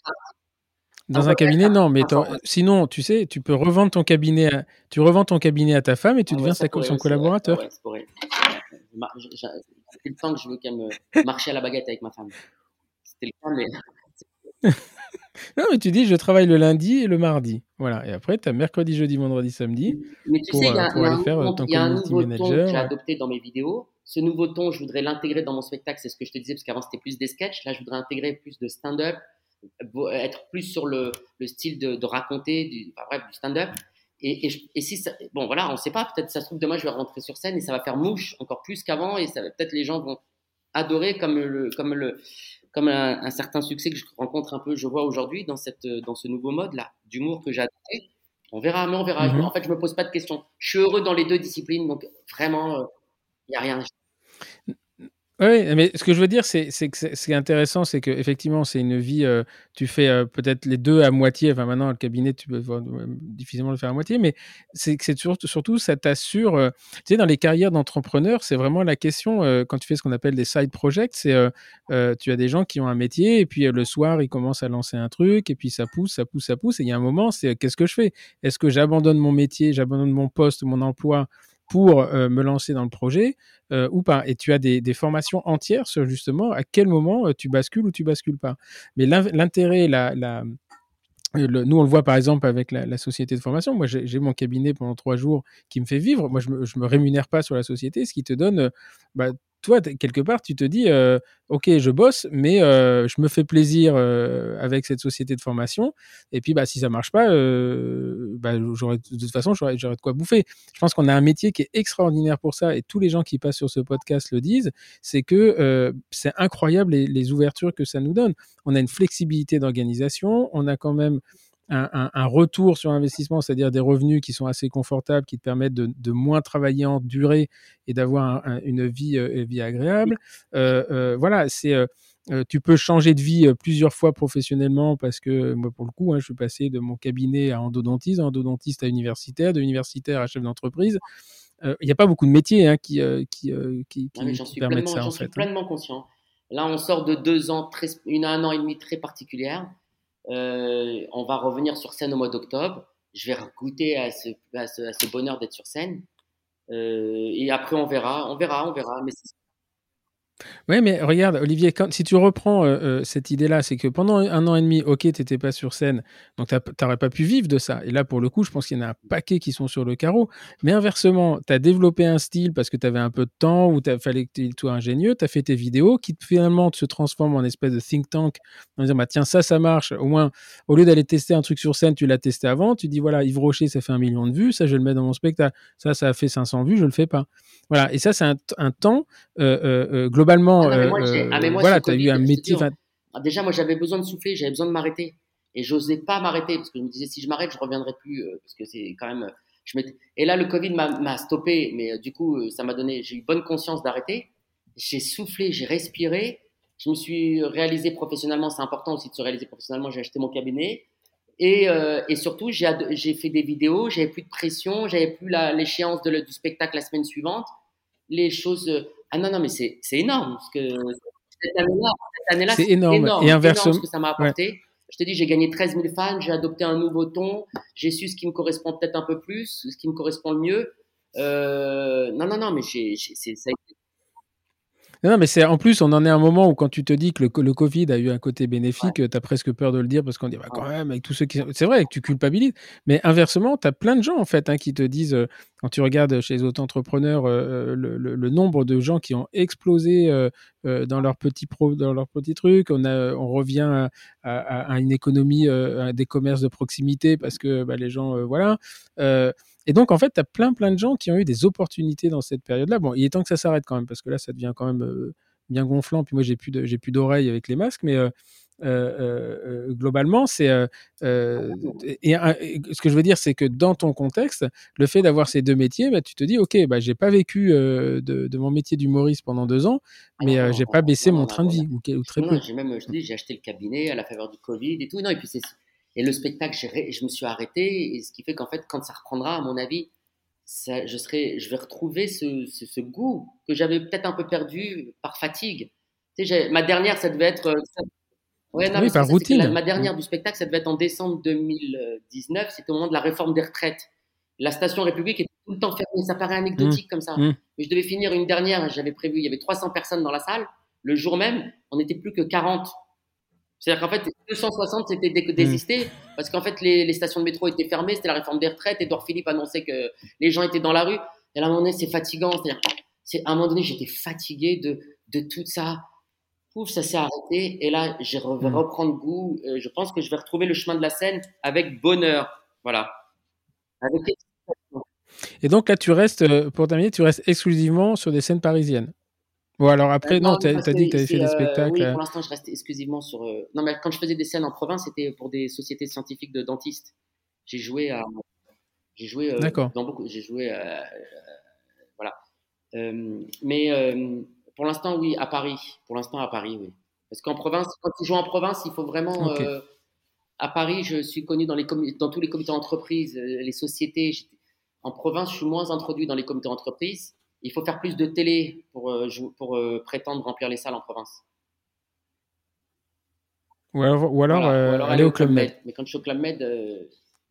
dans un cabinet, non, mais sinon, tu sais, tu peux revendre ton cabinet, à, tu revends ton cabinet à ta femme et tu ah deviens sa, son collaborateur. Ouais, J'ai le temps que je veux qu'elle me marche à la baguette avec ma femme. C'était le cas, mais non, mais tu dis, je travaille le lundi et le mardi. Voilà. Et après, tu as mercredi, jeudi, vendredi, samedi. Mais tu sais, il y a, un, nouveau ton que j'ai adopté dans mes vidéos. Ce nouveau ton, je voudrais l'intégrer dans mon spectacle. C'est ce que je te disais, parce qu'avant, c'était plus des sketchs. Là, je voudrais intégrer plus de stand-up, être plus sur le, le style de, de raconter, du, enfin, bref, du stand-up. Et, et, et, si ça, bon voilà, on ne sait pas, peut-être ça se trouve demain je vais rentrer sur scène et ça va faire mouche encore plus qu'avant et ça peut-être les gens vont adorer comme le comme le comme un, certain succès que je rencontre un peu, je vois aujourd'hui dans cette dans ce nouveau mode là d'humour que j'ai adopté. On verra, mais on verra. Mm-hmm. En fait, je me pose pas de questions. Je suis heureux dans les deux disciplines, donc vraiment, il euh, n'y a rien. Oui, mais ce que je veux dire, c'est que ce qui est intéressant, c'est qu'effectivement, c'est une vie, euh, tu fais euh, peut-être les deux à moitié. Enfin, maintenant, le cabinet, tu peux euh, difficilement le faire à moitié, mais c'est que surtout, surtout, ça t'assure. tu sais, dans les carrières d'entrepreneurs, c'est vraiment la question, quand tu fais ce qu'on appelle des side projects, c'est tu as des gens qui ont un métier, et puis le soir, ils commencent à lancer un truc, et puis ça pousse, ça pousse, ça pousse, et il y a un moment, c'est qu'est-ce que je fais? Est-ce que j'abandonne mon métier, j'abandonne mon poste, mon emploi pour euh, me lancer dans le projet euh, ou pas. Et tu as des, formations entières sur justement à quel moment euh, tu bascules ou tu bascules pas. Mais l'intérêt, la, la, nous, on le voit par exemple avec la, société de formation. Moi, j'ai mon cabinet pendant trois jours qui me fait vivre. Moi, je me, me rémunère pas sur la société, ce qui te donne bah, toi, quelque part, tu te dis, euh, OK, je bosse, mais euh, je me fais plaisir euh, avec cette société de formation. Et puis, bah, si ça marche pas, bah, de toute façon, j'aurais de quoi bouffer. Je pense qu'on a un métier qui est extraordinaire pour ça, et tous les gens qui passent sur ce podcast le disent, c'est que c'est incroyable les, ouvertures que ça nous donne. On a une flexibilité d'organisation, on a quand même un, retour sur investissement, c'est-à-dire des revenus qui sont assez confortables, qui te permettent de, moins travailler en durée et d'avoir une vie, euh, vie agréable. Euh, euh, voilà, c'est tu peux changer de vie plusieurs fois professionnellement parce que moi, pour le coup, hein, je suis passé de mon cabinet à endodontiste, endodontiste à universitaire, de universitaire à chef d'entreprise. Il n'y a pas beaucoup de métiers hein, qui, qui, qui, permettent ça. J'en suis pleinement conscient. Là, on sort de deux ans, très, une un an et demi très particulière. Euh, on va revenir sur scène au mois d'octobre. Je vais goûter à ce, bonheur d'être sur scène. Euh, et après, on verra, on verra, on verra. Mais oui, mais regarde, Olivier, si tu reprends euh, euh, cette idée-là, c'est que pendant un an et demi, ok, tu n'étais pas sur scène, donc tu n'aurais pas pu vivre de ça. Et là, pour le coup, je pense qu'il y en a un paquet qui sont sur le carreau. Mais inversement, tu as développé un style parce que tu avais un peu de temps ou il fallait que tu sois ingénieux, tu as fait tes vidéos qui finalement se transforment en espèce de think tank en disant, bah, tiens, ça, ça marche. Au moins, au lieu d'aller tester un truc sur scène, tu l'as testé avant, tu dis, voilà, Yves Rocher, ça fait un million de vues, ça, je le mets dans mon spectacle. Ça, ça a fait 500 vues, je le fais pas. Voilà. Et ça, c'est un, temps, euh, global globalement, ah, euh, ah, voilà, tu as eu un métier. Ah, déjà, moi, j'avais besoin de souffler, j'avais besoin de m'arrêter. Et j'osais pas m'arrêter parce que je me disais, si je m'arrête, je reviendrai plus. Euh, parce que c'est quand même. Je et là, le Covid m'a stoppé, mais euh, du coup, ça m'a donné. J'ai eu bonne conscience d'arrêter. J'ai soufflé, j'ai respiré. Je me suis réalisé professionnellement. C'est important aussi de se réaliser professionnellement. J'ai acheté mon cabinet. Et, et surtout, j'ai fait des vidéos, j'avais plus de pression, j'avais plus l'échéance du spectacle la semaine suivante. Les choses, ah non, non, mais c'est énorme. Parce que cette année-là, c'est énorme. Et inversement. ce que ça m'a apporté. Je te dis, j'ai gagné 13 000 fans, j'ai adopté un nouveau ton, j'ai su ce qui me correspond peut-être un peu plus, ce qui me correspond le mieux. Euh, non, non, non, mais c'est ça a été non, mais c'est en plus, on en est à un moment où quand tu te dis que le, le Covid a eu un côté bénéfique, tu as presque peur de le dire parce qu'on dit bah, quand même, avec tous ceux qui. C'est vrai que tu culpabilises, mais inversement, tu as plein de gens en fait hein, qui te disent, euh, quand tu regardes chez les auto-entrepreneurs, euh, euh, le, le, nombre de gens qui ont explosé dans leur petit pro, dans leur petit truc, on, a, on revient à, à, une économie, à des commerces de proximité parce que bah, les gens, voilà. Et donc, en fait, tu as plein, plein de gens qui ont eu des opportunités dans cette période-là. Bon, il est temps que ça s'arrête quand même, parce que là, ça devient quand même euh, bien gonflant. Puis moi, j'ai plus, j'ai plus d'oreilles avec les masques, mais euh, euh, globalement, c'est. et, ce que je veux dire, c'est que dans ton contexte, le fait d'avoir ces deux métiers, bah, tu te dis, OK, bah, j'ai pas vécu de, mon métier d'humoriste pendant deux ans, mais j'ai pas baissé mon train de vie, ou, très peu. J'ai même, je dis, j'ai acheté le cabinet à la faveur du Covid et tout. Non, et puis c'est et le spectacle, je me suis arrêté, et ce qui fait qu'en fait, quand ça reprendra, à mon avis, ça, je, serai, je vais retrouver ce, ce, goût que j'avais peut-être un peu perdu par fatigue. Tu sais, ma dernière, ça devait être. Euh, ouais, non, oui, par routine. ma dernière du spectacle, ça devait être en décembre 2019, c'était au moment de la réforme des retraites. La station République était tout le temps fermée, ça paraît anecdotique mmh. comme ça. Mmh. Mais je devais finir une dernière, j'avais prévu, il y avait 300 personnes dans la salle. Le jour même, on n'était plus que 40 C'est-à-dire qu'en fait, 260, c'était dé- désisté parce qu'en fait, les, les stations de métro étaient fermées, c'était la réforme des retraites. Edouard Philippe annonçait que les gens étaient dans la rue. Et à un moment donné, c'est fatigant. C'est-à-dire, c'est, à un moment donné, j'étais fatigué de, de tout ça. Pouf, ça s'est arrêté. Et là, je vais Mm. reprendre goût. Euh, je pense que je vais retrouver le chemin de la scène avec bonheur. Voilà. Avec Et donc là, tu restes, euh, pour terminer, tu restes exclusivement sur des scènes parisiennes. Ou alors après, non, tu as, dit que tu avais fait des euh, spectacles. Oui, euh, pour l'instant, je reste exclusivement sur. euh, Non, mais quand je faisais des scènes en province, c'était pour des sociétés scientifiques de dentistes. J'ai joué à. J'ai joué D'accord. dans beaucoup. J'ai joué. voilà. Mais pour l'instant, oui, à Paris. Pour l'instant, à Paris, oui. Parce qu'en province, quand tu joues en province, il faut vraiment. Euh, à Paris, je suis connu dans, les dans tous les comités d'entreprise, les sociétés. En province, je suis moins introduit dans les comités d'entreprise. Il faut faire plus de télé pour, euh, pour euh, prétendre remplir les salles en province. Ou alors, ou alors, Voilà. euh, Ou alors aller au Club Med. Mais quand je suis au Club Med, euh,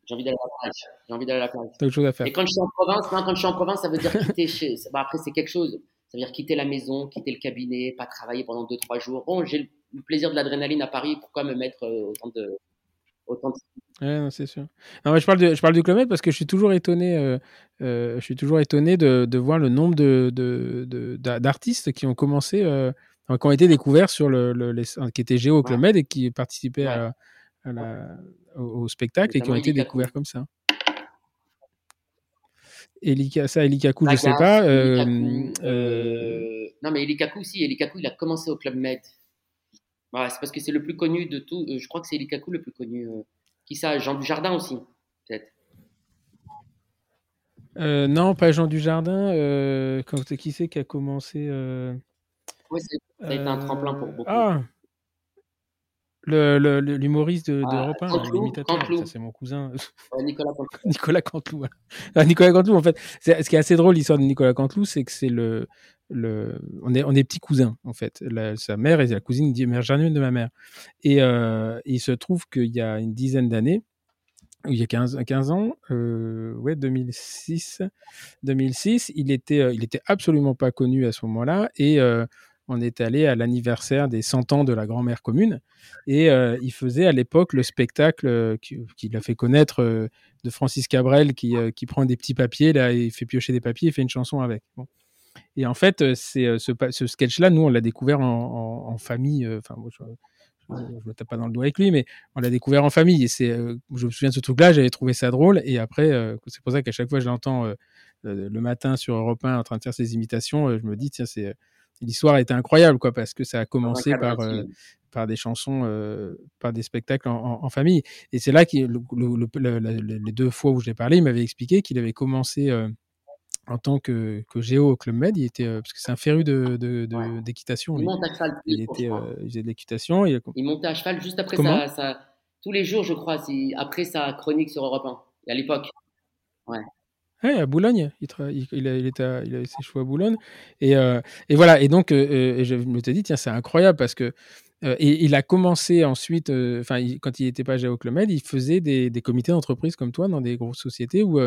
j'ai envie d'aller à la plage. J'ai envie d'aller à la plage. T'as autre chose à faire. Et quand je suis en province, non, quand je suis en province, ça veut dire quitter chez. bah, après, c'est quelque chose. Ça veut dire quitter la maison, quitter le cabinet, pas travailler pendant 2-3 jours. Bon, j'ai le plaisir de l'adrénaline à Paris. Pourquoi me mettre autant de. Ouais, c'est sûr. Non, mais je parle de, je parle du Club Med parce que je suis toujours étonné, euh, euh, je suis toujours étonné de, de voir le nombre de, de, de- d'a- d'artistes qui ont commencé, euh, qui ont été découverts sur le, le- les, qui étaient géo au Club Med et qui participaient à, à la- au, au spectacle et qui ont été découverts comme ça. Elika, ça, Elikaku, je Lagas, sais pas. Elikaku, Non, mais Elikaku, si. Elikaku, il a commencé au Club Med. Ouais, c'est parce que c'est le plus connu de tout. Euh, Je crois que c'est Elikaku le plus connu. euh. Qui ça Jean Dujardin aussi, peut-être. euh, non, pas Jean Dujardin. Euh, quand, qui c'est qui a commencé euh, c'est- ça a été un tremplin pour beaucoup. Ah le, le- le- l'humoriste de, Ah, d'Europe 1, Canteloup, l'imitateur, Canteloup. ça c'est mon cousin, Ouais, Nicolas Canteloup. Nicolas voilà. Ah, Nicolas Canteloup, en fait, ce qui est assez drôle, l'histoire de Nicolas Canteloup, c'est que c'est le, on est, on petits cousins, en fait. Sa mère est la cousine mère germaine de ma mère. Et euh, il se trouve qu'il y a une dizaine d'années, il y a 15, 15 ans, euh, ouais, 2006, 2006, il était, euh, il était absolument pas connu à ce moment-là et on est allé à l'anniversaire des 100 ans de la grand-mère commune et il faisait à l'époque le spectacle euh, qui, l'a fait connaître de Francis Cabrel qui, qui prend des petits papiers là et il fait piocher des papiers et fait une chanson avec. Bon. Et en fait, c'est ce, sketch-là, nous on l'a découvert en, en- en famille. Enfin, moi, je, je, me tape pas dans le doigt avec lui, mais on l'a découvert en famille. Et c'est, euh, je me souviens de ce truc-là, j'avais trouvé ça drôle. Et après, euh, c'est pour ça qu'à chaque fois je l'entends euh, le matin sur Europe 1 en train de faire ses imitations, je me dis tiens, c'est l'histoire était incroyable, quoi, parce que ça a commencé par des chansons, par des spectacles en, en- en famille. Et c'est là que le- le- le- le- le- les deux fois où je l'ai parlé, il m'avait expliqué qu'il avait commencé en tant que, que géo au Club Med. Il était, euh, parce que c'est un féru de, de- de- Ouais. d'équitation. Il monte à cheval. Il, était, euh, il faisait de l'équitation. Il montait à cheval juste après sa- Tous les jours, je crois, après sa chronique sur Europe 1. Et à l'époque. Ouais, à Boulogne, il, tra- il, il a, il, était à- il avait ses chevaux à Boulogne. Et, euh, et voilà, et donc euh, et je me suis dit, tiens, c'est incroyable parce que. euh, et il a commencé ensuite, enfin, quand il n'était pas au Club Med, il faisait des, des comités d'entreprise comme toi dans des grosses sociétés où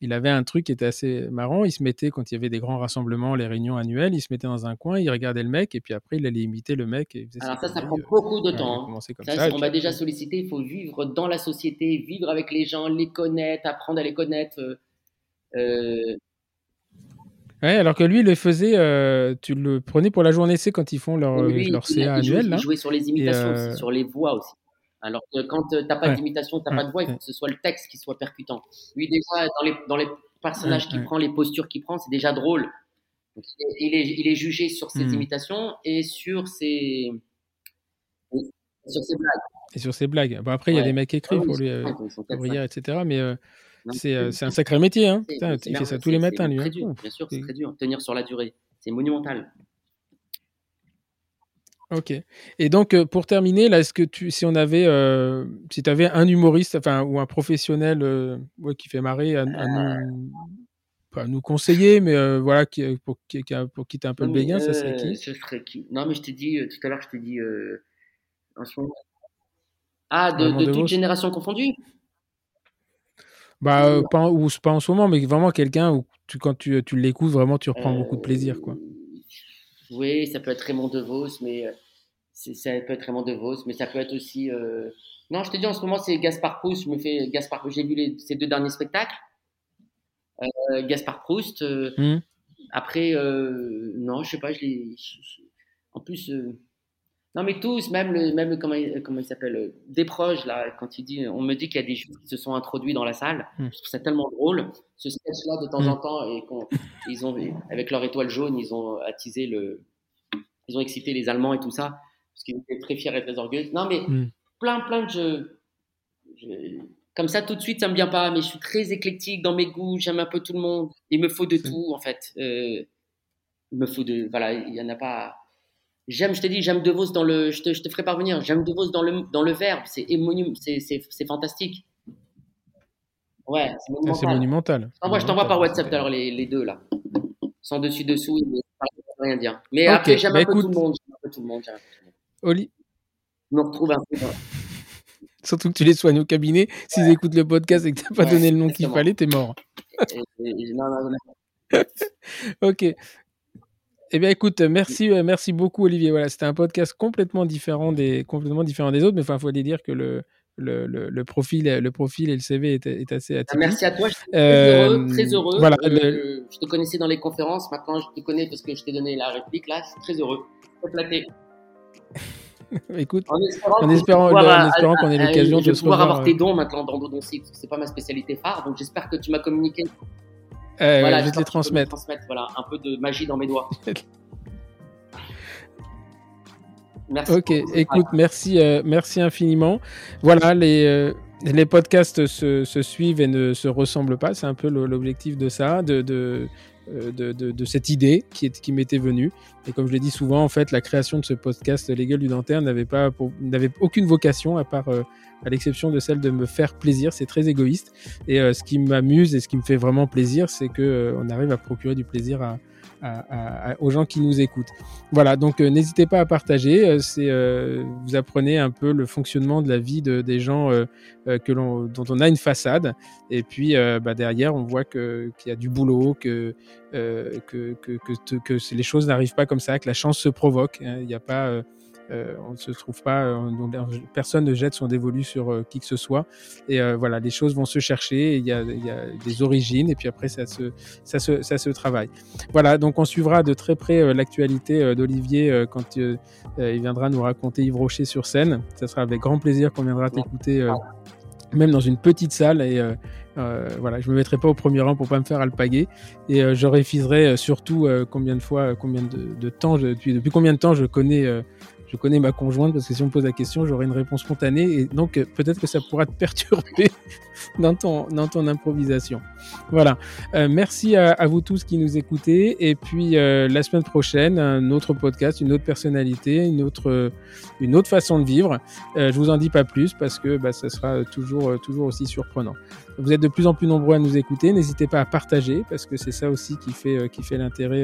il avait un truc qui était assez marrant. Il se mettait, quand il y avait des grands rassemblements, les réunions annuelles, il se mettait dans un coin, il regardait le mec et puis après, il allait imiter le mec. Et il Alors ça, ça prend euh, beaucoup de temps. hein. comme Ça, on m'a déjà sollicité, il faut vivre dans la société, vivre avec les gens, les connaître, apprendre à les connaître. euh, euh, Ouais, alors que lui, il le faisait, euh, tu le prenais pour la journée, c'est quand ils font leur, leur il, CA il annuel. il Là. jouait sur les imitations euh, aussi, sur les voix aussi. Alors que quand tu n'as pas Ouais. d'imitation, tu n'as Ouais, pas de voix, il faut que ce soit le texte qui soit percutant. Lui, déjà, dans les, dans les personnages qu'il prend, les postures qu'il prend, c'est déjà drôle. Donc, il, est, il, jugé sur ses Hmm. imitations et sur ses, sur ses blagues. Et sur ses blagues. Bon, après, il y a des mecs Ah écrits oui, pour lui, euh, etc. Mais euh, c'est euh, un sacré métier. Hein. Putain, il fait ça tous les matins, lui. Très hein. dur, bien sûr, c'est- très dur. Tenir sur la durée, c'est monumental. Ok. Et donc, euh, pour terminer, là, est-ce que tu, si on avait, euh, si tu avais un humoriste, enfin, ou un professionnel euh, ouais, qui fait marrer à, à nous, pas à nous conseiller, mais euh, voilà, qui, pour, qui, pour qui t'es un peu le béguin, ça serait qui Ce serait qui? Non, mais je t'ai dit, tout à l'heure, je t'ai dit, en ce moment. Ah, de, de Devos toute génération confondue? Bah, pas, en- ou pas en ce moment, mais vraiment quelqu'un où tu, quand tu, tu l'écoutes, vraiment, tu reprends beaucoup de plaisir, quoi. Oui, ça peut être Raymond DeVos, mais euh, ça peut être Raymond DeVos, mais ça peut être aussi. Euh, non, je te dis en ce moment c'est Gaspard Proust. Je me fais Gaspard. J'ai vu les, ces deux derniers spectacles. Euh, Gaspard Proust. Euh, hmm. Après, non, je sais pas. Je les. En plus, non mais tous, même le, même comment il, comment il s'appelle, des proches là, quand il dit, on me dit qu'il y a des gens qui se sont introduits dans la salle. Hmm. Je trouve ça tellement drôle. Ce sketch-là de temps en hmm. temps et ils ont avec leur étoile jaune, ils ont attisé le, ils ont excité les Allemands et tout ça parce qu'ils étaient très fiers et très orgueilleux. Non, mais hmm. plein, plein de jeux. Comme ça, tout de suite, ça me vient pas, mais je suis très éclectique dans mes goûts, j'aime un peu tout le monde. Il me faut de tout, en fait. Euh, il me faut de. Voilà, il y en a pas. J'aime, je te dis, j'aime De Vos dans le. Je te, je te ferai parvenir. J'aime De Vos dans le, dans le verbe. C'est c'est fantastique. Ouais, c'est monumental. C'est monumental. je t'envoie par WhatsApp alors les, les, deux là. Sans dessus dessous, rien dire. Mais après, j'aime bah un, peu tout le monde. J'aime un peu tout le monde. Oli. Je me retrouve un peu Surtout que tu les soignes au cabinet. S'ils écoutent le podcast et que tu n'as pas donné le nom qu'il fallait, t'es mort. ok. Eh bien, écoute, merci, euh, merci beaucoup, Olivier. Voilà, c'était un podcast complètement différent des, complètement différent des autres, mais il faut aller dire que le, le, le, profil, le profil et le CV est, est assez atypique. Merci à toi, je suis très heureux. Très heureux. Voilà, euh, je te connaissais dans les conférences, maintenant je te connais parce que je t'ai donné la réplique. Là, je suis très heureux. Très flatté. Écoute, en espérant, qu'on ait l'occasion de se pouvoir avoir tes euh, dons maintenant dans Dodoncy, parce que c'est pas ma spécialité phare, donc j'espère que tu m'as communiqué. Euh, voilà, je vais te les transmettre. Voilà, un peu de magie dans mes doigts. merci. Ok, écoute, merci, euh, merci infiniment. Voilà, les, les podcasts se, se, suivent et ne se ressemblent pas. C'est un peu l'objectif de ça, de, de euh, de, de, cette idée qui, qui m'était venue. Et comme je l'ai dit souvent, en fait, la création de ce podcast Les gueules du dentaire n'avait pas, n'avait aucune vocation à part, euh, à l'exception de celle de me faire plaisir. C'est très égoïste. Et euh, ce qui m'amuse et ce qui me fait vraiment plaisir, c'est que on arrive à procurer du plaisir à, aux gens qui nous écoutent. Voilà, donc euh, n'hésitez pas à partager. Euh, euh, vous apprenez un peu le fonctionnement de la vie de, des gens dont on a une façade. Et puis bah, derrière, on voit qu'il y a du boulot, que, les choses n'arrivent pas comme ça, que la chance se provoque. Hein. Il n'y a pas euh, on ne se trouve pas, euh, personne ne jette son dévolu sur euh, qui que ce soit. Et voilà, les choses vont se chercher. Il y, a, des origines et puis après ça se, ça se, ça se travaille. Voilà, donc on suivra de très près l'actualité d'Olivier quand il viendra nous raconter Yves Rocher sur scène. Ça sera avec grand plaisir qu'on viendra t'écouter même dans une petite salle et voilà je me mettrai pas au premier rang pour pas me faire alpaguer et je réfiserai surtout combien de fois combien de, temps depuis, depuis combien de temps je connais je connais ma conjointe parce que si on me pose la question, j'aurai une réponse spontanée. Et donc euh, peut-être que ça pourra te perturber dans ton, dans ton improvisation. Voilà. Euh, merci à, vous tous qui nous écoutez et puis euh, la semaine prochaine, un autre podcast, une autre personnalité, une autre, une autre façon de vivre. je vous en dis pas plus parce que bah, ça sera toujours, toujours aussi surprenant. Vous êtes de plus en plus nombreux à nous écouter. N'hésitez pas à partager parce que c'est ça aussi qui fait, qui fait l'intérêt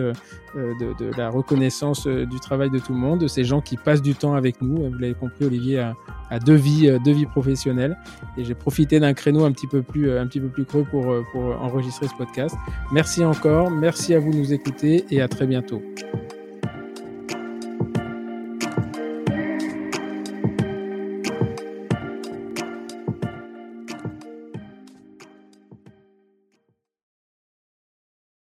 de, la reconnaissance du travail de tout le monde, de ces gens qui passent du temps avec nous. Vous l'avez compris, Olivier a, deux vies, euh, deux vies professionnelles. Et j'ai profité d'un créneau un petit peu plus, euh, un petit peu plus creux pour, euh, pour enregistrer ce podcast. Merci encore. Merci à vous de nous écouter et à très bientôt.